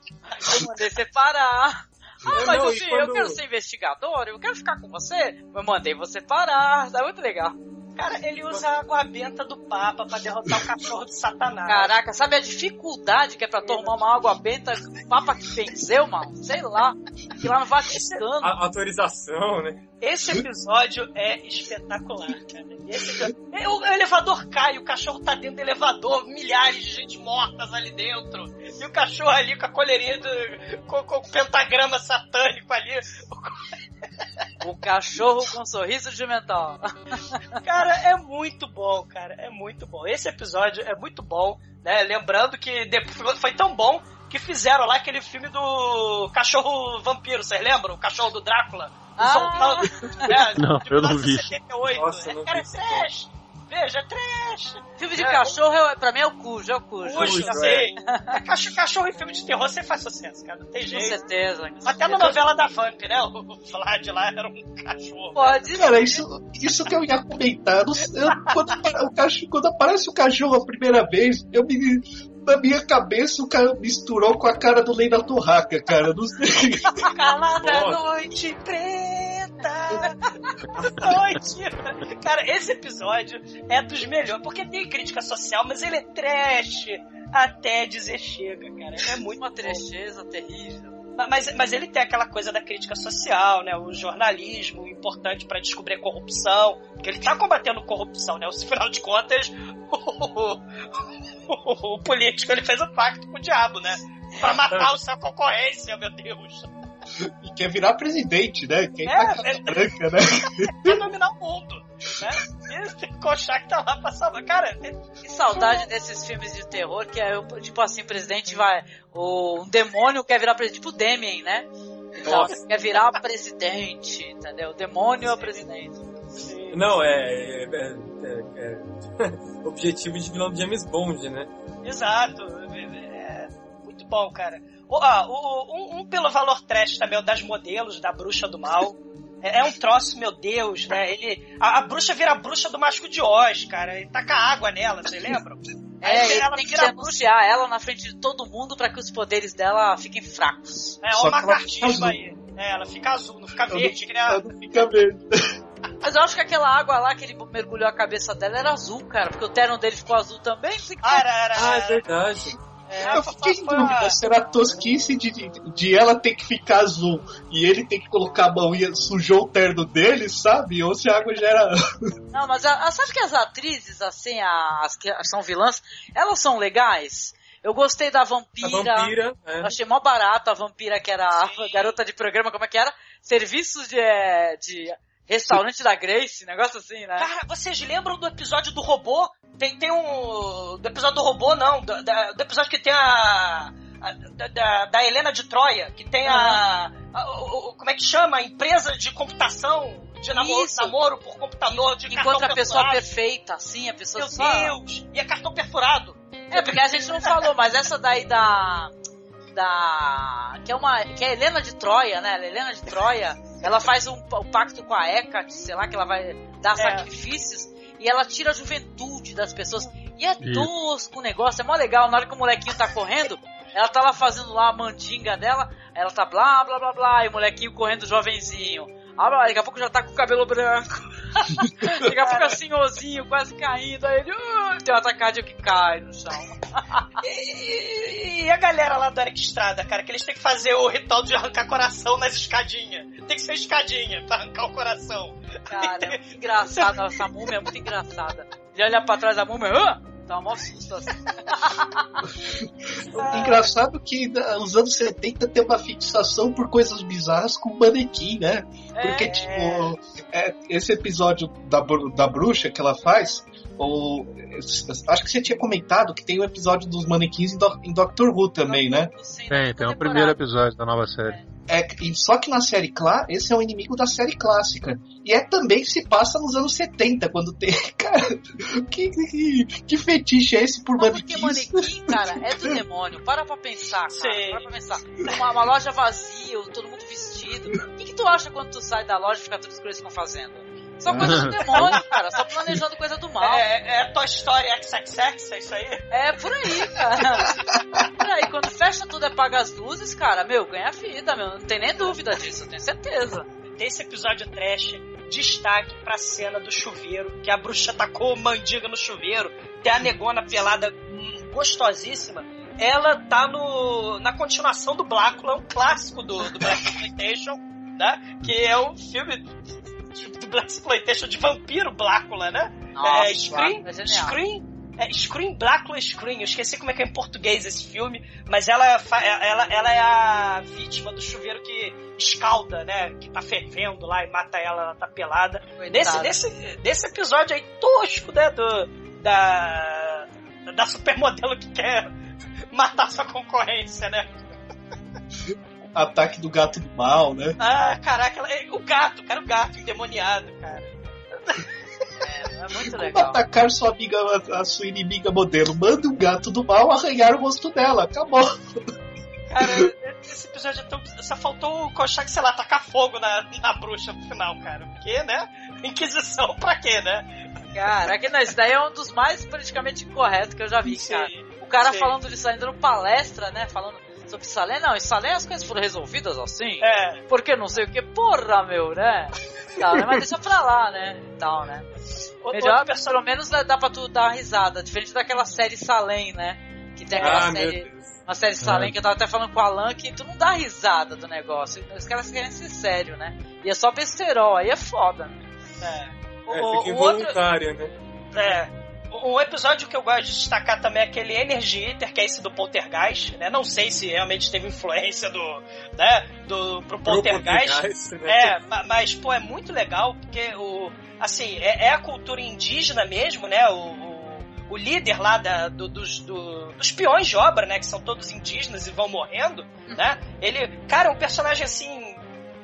Eu mandei você parar. Ah, Eu mas não, assim, eu quando- quero ser investigador, eu quero ficar com você. Eu mandei você parar. Tá muito legal. Cara, ele usa a água benta do Papa pra derrotar o cachorro de Satanás. Caraca, sabe a dificuldade que é pra tomar uma água benta o Papa que venceu, mano? Sei lá. Que lá no Vaticano. A autorização, né? Esse episódio é espetacular, cara. Esse episódio- É, O elevador cai, o cachorro tá dentro do elevador, milhares de gente mortas ali dentro. E o cachorro ali com a colherinha do, com, com o pentagrama satânico ali. O cachorro com sorriso de mental. Cara, é muito bom, cara. É muito bom. Esse episódio é muito bom, né? Lembrando que depois foi tão bom que fizeram lá aquele filme do cachorro vampiro, vocês lembram? O cachorro do Drácula. Ah. É, Não, eu não vi. 78. Nossa, eu não cara, é vi. trash. Veja, é trash. Filme de É, cachorro, é, pra mim é o cujo, é o cujo. Cujo, sei. É, cachorro, cachorro em filme de terror você faz sucesso, cara. Não tem Com jeito. certeza. com Até na certeza. novela da Vamp, né? O Vlad lá era um cachorro. Pode Cara, isso, isso que eu ia comentar. eu- quando, o cachorro, quando aparece o cachorro a primeira vez, eu me, na minha cabeça o cara misturou com a cara do Lei da Torraca, cara. Não sei. Calada Nossa. noite preta. Noite. Cara, esse episódio é dos melhores. Porque tem crítica social, mas ele é trash até dizer chega, cara. É muito Uma trecheza terrível. Mas, mas ele tem aquela coisa da crítica social, né? O jornalismo importante pra descobrir a corrupção. Porque ele tá combatendo corrupção, né? Afinal de contas, o, o- o político ele fez um pacto com o diabo, né? Pra matar o seu concorrência, meu Deus. E quer virar presidente, né? Quem É, tá com a é- branca, né? Quer dominar o mundo, né? E o Kochak tá lá pra salvar. Cara, tem- Que saudade desses filmes de terror que é o- tipo assim, o presidente vai. O, um demônio quer virar presidente, tipo o Demien, né? Então, quer virar presidente, entendeu? O demônio é o presidente. Não, é. é, é- é- objetivo de vilão do James Bond, né? exato. É, muito bom, cara. O- um, um pelo valor trash também, o das modelos, da bruxa do mal. É, é um troço, meu Deus, né? Ele, a, a bruxa vira a bruxa do Mágico de Oz, cara. Ele taca água nela, vocês lembram? É, ele ela tem que denunciar ela na frente de todo mundo pra que os poderes dela fiquem fracos. É, o que ela fica macartismo azul. aí. É, ela fica azul, não fica verde, que nem a- Ela não fica verde. Mas eu acho que aquela água lá que ele mergulhou a cabeça dela era azul, cara, porque o terno dele ficou azul também. Ah, era, era, Ah, é era. verdade. É, Eu fiquei em dúvida se era a tosquice de, de, de ela ter que ficar azul e ele ter que colocar a mão e sujou o terno dele, sabe? Ou se a água já era. Não, mas a, a- sabe que as atrizes, assim, as que são vilãs, elas são legais? Eu gostei da A vampira. vampira. é. Eu achei mó barato a vampira, que era a Sim. garota de programa, como é que era? Serviços de, é, de restaurante da Grace, negócio assim, né? Cara, vocês lembram do episódio do robô? Tem, tem um. Do episódio do robô, não. Do, do episódio que tem a. a- da, da- Helena de Troia, que tem a. a- o- como é que chama? A empresa de computação, de namoro, namoro por computador, de Enquanto a pessoa perfurado. perfeita, assim, a pessoa Meu só... Deus! E é cartão perfurado. É, porque a gente não falou, mas essa daí da. Da. Que é uma. Que é a Helena de Troia, né? A Helena de Troia, ela faz um, um pacto com a Hecate, sei lá, que ela vai dar É. sacrifícios e ela tira a juventude das pessoas. E é Isso. tosco o negócio, é mó legal. Na hora que o molequinho tá correndo, ela tá lá fazendo lá a mandinga dela, ela tá blá blá blá blá, e o molequinho correndo jovenzinho. Ah, daqui a pouco já tá com o cabelo branco. daqui a pouco assim, ozinho, quase caindo. Aí ele uh, tem um atacado que cai no chão. E, e a galera lá do Eric Estrada, cara, que eles têm que fazer o ritual de arrancar coração nas escadinhas. Tem que ser escadinha pra arrancar o coração. Cara, é muito engraçado. Essa múmia é muito engraçada. Ele olha pra trás da múmia, ah! Dá um maior susto assim. Engraçado que na- os anos 70 tem uma fixação por coisas bizarras com manequim, né? Porque, É. tipo, é, esse episódio da, da bruxa que ela faz, ou, acho que você tinha comentado que tem o episódio dos manequins em, Do- em Doctor Who também, né? Sim, Tem, tem o primeiro episódio da nova série. É, e só que na série clá, esse é o inimigo da série clássica. E é também se passa nos anos 70, quando tem. Cara, que, que, que fetiche é esse por Mas porque manequins? manequim, cara, é do demônio. Para pra pensar, cara. Sim. Para pra pensar. Uma, uma loja vazia, todo mundo vestido. O que, que tu acha quando tu sai da loja e fica tudo escuro que eles ficam fazendo? Só coisa do demônio, cara. Só planejando coisa do mal. É, é Toy Story XXX, é isso aí? É por aí, cara. Por aí, quando fecha tudo e apaga as luzes, cara, meu, ganha vida, meu. Não tem nem dúvida disso, eu tenho certeza. Desse episódio trash, destaque pra cena do chuveiro, que a bruxa tacou mandiga no chuveiro, tem a negona pelada hum, gostosíssima. Ela tá no, na continuação do Blácula, um clássico do, do Black Exploitation, né? Que é um filme do Black Exploitation de vampiro Blácula, né? Nossa, é, Scream, é. Scream, é Screen Black ou Screen, eu esqueci como é que é em português esse filme, mas ela, fa- ela, ela é a vítima do chuveiro que escalda, né? Que tá fervendo lá e mata ela, ela tá pelada. Nesse, nesse, nesse episódio aí tosco, né? Do, da, da supermodelo que quer matar sua concorrência, né? Ataque do gato do mal, né? Ah, caraca, ela- o gato, cara, o gato endemoniado, cara. É muito Como legal. atacar sua amiga, a, a sua inimiga modelo? Manda um gato do mal arranhar o rosto dela. Acabou. Cara, esse episódio é tão. Só faltou o Kochak, sei lá, tacar fogo na, na bruxa no final, cara. Porque, né? Inquisição pra quê, né? Caraca, não, esse daí é um dos mais politicamente incorretos que eu já vi, Sim, cara. O cara sim. falando disso ainda no palestra, né? Falando sobre Salem. Não, em Salem as coisas foram resolvidas assim. É. Porque não sei o que. Porra, meu, né? Tal, né? Mas deixa pra lá, né? E tal, né? O- Melhor, outro pelo menos dá, dá pra tu dar uma risada. Diferente daquela série Salem, né? Que tem aquela Ah, série. Uma série Salem É. que eu tava até falando com o Alan que tu não dá risada do negócio. Os caras querem ser sério, né? E é só besterol, aí é foda, né? É. É, O- fica o outro- involuntário, né? É. Um episódio que eu gosto de destacar também é aquele Energy Eater, que é esse do Poltergeist, né? Não sei se realmente teve influência do, né, do pro Poltergeist. Poltergeist, né? É, ma- mas, pô, é muito legal, porque o. Assim, é, é a cultura indígena mesmo, né? O, o, o líder lá da, do- dos, do- dos peões de obra, né? Que são todos indígenas e vão morrendo, né? Ele, cara, é um personagem assim.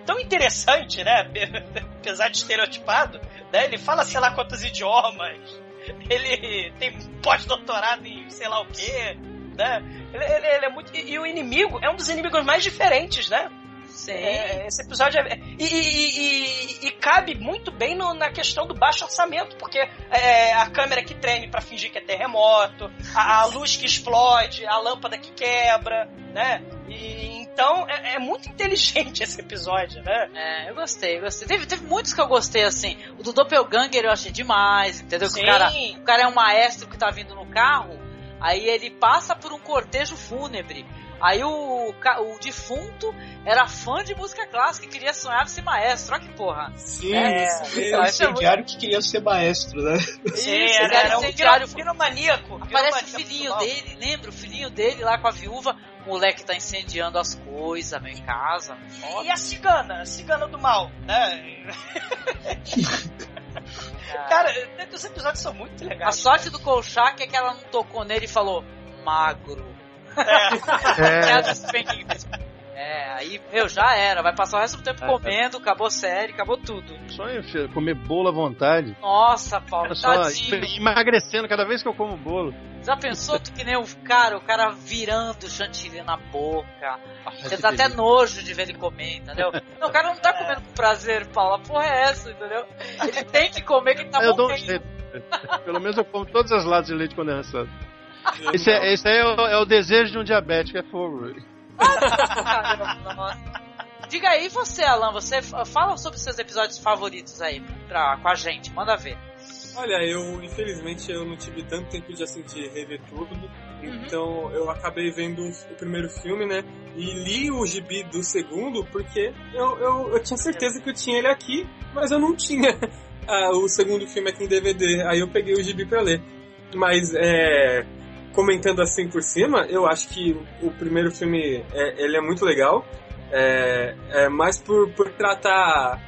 Tão interessante, né? Apesar de estereotipado, né? Ele fala sei lá quantos idiomas, ele tem pós-doutorado em sei lá o quê, né? Ele, ele- ele é muito. E, e o inimigo é um dos inimigos mais diferentes, né? Sim. É, esse episódio é. E, e- e- e cabe muito bem no- na questão do baixo orçamento, porque é, a câmera que treme pra fingir que é terremoto, a, a luz que explode, a lâmpada que quebra, né? E, então é, é muito inteligente esse episódio, né? É, eu gostei, eu gostei. Teve, teve muitos que eu gostei, assim. O do Doppelganger eu achei demais, entendeu? Sim. o cara, o cara é um maestro que tá vindo no carro, aí ele passa por um cortejo fúnebre. Aí o, o defunto era fã de música clássica e queria sonhar ser maestro. Olha que porra. Sim, É, isso mesmo. aí. Incendiário que queria ser maestro, né? Sim, era, era era um incendiário. piro- piromaníaco. Aparece o filhinho dele, lembra? O filhinho dele lá com a viúva. O moleque tá incendiando as coisas, em casa. E a cigana, a cigana do mal, né? Cara, os episódios são muito A legais. sorte do Kolchak é que ela não tocou nele e falou magro. É. É, a. É, aí, meu, já era. Vai passar o resto do tempo É, comendo, acabou a série, acabou tudo. Sonho filho, comer bolo à vontade. Nossa, Paulo, Olha só, tadinho. emagrecendo cada vez que eu como bolo. Já pensou tu que nem o cara, o cara virando chantilly na boca. Você dá até nojo de ver ele comer, entendeu? Não, o cara não tá comendo com prazer, Paulo. A porra é essa, entendeu? Ele tem que comer que ele tá eu dou um jeito. Pelo menos eu como todas as latas de leite condensado. Esse, é, esse aí é o, é o desejo de um diabético, é fogo. Diga aí você, Alan, você fala sobre seus episódios favoritos aí pra, com a gente, manda ver. Olha, eu infelizmente eu não tive tanto tempo de assim de rever tudo, Uhum. então eu acabei vendo o primeiro filme, né? E li o gibi do segundo porque eu, eu, eu tinha certeza que eu tinha ele aqui, mas eu não tinha ah, o segundo filme aqui em DVD. Aí eu peguei o gibi pra ler. Mas é, comentando assim por cima, eu acho que o primeiro filme é, ele é muito legal. É, é mais por, por tratar.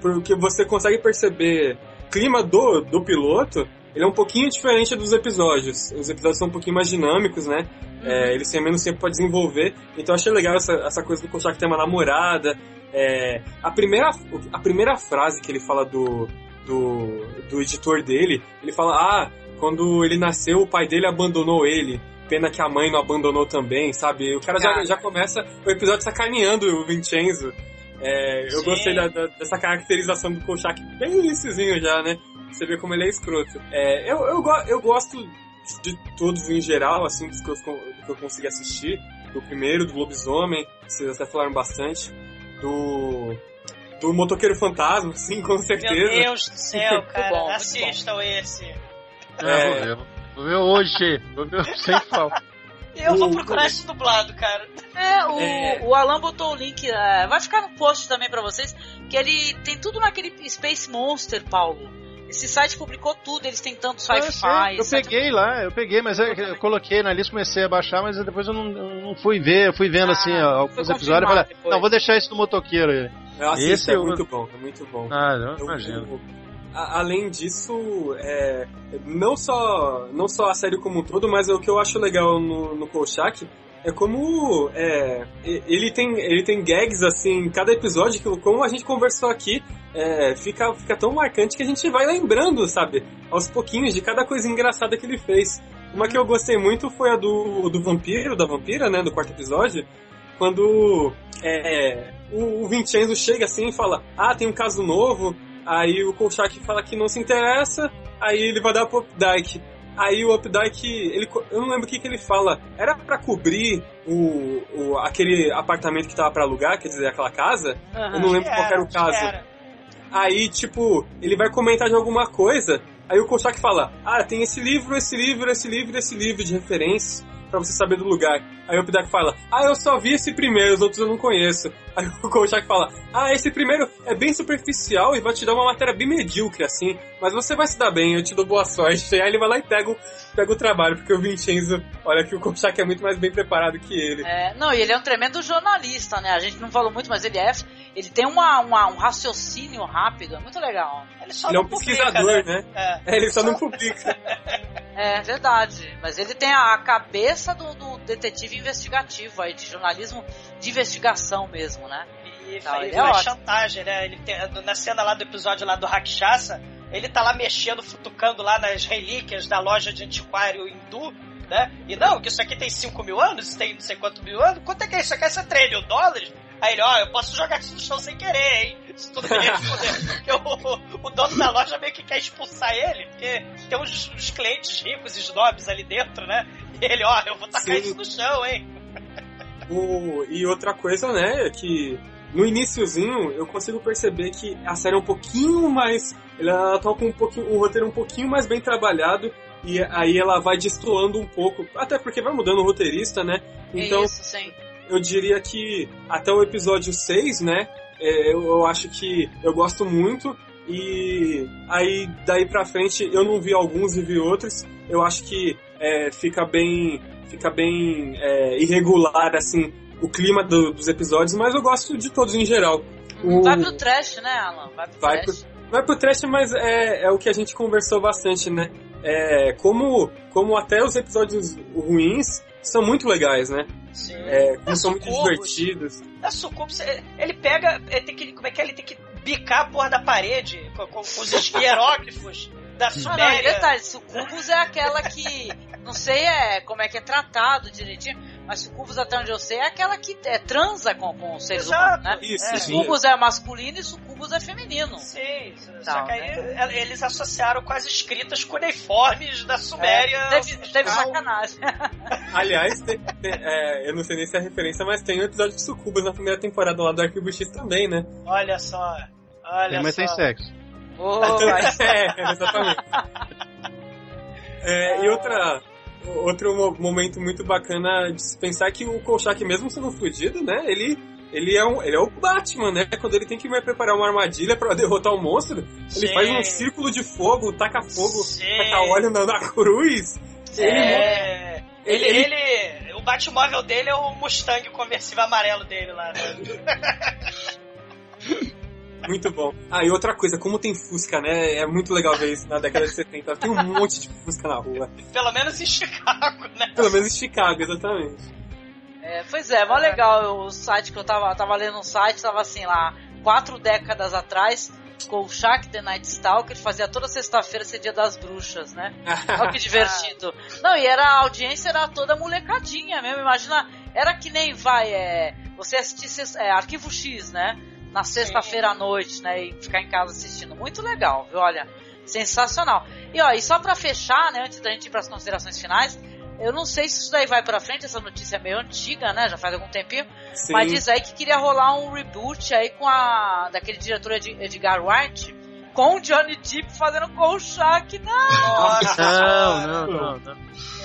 Porque você consegue perceber o clima do, do piloto. Ele é um pouquinho diferente dos episódios. Os episódios são um pouquinho mais dinâmicos, né? É, eles têm menos tempo pra desenvolver. Então eu achei legal essa, essa coisa do Kolchak ter uma namorada. É, a, primeira, a primeira frase que ele fala do, do, do editor dele, ele fala: Ah, quando ele nasceu, o pai dele abandonou ele. Pena que a mãe não abandonou também, sabe? O cara já, Cara. já começa o episódio sacaneando o Vincenzo. É, eu Sim. gostei da- da- dessa caracterização do Kolchak bem no iniciozinho já, né? Você vê como ele é escroto. É, eu, eu, eu gosto de todos em geral, assim, dos que eu, con- que eu consegui assistir. Do primeiro, do Lobisomem, vocês até falaram bastante. Do. Do Motoqueiro Fantasma, sim, com certeza. Meu Deus do céu, cara. bom, muito assistam esse. Ah, vou ver. Vou ver hoje. Vou ver sem falta. Eu vou procurar esse dublado, cara. É, o, É. o Alan botou o link, é, vai ficar no post também pra vocês, que ele tem tudo naquele Space Monster, Paulo. esse site publicou tudo, eles têm tanto Ah, sci-fi. eu peguei lá, eu peguei, mas eu, eu coloquei na lista, comecei a baixar, mas depois eu não, não fui ver, eu fui vendo assim ó, alguns episódios e falei, depois. não, vou deixar isso no motoqueiro aí. Eu assisto, Esse é eu- muito bom, é muito bom. Ah, eu Eu- imagino. A- além disso, é, não, só, não só a série como um todo, mas o que eu acho legal no, no Kolchak é como é, ele, tem, ele tem gags assim cada episódio, que como a gente conversou aqui, é, fica, fica tão marcante que a gente vai lembrando, sabe? Aos pouquinhos de cada coisa engraçada que ele fez. Uma que eu gostei muito foi a do, do vampiro, da vampira, né? Do quarto episódio. Quando é, o, o Vincenzo chega assim e fala: Ah, tem um caso novo. Aí o Kolchak fala que não se interessa. Aí ele vai dar pro Updike. Aí o Updike, ele, eu não lembro o que, que ele fala. Era pra cobrir o, o, aquele apartamento que tava pra alugar, quer dizer, aquela casa? Eu não lembro qual era o caso. Aí, tipo, ele vai comentar de alguma coisa. Aí o Kolchak fala: Ah, tem esse livro, esse livro, esse livro, esse livro de referências pra você saber do lugar. Aí o Updike fala: Ah, eu só vi esse primeiro, os outros eu não conheço. Aí o Kolchak fala: Ah, esse primeiro é bem superficial e vai te dar uma matéria bem medíocre assim, mas você vai se dar bem, eu te dou boa sorte. Aí ele vai lá e pega o, pega o trabalho, porque o Vincenzo, olha que o Kolchak é muito mais bem preparado que ele. É, não, e ele é um tremendo jornalista, né? A gente não falou muito, mas ele é. Ele tem uma, uma- um raciocínio rápido, é muito legal. Ele só Ele é um publica, pesquisador, né? É. É, ele só não publica. É verdade. Mas ele tem a cabeça do, do detetive investigativo aí, de jornalismo de investigação mesmo, né? E Não, ele ele é chantagem, né? Ele tem- na cena lá do episódio lá do Rakshasa, ele tá lá mexendo, futucando lá nas relíquias da loja de antiquário hindu, né? E não, que isso aqui tem 5 mil anos, isso tem não sei quanto mil anos. Quanto é que é isso aqui? Essa 3 mil dólares? Aí ele, ó, eu posso jogar isso no chão sem querer, hein? Isso tudo me responder. Porque o, o dono da loja meio que quer expulsar ele, porque tem uns, uns clientes ricos e snobs ali dentro, né? E ele, ó, eu vou tacar Sim. isso no chão, hein? O, e outra coisa, né, é que no iniciozinho eu consigo perceber que a série é um pouquinho mais. Ela tá com um pouquinho, um roteiro um pouquinho mais bem trabalhado. E aí ela vai destoando um pouco. Até porque vai mudando o roteirista, né? Então é isso, sim. Eu diria que até o episódio 6, né? é, eu, eu acho que eu gosto muito. E aí daí pra frente eu não vi alguns e vi outros. Eu acho que é, fica bem. Fica bem é, irregular, assim, o clima do- dos episódios, mas eu gosto de todos em geral. O- Vai pro trash, né, Alan? Vai pro Vai trash. Vai pro trash, mas é, é o que a gente conversou bastante, né? É, como, como até os episódios ruins são muito legais, né? Sim. É, como são muito divertidos. A Sucubus, ele pega, ele tem que, como é que é? Ele tem que bicar a porra da parede com, com- com os hieróglifos da Ah, não, Suméria. detalhe, sucubus é aquela que, não sei é, como é que é tratado direitinho, mas sucubus, até onde eu sei, é aquela que é, transa com, com os seres Exato. humanos, né? Isso, É. Sucubus é masculino e sucubus é feminino. Sim, só que aí é, eles associaram com as escritas cuneiformes da Suméria. É, teve, sacanagem. Aliás, tem- tem- é, eu não sei nem se é referência, mas tem um episódio de Sucubas na primeira temporada lá do Arquivo X também, né? Olha só. Olha É, mas só. tem sexo. Mas- é, exatamente. É, e outra, outro mo- momento muito bacana de se pensar que o Kolchak, mesmo sendo fudido, né? Ele, ele, é um, ele é o Batman, né? Quando ele tem que preparar uma armadilha pra derrotar o monstro, ele Sim. faz um círculo de fogo, taca fogo, Sim. taca óleo na, na cruz. Ele, É, ele, ele- ele, o Batmóvel dele é o Mustang conversível amarelo dele lá. Né? Muito bom. Ah, e outra coisa, como tem Fusca, né? É muito legal ver isso na década de 70. Tem um monte de Fusca na rua. Pelo menos em Chicago, né? Pelo menos em Chicago, exatamente. É, pois é, mó legal o site que eu tava, tava lendo um site, tava assim lá, quatro décadas atrás, com o Shaq The Night Stalker, fazia toda sexta-feira ser dia das bruxas, né? Olha que divertido. Não, e era a audiência era toda molecadinha mesmo, imagina, era que nem vai, é, você assistir é, Arquivo X, né? Na sexta-feira à noite, né? E ficar em casa assistindo. Muito legal, viu? Olha, sensacional. E ó, e só pra fechar, né, antes da gente ir pras considerações finais, eu não sei se isso daí vai pra frente, essa notícia é meio antiga, né? Já faz algum tempinho. Sim. Mas diz aí que queria rolar um reboot aí com a. daquele diretor Ed- Edgar Wright, com o Johnny Depp fazendo Kolchak. Não! Nossa, Não, não, não, não.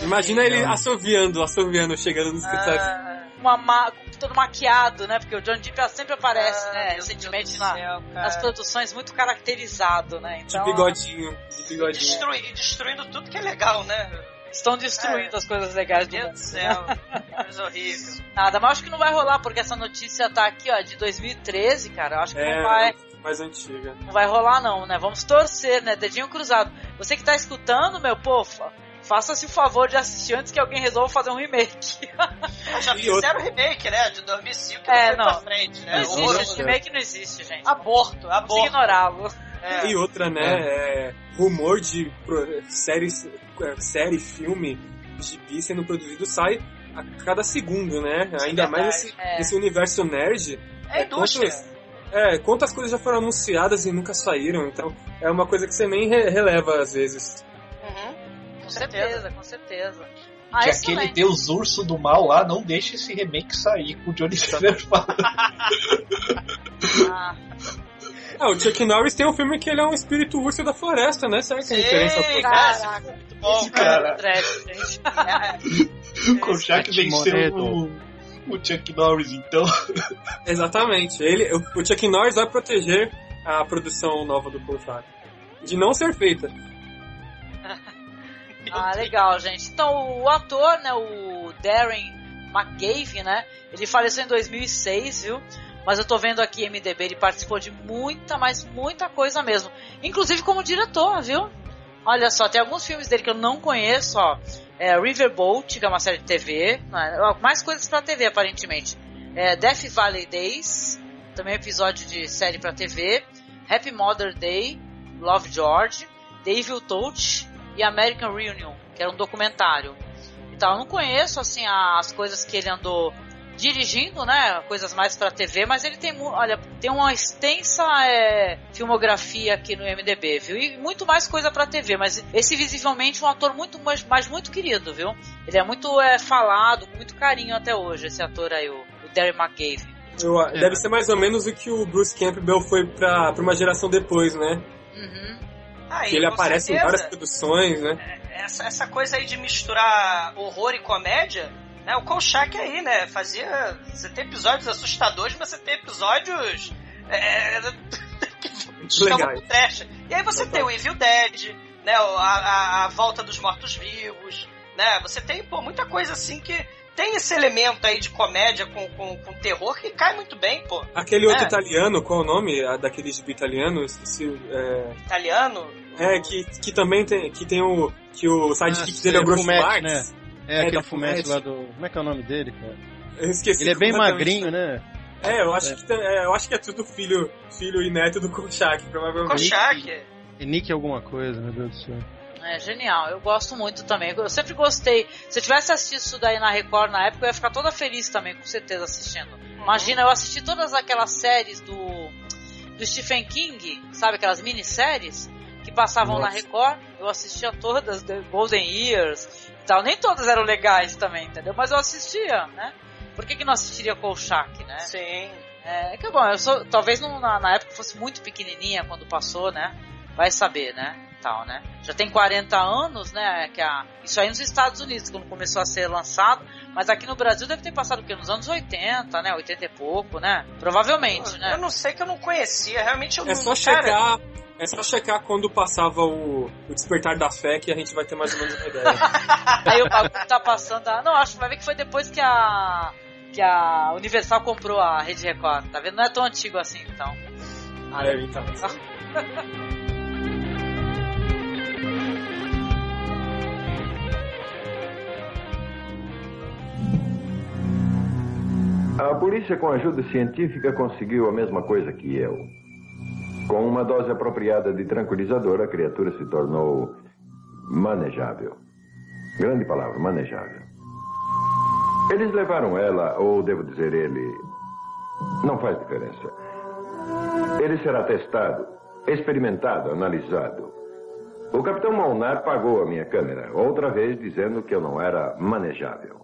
Imagina ele assoviando, assoviando, chegando no escritório. Ah, uma ma- todo maquiado, né? Porque o John Depp sempre aparece, Ah, né? Recentemente Deus na- céu, nas produções muito caracterizado, né? De Então bigodinho, de E bigodinho. destrui- destruindo tudo que é legal, né? estão destruindo as coisas legais do Meu mundo. Deus do céu. Coisa horrível. Nada, mas acho que não vai rolar, porque essa notícia tá aqui, ó, de 2013, cara. Eu acho que É, não vai. mais antiga. Não vai rolar não, né? Vamos torcer, né? Dedinho cruzado. Você que tá escutando, meu, fa- faça-se o favor de assistir antes que alguém resolva fazer um remake. Já E fizeram outra- remake, né? De 2005 que É, não não. pra frente, né? Não existe, esse remake não existe, gente. Aborto, Vamos aborto. ignorá-lo. É. E outra, né? é, rumor de séries, é, série, filme, gibi sendo produzido sai a cada segundo, né? É Ainda mais nesse, é. nesse universo nerd. É indústria. Quantas, é, quantas coisas já foram anunciadas e nunca saíram, então é uma coisa que você nem re- releva às vezes. Com certeza, com certeza. Ah, que excelente. aquele Deus Urso do Mal lá não deixa esse remake sair com o Johnny Silver falando. Ah, Ah, o Chuck Norris tem um filme que ele é um espírito urso da floresta, né? Será que é a diferença? Sim, Caraca. cara, muito bom, esse cara. cara é venceu o, o Chuck Norris, então. Exatamente. Ele, o o Chuck Norris vai proteger a produção nova do Kolchak. De não ser feita. Ah, legal, gente. Então, o ator, né, o Darren McGavin, né, ele faleceu em 2006, viu? Mas eu tô vendo aqui MDB, ele participou de muita, mas muita coisa mesmo. Inclusive como diretor, viu? Olha só, tem alguns filmes dele que eu não conheço, ó. É, Riverboat, que é uma série de TV. né, Mais coisas pra TV, aparentemente. É, Death Valley Days, também episódio de série pra TV. Happy Mother Day, Love George, The Evil Touch e American Reunion, que era um documentário. Então, eu não conheço, assim, as coisas que ele andou dirigindo, né? Coisas mais pra TV, mas ele tem, olha, tem uma extensa é, filmografia aqui no MDB, viu? E muito mais coisa pra TV, mas esse visivelmente é um ator muito, mas, mas muito querido, viu? Ele é muito é, falado, com muito carinho até hoje, esse ator aí, o, o Derry McGavin. Eu- Deve ser mais ou menos o que o Bruce Campbell foi pra uma geração depois, né? Uhum. Que ele aparece em certeza, várias produções, né? Essa, essa coisa aí de misturar horror e comédia, né? O Kolchak aí, né? Fazia. Você tem episódios assustadores, mas você tem episódios. É, que trash. E aí você tem o Evil Dead, né? A, a, a volta dos mortos-vivos, né? Você tem, pô, muita coisa assim que tem esse elemento aí de comédia com, com, com terror que cai muito bem, pô. Aquele outro É. italiano, qual é o nome daquele gibi italiano? Esqueci. É, Italiano. É, que, que também tem. Que tem o. Que o sidekick Ah, dele é o é, Groucho Marx. né? É, É, aquele da fumete lá do. Como é que é o nome dele, cara? Eu esqueci. Ele é bem magrinho, né? É, eu acho, É. Que, é, eu acho que é tudo filho, filho e neto do Kolchak, provavelmente. Kolchak. E Nick alguma coisa, meu Deus do céu. É genial, eu gosto muito também. Eu sempre gostei. Se eu tivesse assistido isso daí na Record na época, eu ia ficar toda feliz também, com certeza, assistindo. Imagina, eu assisti todas aquelas séries do, do Stephen King, sabe, aquelas minisséries que passavam na Nossa. Record. Eu assistia todas, The Golden Years e tal. Nem todas eram legais também, entendeu? Mas eu assistia, né? Por que, que não assistiria Kolchak, né? Sim. É que bom, eu sou, talvez não, na, na época fosse muito pequenininha quando passou, né? Vai saber, né? Tal, né? Já tem 40 anos, né? Que a, isso aí nos Estados Unidos, quando começou a ser lançado, mas aqui no Brasil deve ter passado o quê? Nos anos 80, né? 80 e pouco, né? Provavelmente, Eu né? não sei que eu não conhecia, realmente eu É não. só cara, checar. É só checar quando passava o, o Despertar da Fé que a gente vai ter mais ou menos uma ideia. Aí o bagulho tá passando. A... Não, acho que vai ver que foi depois que a. Que a Universal comprou a Rede Record, tá vendo? Não é tão antigo assim, então. Ah, É, então. A polícia, com ajuda científica, conseguiu a mesma coisa que eu. Com uma dose apropriada de tranquilizador, a criatura se tornou manejável. Grande palavra, manejável. Eles levaram ela, ou devo dizer ele. Não faz diferença. Ele será testado, experimentado, analisado. O capitão Molnar pagou a minha câmera, outra vez dizendo que eu não era manejável.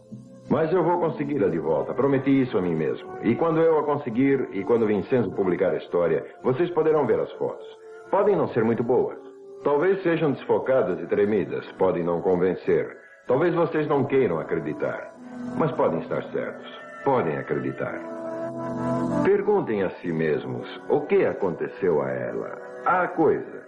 Mas eu vou consegui-la de volta, prometi isso a mim mesmo. E quando eu a conseguir, e quando Vincenzo publicar a história, vocês poderão ver as fotos. Podem não ser muito boas. Talvez sejam desfocadas e tremidas, podem não convencer. Talvez vocês não queiram acreditar. Mas podem estar certos. podem acreditar. Perguntem a si mesmos o que aconteceu a ela. A coisa.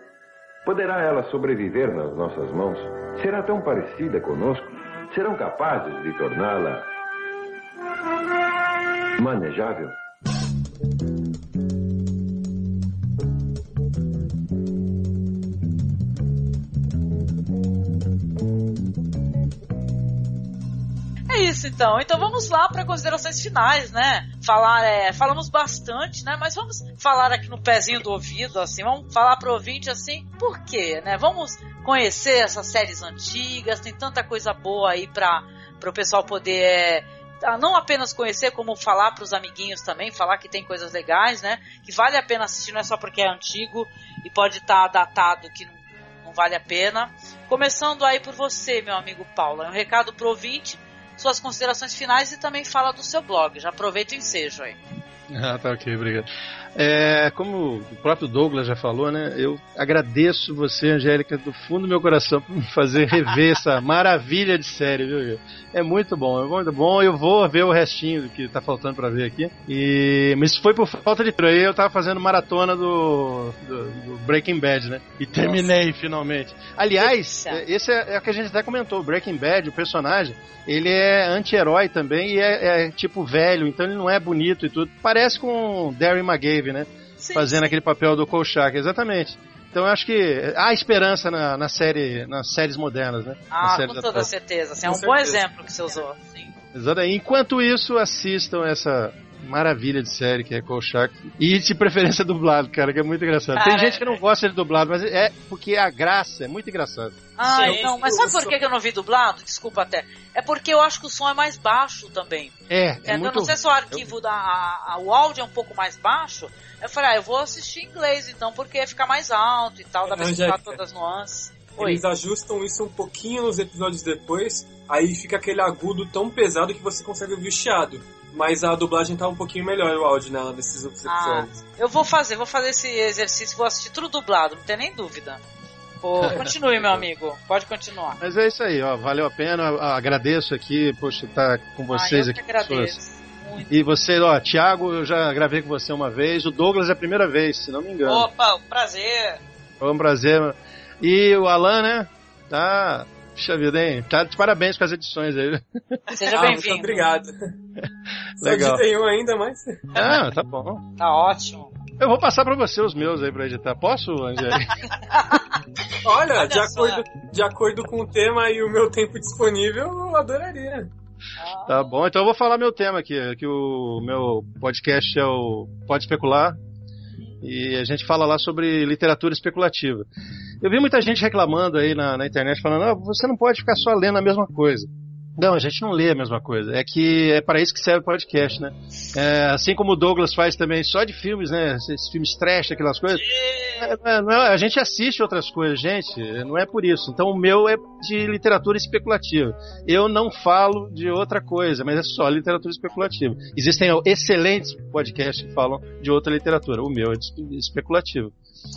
Poderá ela sobreviver nas nossas mãos? Será tão parecida conosco? Serão capazes de torná-la manejável? É isso então. Então vamos lá para considerações finais, né? Falar, é, falamos bastante, né? Mas vamos falar aqui no pezinho do ouvido, assim, vamos falar pro ouvinte assim, por quê, né? Vamos conhecer essas séries antigas, tem tanta coisa boa aí para o pessoal poder é, não apenas conhecer, como falar para os amiguinhos também, falar que tem coisas legais, né? Que vale a pena assistir, não é só porque é antigo e pode estar tá datado que não, não, vale a pena. Começando aí por você, meu amigo Paulo, é um recado pro ouvinte suas considerações finais e também fala do seu blog. Já aproveita o ensejo aí. Ah, tá ok, obrigado. É, como o próprio Douglas já falou, né? Eu agradeço você, Angélica, do fundo do meu coração por me fazer rever essa maravilha de série, viu? É muito bom, é muito bom. Eu vou ver o restinho do que tá faltando para ver aqui. E mas foi por falta de treino. Eu tava fazendo maratona do, do, do Breaking Bad, né? E terminei Nossa. finalmente. Aliás, é, esse é, é o que a gente até comentou. Breaking Bad, o personagem, ele é anti-herói também e é, é, tipo velho, então ele não é bonito e tudo. Parece com Darren Né? Sim, Fazendo sim. aquele papel do Kolchak, exatamente. Então eu acho que há esperança na, na série, nas séries modernas, né? Ah, com toda certeza. Assim, é um certeza. bom exemplo que você usou. Sim. Exatamente. Enquanto isso, assistam essa maravilha de série que é Kolchak. E de preferência dublado, cara, que é muito engraçado. Cara, Tem gente que não gosta de dublado, mas é porque a graça é muito engraçado. Ah, não, mas sabe por que eu não vi dublado? Desculpa até. É porque eu acho que o som é mais baixo também. É, é muito... Eu não sei se o arquivo eu... da. A, a, o áudio é um pouco mais baixo. Eu falei, ah, eu vou assistir em inglês então, porque fica mais alto e tal, dá pra escutar todas as nuances. Oi. Eles ajustam isso um pouquinho nos episódios depois, aí fica aquele agudo tão pesado que você consegue ouvir o chiado. Mas a dublagem tá um pouquinho melhor o áudio nela desses outros ah, episódios. Ah, eu vou fazer, vou fazer esse exercício, vou assistir tudo dublado, não tem nem dúvida. Pô, continue, meu amigo. Pode continuar. Mas é isso aí, ó. Valeu a pena. Agradeço aqui, poxa, estar tá com vocês ah, aqui. agradeço. E você, ó, Thiago, eu já gravei com você uma vez. O Douglas é a primeira vez, se não me engano. Opa, um prazer. Foi um prazer. E o Alan, né? Tá Puxa vida, hein? Tá de parabéns com as edições aí. Seja ah, bem-vindo. obrigado. Legal. Só editei um ainda, mas... Ah, tá bom. Tá ótimo. Eu vou passar pra você os meus aí pra editar. Posso, Angélica? Olha, Olha de, acordo, de acordo com o tema e o meu tempo disponível, eu adoraria. Tá bom, então eu vou falar meu tema aqui, que o meu podcast é o Pode Especular, e a gente fala lá sobre literatura especulativa. Eu vi muita gente reclamando aí na, na internet, falando: ah, você não pode ficar só lendo a mesma coisa. Não, a gente não lê a mesma coisa. É que é para isso que serve o podcast, né? É, assim como o Douglas faz também só de filmes, né? Esses filmes trash, aquelas coisas. É, é, não, a gente assiste outras coisas, gente. Não é por isso. Então o meu é de literatura especulativa. Eu não falo de outra coisa, mas é só literatura especulativa. Existem excelentes podcasts que falam de outra literatura. O meu é de.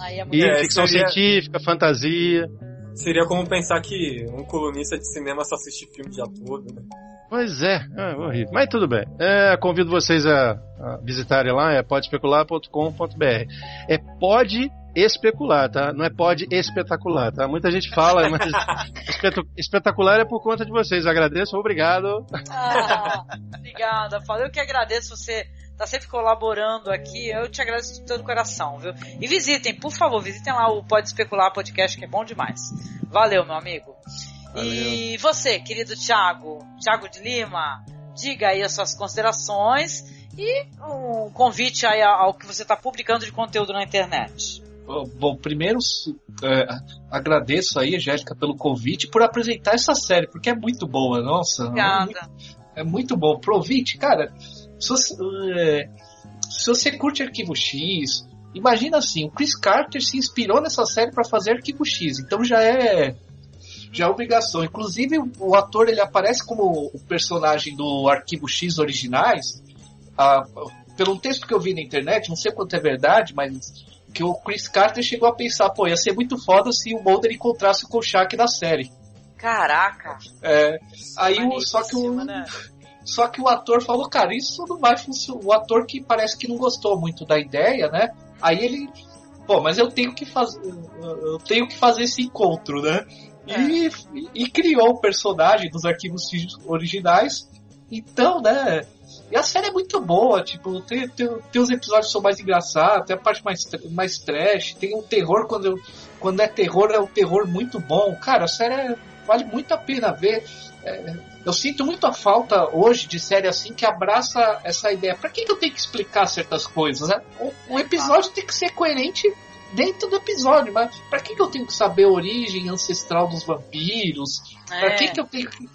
É e é, ficção seria... científica, fantasia. Seria como pensar que um colunista de cinema só assiste filme o dia todo, né? Pois é, é horrível. Mas tudo bem. É, convido vocês a, a, visitarem lá, é podespecular.com.br. É pode especular, tá? Não é pode espetacular, tá? Muita gente fala, mas espetacular é por conta de vocês. Agradeço, obrigado. Ah, obrigada, Paulo. Eu que agradeço você tá sempre colaborando aqui. Eu te agradeço de todo o coração, viu? E visitem, por favor, visitem lá o Pode Especular Podcast, que é bom demais. Valeu, meu amigo. Valeu. E você, querido Thiago, Thiago de Lima, diga aí as suas considerações e um convite aí ao que você está publicando de conteúdo na internet. Bom, primeiro é, agradeço aí, Jéssica, pelo convite por apresentar essa série, porque é muito boa, nossa. Obrigada. É muito, é muito bom. Provite, cara, se você, é, se você curte Arquivo X, imagina assim, o Chris Carter se inspirou nessa série para fazer Arquivo X, então já é já é obrigação. Inclusive o ator ele aparece como o personagem do Arquivo X originais. Ah, pelo texto que eu vi na internet, não sei quanto é verdade, mas que o Chris Carter chegou a pensar, pô, ia ser muito foda se o Mulder encontrasse o Kolchak na série. Caraca! É, aí o, só que o, né? Só que o ator falou, cara, isso não vai funcionar. O ator que parece que não gostou muito da ideia, né? Aí ele, pô, mas eu tenho que fazer, eu tenho que fazer esse encontro, né? E, e, e criou o personagem dos arquivos originais. Então, né? E a série é muito boa, tipo, tem, tem, tem os episódios que são mais engraçados, tem a parte mais, mais trash, tem um terror quando, eu, quando é terror, é um terror muito bom. Cara, a série é, vale muito a pena ver. É, eu sinto muito a falta hoje de série assim que abraça essa ideia. Pra que, que eu tenho que explicar certas coisas? Né? O, o episódio tem que ser coerente dentro do episódio, mas pra que, que eu tenho que saber a origem ancestral dos vampiros? É. Pra que, que eu tenho que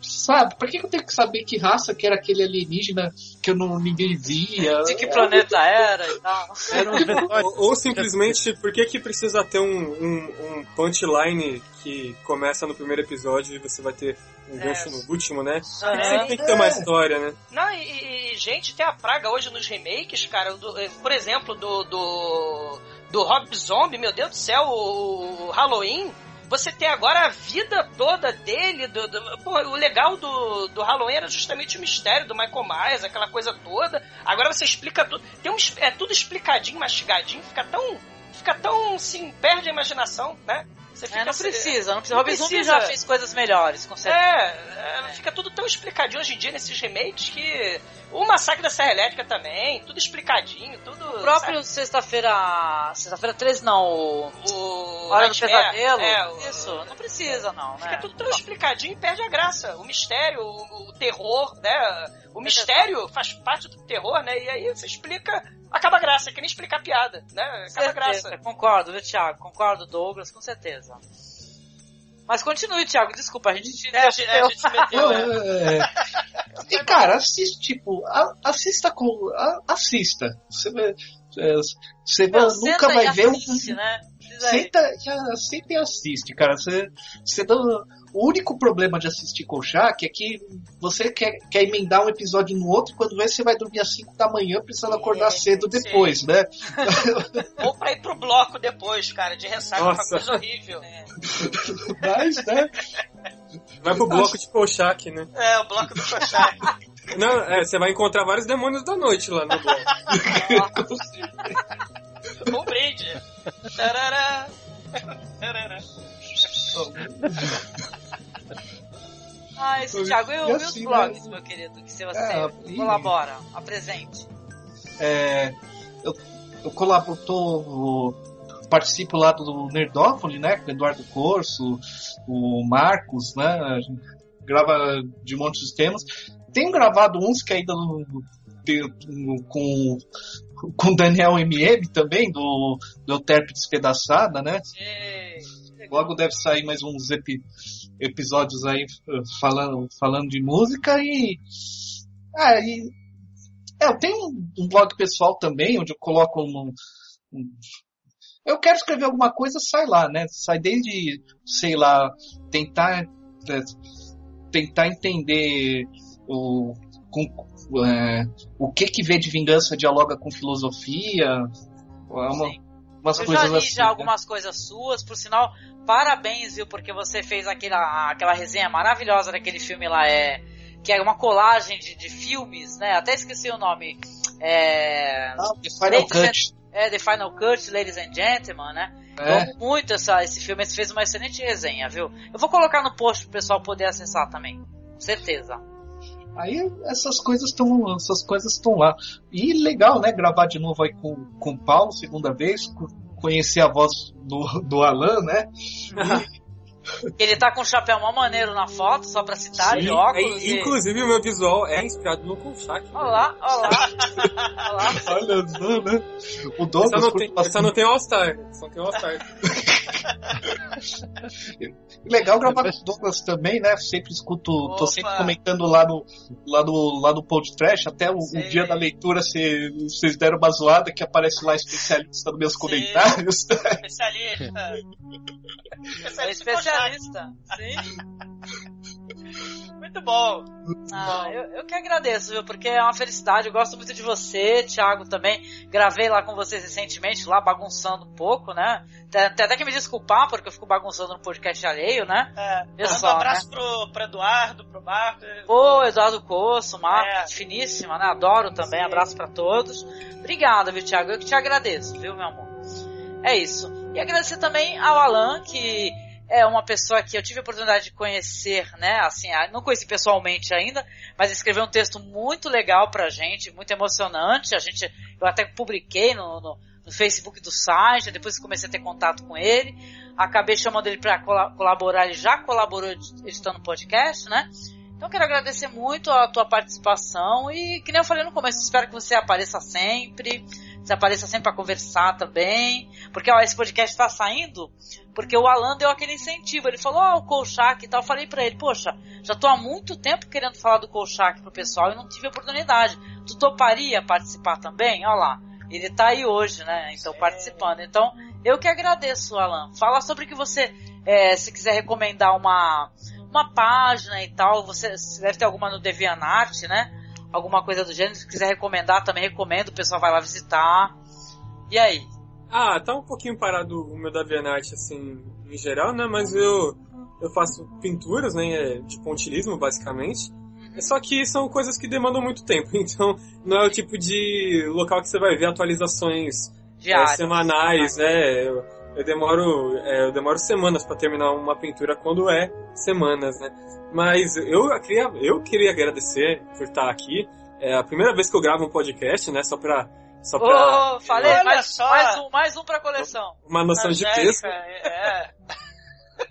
sabe? Por que eu tenho que saber que raça que era aquele alienígena que eu não ninguém via? De que planeta era e tal. Era um... ou, ou, simplesmente, por que que precisa ter um, um, um punchline que começa no primeiro episódio e você vai ter um é. gancho no último, né? Sempre tem que ter uma história, né? Não, e, e, gente, tem a praga hoje nos remakes, cara. Do, eh, por exemplo, do, do, do Rob Zombie, meu Deus do céu, o Halloween você tem agora a vida toda dele. Do, do pô, o legal do, do Halloween era justamente o mistério do Michael Myers, aquela coisa toda. Agora você explica tudo. Um, é tudo explicadinho, mastigadinho, fica tão. Fica tão, assim, perde a imaginação, né? Você fica, é, não precisa, não precisa. Robin Hood já fez coisas melhores, com certeza. É, é, fica tudo tão explicadinho hoje em dia nesses remakes que. O Massacre da Serra Elétrica também, tudo explicadinho, tudo. O próprio sexta-feira. Sexta-feira 13 não, o. o Hora do Pesadelo. É, o, Isso, não precisa, não. Fica né? tudo tão explicadinho e perde a graça. O mistério, o, o terror, né? O mistério faz parte do terror, né? E aí você explica acaba a graça, é que nem explicar piada, né? Acaba certeza, a graça. Concordo, viu, Thiago? Concordo, Douglas, com certeza. Mas continue, Thiago, desculpa, a gente te, é, gente, a gente meteu. É, é. E, cara, assiste, tipo, assista com. Assista. Você, é, você Não, nunca vai ver assiste, um. Né? Senta, senta e assiste, cara. Você, você não o único problema de assistir Kolchak é que você quer, quer emendar um episódio no outro e quando vê você vai dormir às 5 da manhã precisando acordar é, cedo depois, né? Ou pra ir pro bloco depois, cara, de ressaca, uma coisa horrível. É. Mas, né? Vai pro bloco de Kolchak, né? É, o bloco do Kolchak. Não, é, você vai encontrar vários demônios da noite lá no bloco. um brinde. Tarará. Tarará. ah, esse Thiago, e, os assim, blogs, né? meu querido, que você é, colabora, e... apresente. É, eu, eu colaboro, tô, participo lá do Nerdófone, né, com o Eduardo Corso, o Marcos, né, grava de um monte de temas. Tenho gravado uns que ainda não, com com Daniel MM também, do, do Terp Despedaçada, né? Logo deve sair mais uns epi, episódios aí eh, falando, falando de música e. Ah, e é, eu tenho um, blog pessoal também, onde eu coloco um, um, eu quero escrever alguma coisa, sai lá, né? Sai desde, sei lá, tentar é, tentar entender o, com, é, o que que vê de vingança dialoga com filosofia, é uma, umas eu coisas já li assim, já né? algumas coisas suas, por sinal, parabéns, viu, porque você fez aquela, aquela resenha maravilhosa daquele filme lá, é, que é uma colagem de, de filmes, né, até esqueci o nome, é... Ah, The Final Cut. é, The Final Cut, Ladies and Gentlemen, né, é. eu amo muito essa, esse filme, você fez uma excelente resenha, viu, eu vou colocar no post pro pessoal poder acessar também, com certeza. Aí essas coisas estão essas coisas estão lá. E legal, né, gravar de novo aí com, com o Paulo, segunda vez, conhecer a voz do, do Alan, né? E... Ele tá com o chapéu mó maneiro na foto, só pra citar, Sim, e óculos. É, e... Inclusive, o meu visual é inspirado no Kolchak. Olha lá, olha lá. olha só, né? O Douglas... Só não tem, só não tem All-Star. Só tem All-Star. Legal gravar com o Douglas também, né? Sempre escuto, Opa. tô sempre comentando lá no, lá no, lá no Pod Trash, até o, o, dia da leitura vocês deram uma zoada que aparece lá especialista nos meus Sim. comentários. Especialista. especialista. Sim. muito bom. Ah, eu, eu que agradeço, viu? Porque é uma felicidade. Eu gosto muito de você, Thiago, também. Gravei lá com vocês recentemente, lá bagunçando um pouco, né? Tem tem até que me desculpar, porque eu fico bagunçando no podcast alheio, né? É, um abraço pro, pro Eduardo, pro Marco. Ô, Eduardo Coço, Marco, É. finíssima, né? Adoro também. Sim. Abraço pra todos. Obrigada, viu, Thiago? Eu que te agradeço, viu, meu amor? É isso. E agradecer também ao Alan, que é uma pessoa que eu tive a oportunidade de conhecer, né? Assim, não conheci pessoalmente ainda, mas escreveu um texto muito legal pra gente, muito emocionante. A gente, eu até publiquei no, no, no Facebook do site, depois comecei a ter contato com ele. Acabei chamando ele para colaborar, ele já colaborou edi- editando o podcast, né? Então quero agradecer muito a tua participação e, que nem eu falei no começo, espero que você apareça sempre, você apareça sempre para conversar também, porque ó, esse podcast está saindo porque o Alan deu aquele incentivo, ele falou, ó, o Kolchak e tal, eu falei pra ele, poxa, já tô há muito tempo querendo falar do Kolchak pro pessoal e não tive oportunidade, tu toparia participar também? Olha lá, ele tá aí hoje, né, então participando, então eu que agradeço, Alan, fala sobre o que você, é, se quiser recomendar uma, uma página e tal, você, você deve ter alguma no DeviantArt, né, alguma coisa do gênero, se quiser recomendar, também recomendo, o pessoal vai lá visitar, e aí? Ah, tá um pouquinho parado o meu da Vianarte, assim, em geral, né? Mas eu, eu faço pinturas, né? De pontilismo, basicamente. É Só que são coisas que demandam muito tempo, então não é o tipo de local que você vai ver atualizações é, semanais, né? Eu, demoro, é, eu demoro semanas para terminar uma pintura quando é semanas, né? Mas eu queria, eu queria agradecer por estar aqui. É a primeira vez que eu gravo um podcast, né? Só pra, só pra Ô, falei, Olha mais, só. mais um, mais um pra coleção. uma noção de Angélica, peso. É,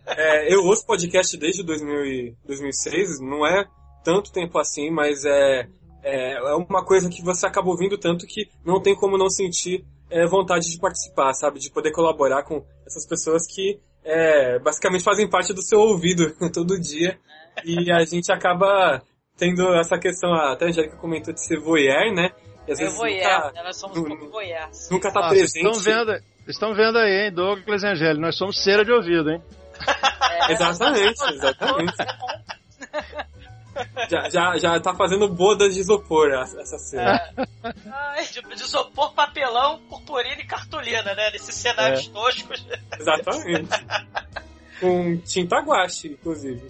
É, eu ouço podcast desde 2000 e 2006, não é tanto tempo assim, mas é, é, é uma coisa que você acaba ouvindo tanto que não tem como não sentir é, vontade de participar, sabe? De poder colaborar com essas pessoas que é, basicamente fazem parte do seu ouvido todo dia. E a gente acaba tendo essa questão, até a Angélica comentou de ser voyeur, né? E às Eu vezes voyeur, nunca? Nós somos pouco voyeurs. nunca tá Ah, vocês presente. estão vendo, estão vendo aí, hein, Douglas e Angélica, nós somos cera de ouvido, hein? É, Exatamente, exatamente. Já, já, já tá fazendo bodas de isopor essa essa cena. Ai, de, de isopor, papelão, purpurina e cartolina, né? Nesses cenários É. toscos. Exatamente. Com tinta guache, inclusive.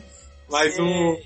Mas Sim. o.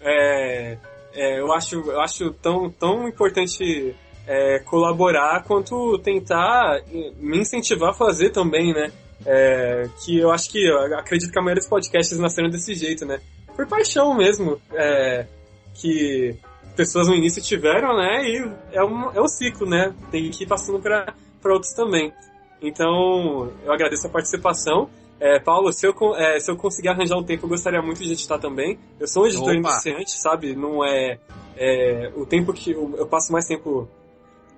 É, é, eu acho, eu acho tão, tão importante é, colaborar quanto tentar me incentivar a fazer também, né? É, que eu acho que, eu acredito que a maioria dos podcasts nasceram desse jeito, né? Por paixão mesmo, é, que pessoas no início tiveram, né? E é um, é um ciclo, né? Tem que ir passando para outros também. Então, eu agradeço a participação. É, Paulo, se eu, é, se eu conseguir arranjar um tempo, eu gostaria muito de editar também. Eu sou um editor Opa. iniciante, sabe? Não é, é o tempo que eu, eu passo mais tempo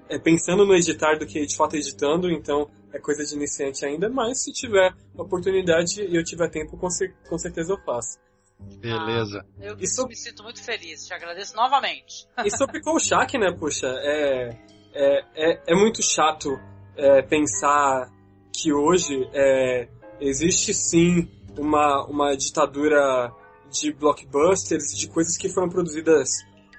é, pensando no editar do que de fato editando, então é coisa de iniciante ainda, mas se tiver oportunidade e eu tiver tempo, com, cer- com certeza eu faço. Beleza. eu Isso- me sinto muito feliz, te agradeço novamente. E sobre Kolchak, né, puxa, é, é, é, é muito chato é, pensar que hoje é, existe sim uma, uma ditadura de blockbusters, de coisas que foram produzidas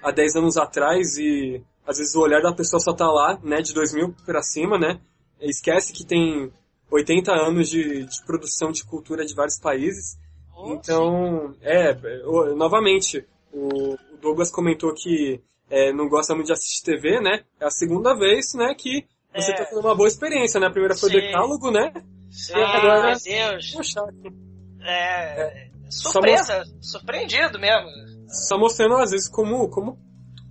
há 10 anos atrás e às vezes o olhar da pessoa só tá lá, né, de 2000 pra cima, né, esquece que tem 80 anos de, de produção de cultura de vários países. Então, é, o- novamente, o, o Douglas comentou que é, não gosta muito de assistir TV, né? É a segunda vez, né, que você É. tá tendo uma boa experiência, né? A primeira foi o Sim. Decálogo, né? Sim, E agora- meu Deus. Poxa, É, Só surpresa, surpreendido mesmo. só mostrando, às vezes, como, como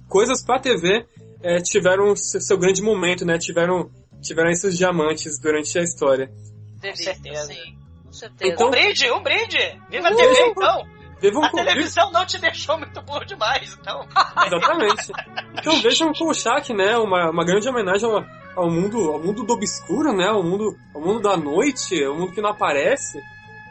coisas pra TV é, tiveram seu, seu grande momento, né? Tiveram, tiveram esses diamantes durante a história. delícia, certeza. sim, com certeza. Então- Um brinde, um brinde! Viva a TV então! Um A convite- televisão não te deixou muito burro demais, então. Exatamente. Então vejam o Kolchak, né? Uma, uma grande homenagem ao, ao mundo, ao mundo do obscuro, né? Ao mundo, ao mundo da noite, ao mundo que não aparece.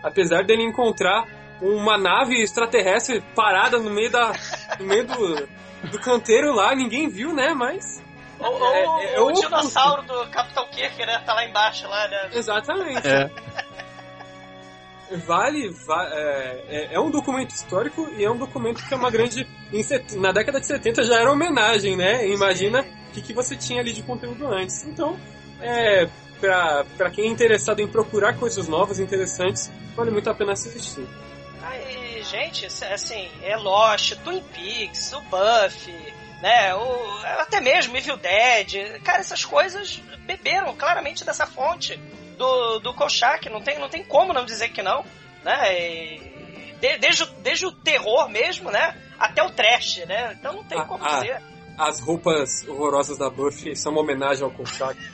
Apesar dele encontrar uma nave extraterrestre parada no meio da, no meio do, do canteiro lá, ninguém viu, né? Mas Ou, ou É, é o o- dinossauro do Capitão Kirk, né? Tá lá embaixo, lá, né? exatamente. É. vale, va- é, é- é um documento histórico e é um documento que é uma grande. na década de 70 já era homenagem, né? Imagina o que, que você tinha ali de conteúdo antes. Então, é, pra, pra quem é interessado em procurar coisas novas, interessantes, vale muito a pena assistir. Aí, gente, assim, é Lost, Twin Peaks, o Buffy, né? O, até mesmo Evil Dead. Cara, essas coisas beberam claramente dessa fonte do, do Kolchak. Não tem, não tem como não dizer que não, né? E de- desde, o- desde o terror mesmo, né? Até o trash, né? Então não tem Ah, como ah. dizer. As roupas horrorosas da Buffy são uma homenagem ao Kolchak.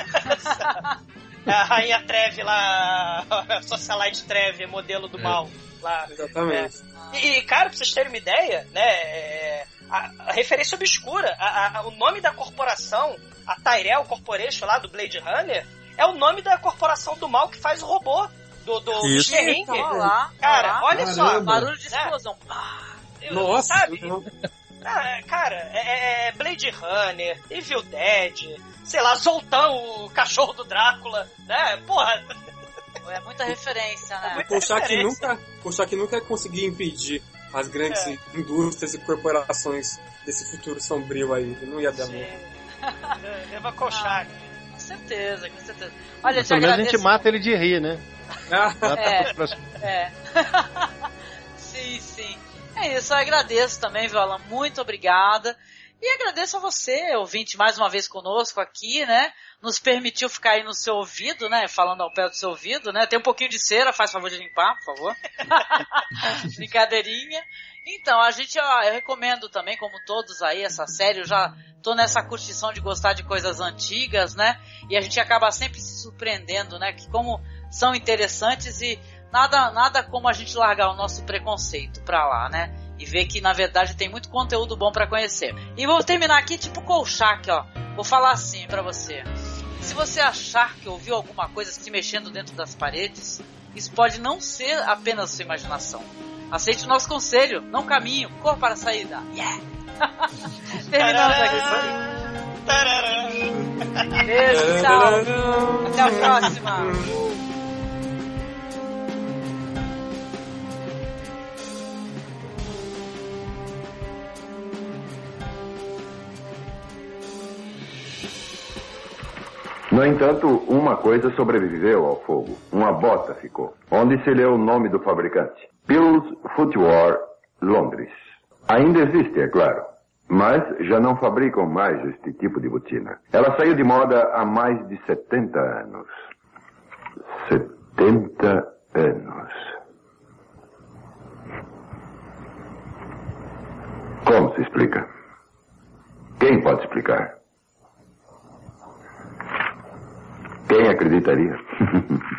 A Rainha Treve lá, a Socialite Treve, modelo do mal. Lá. Exatamente. E, e, cara, pra vocês terem uma ideia, né? é, A, a referência obscura, a- a- o nome da corporação, a Tyrell Corporation lá do Blade Runner, é o nome da corporação do mal que faz o robô do, do Isso. Mr. Ring. Olha lá, Cara, olha olha lá. só. Barulho de né? explosão. Eu- Nossa, Sabe? Ah, cara, é, é Blade Runner, Evil Dead, sei lá, Zoltão, o cachorro do Drácula, né? Porra, É muita referência, né? O Kolchak nunca, Kolchak nunca ia conseguir impedir as grandes É. indústrias e corporações desse futuro sombrio aí. Não ia dar muito. Eva Kolchak. Com certeza, com certeza. Olha, te Pelo menos a gente mata ele de rir, né? É. É. sim, sim. É isso, eu agradeço também, Viola. Muito obrigada. E agradeço a você, ouvinte, mais uma vez conosco aqui, né? Nos permitiu ficar aí no seu ouvido, né? Falando ao pé do seu ouvido, né? Tem um pouquinho de cera, faz favor de limpar, por favor. Brincadeirinha. Então, a gente, ó, eu recomendo também, como todos aí, essa série. Eu já tô nessa curtição de gostar de coisas antigas, né? E a gente acaba sempre se surpreendendo, né? Que como são interessantes e nada, nada como a gente largar o nosso preconceito pra lá, né? E ver que na verdade tem muito conteúdo bom pra conhecer. E vou terminar aqui tipo Kolchak, ó. Vou falar assim pra você. Se você achar que ouviu alguma coisa se mexendo dentro das paredes, isso pode não ser apenas sua imaginação. Aceite o nosso conselho, não caminho, corra para a saída. Yeah! Terminamos aqui. Beijo, tchau. Até a próxima. No entanto, uma coisa sobreviveu ao fogo. Uma bota ficou, onde se leu o nome do fabricante. Pills Footwear, Londres. Ainda existe, é claro. Mas já não fabricam mais este tipo de botina. Ela saiu de moda há mais de 70 anos. 70 anos. Como se explica? Quem pode explicar? Quem acreditaria?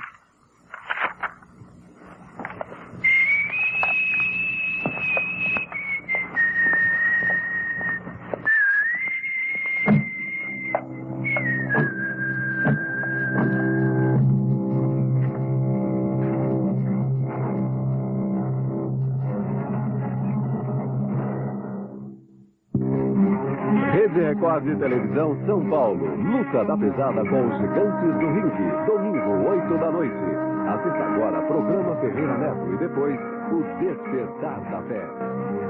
De Televisão São Paulo. Luta da pesada com os gigantes do ringue. Domingo, 8 da noite. Assista agora programa Ferreira Neto e depois o Despertar da Fé.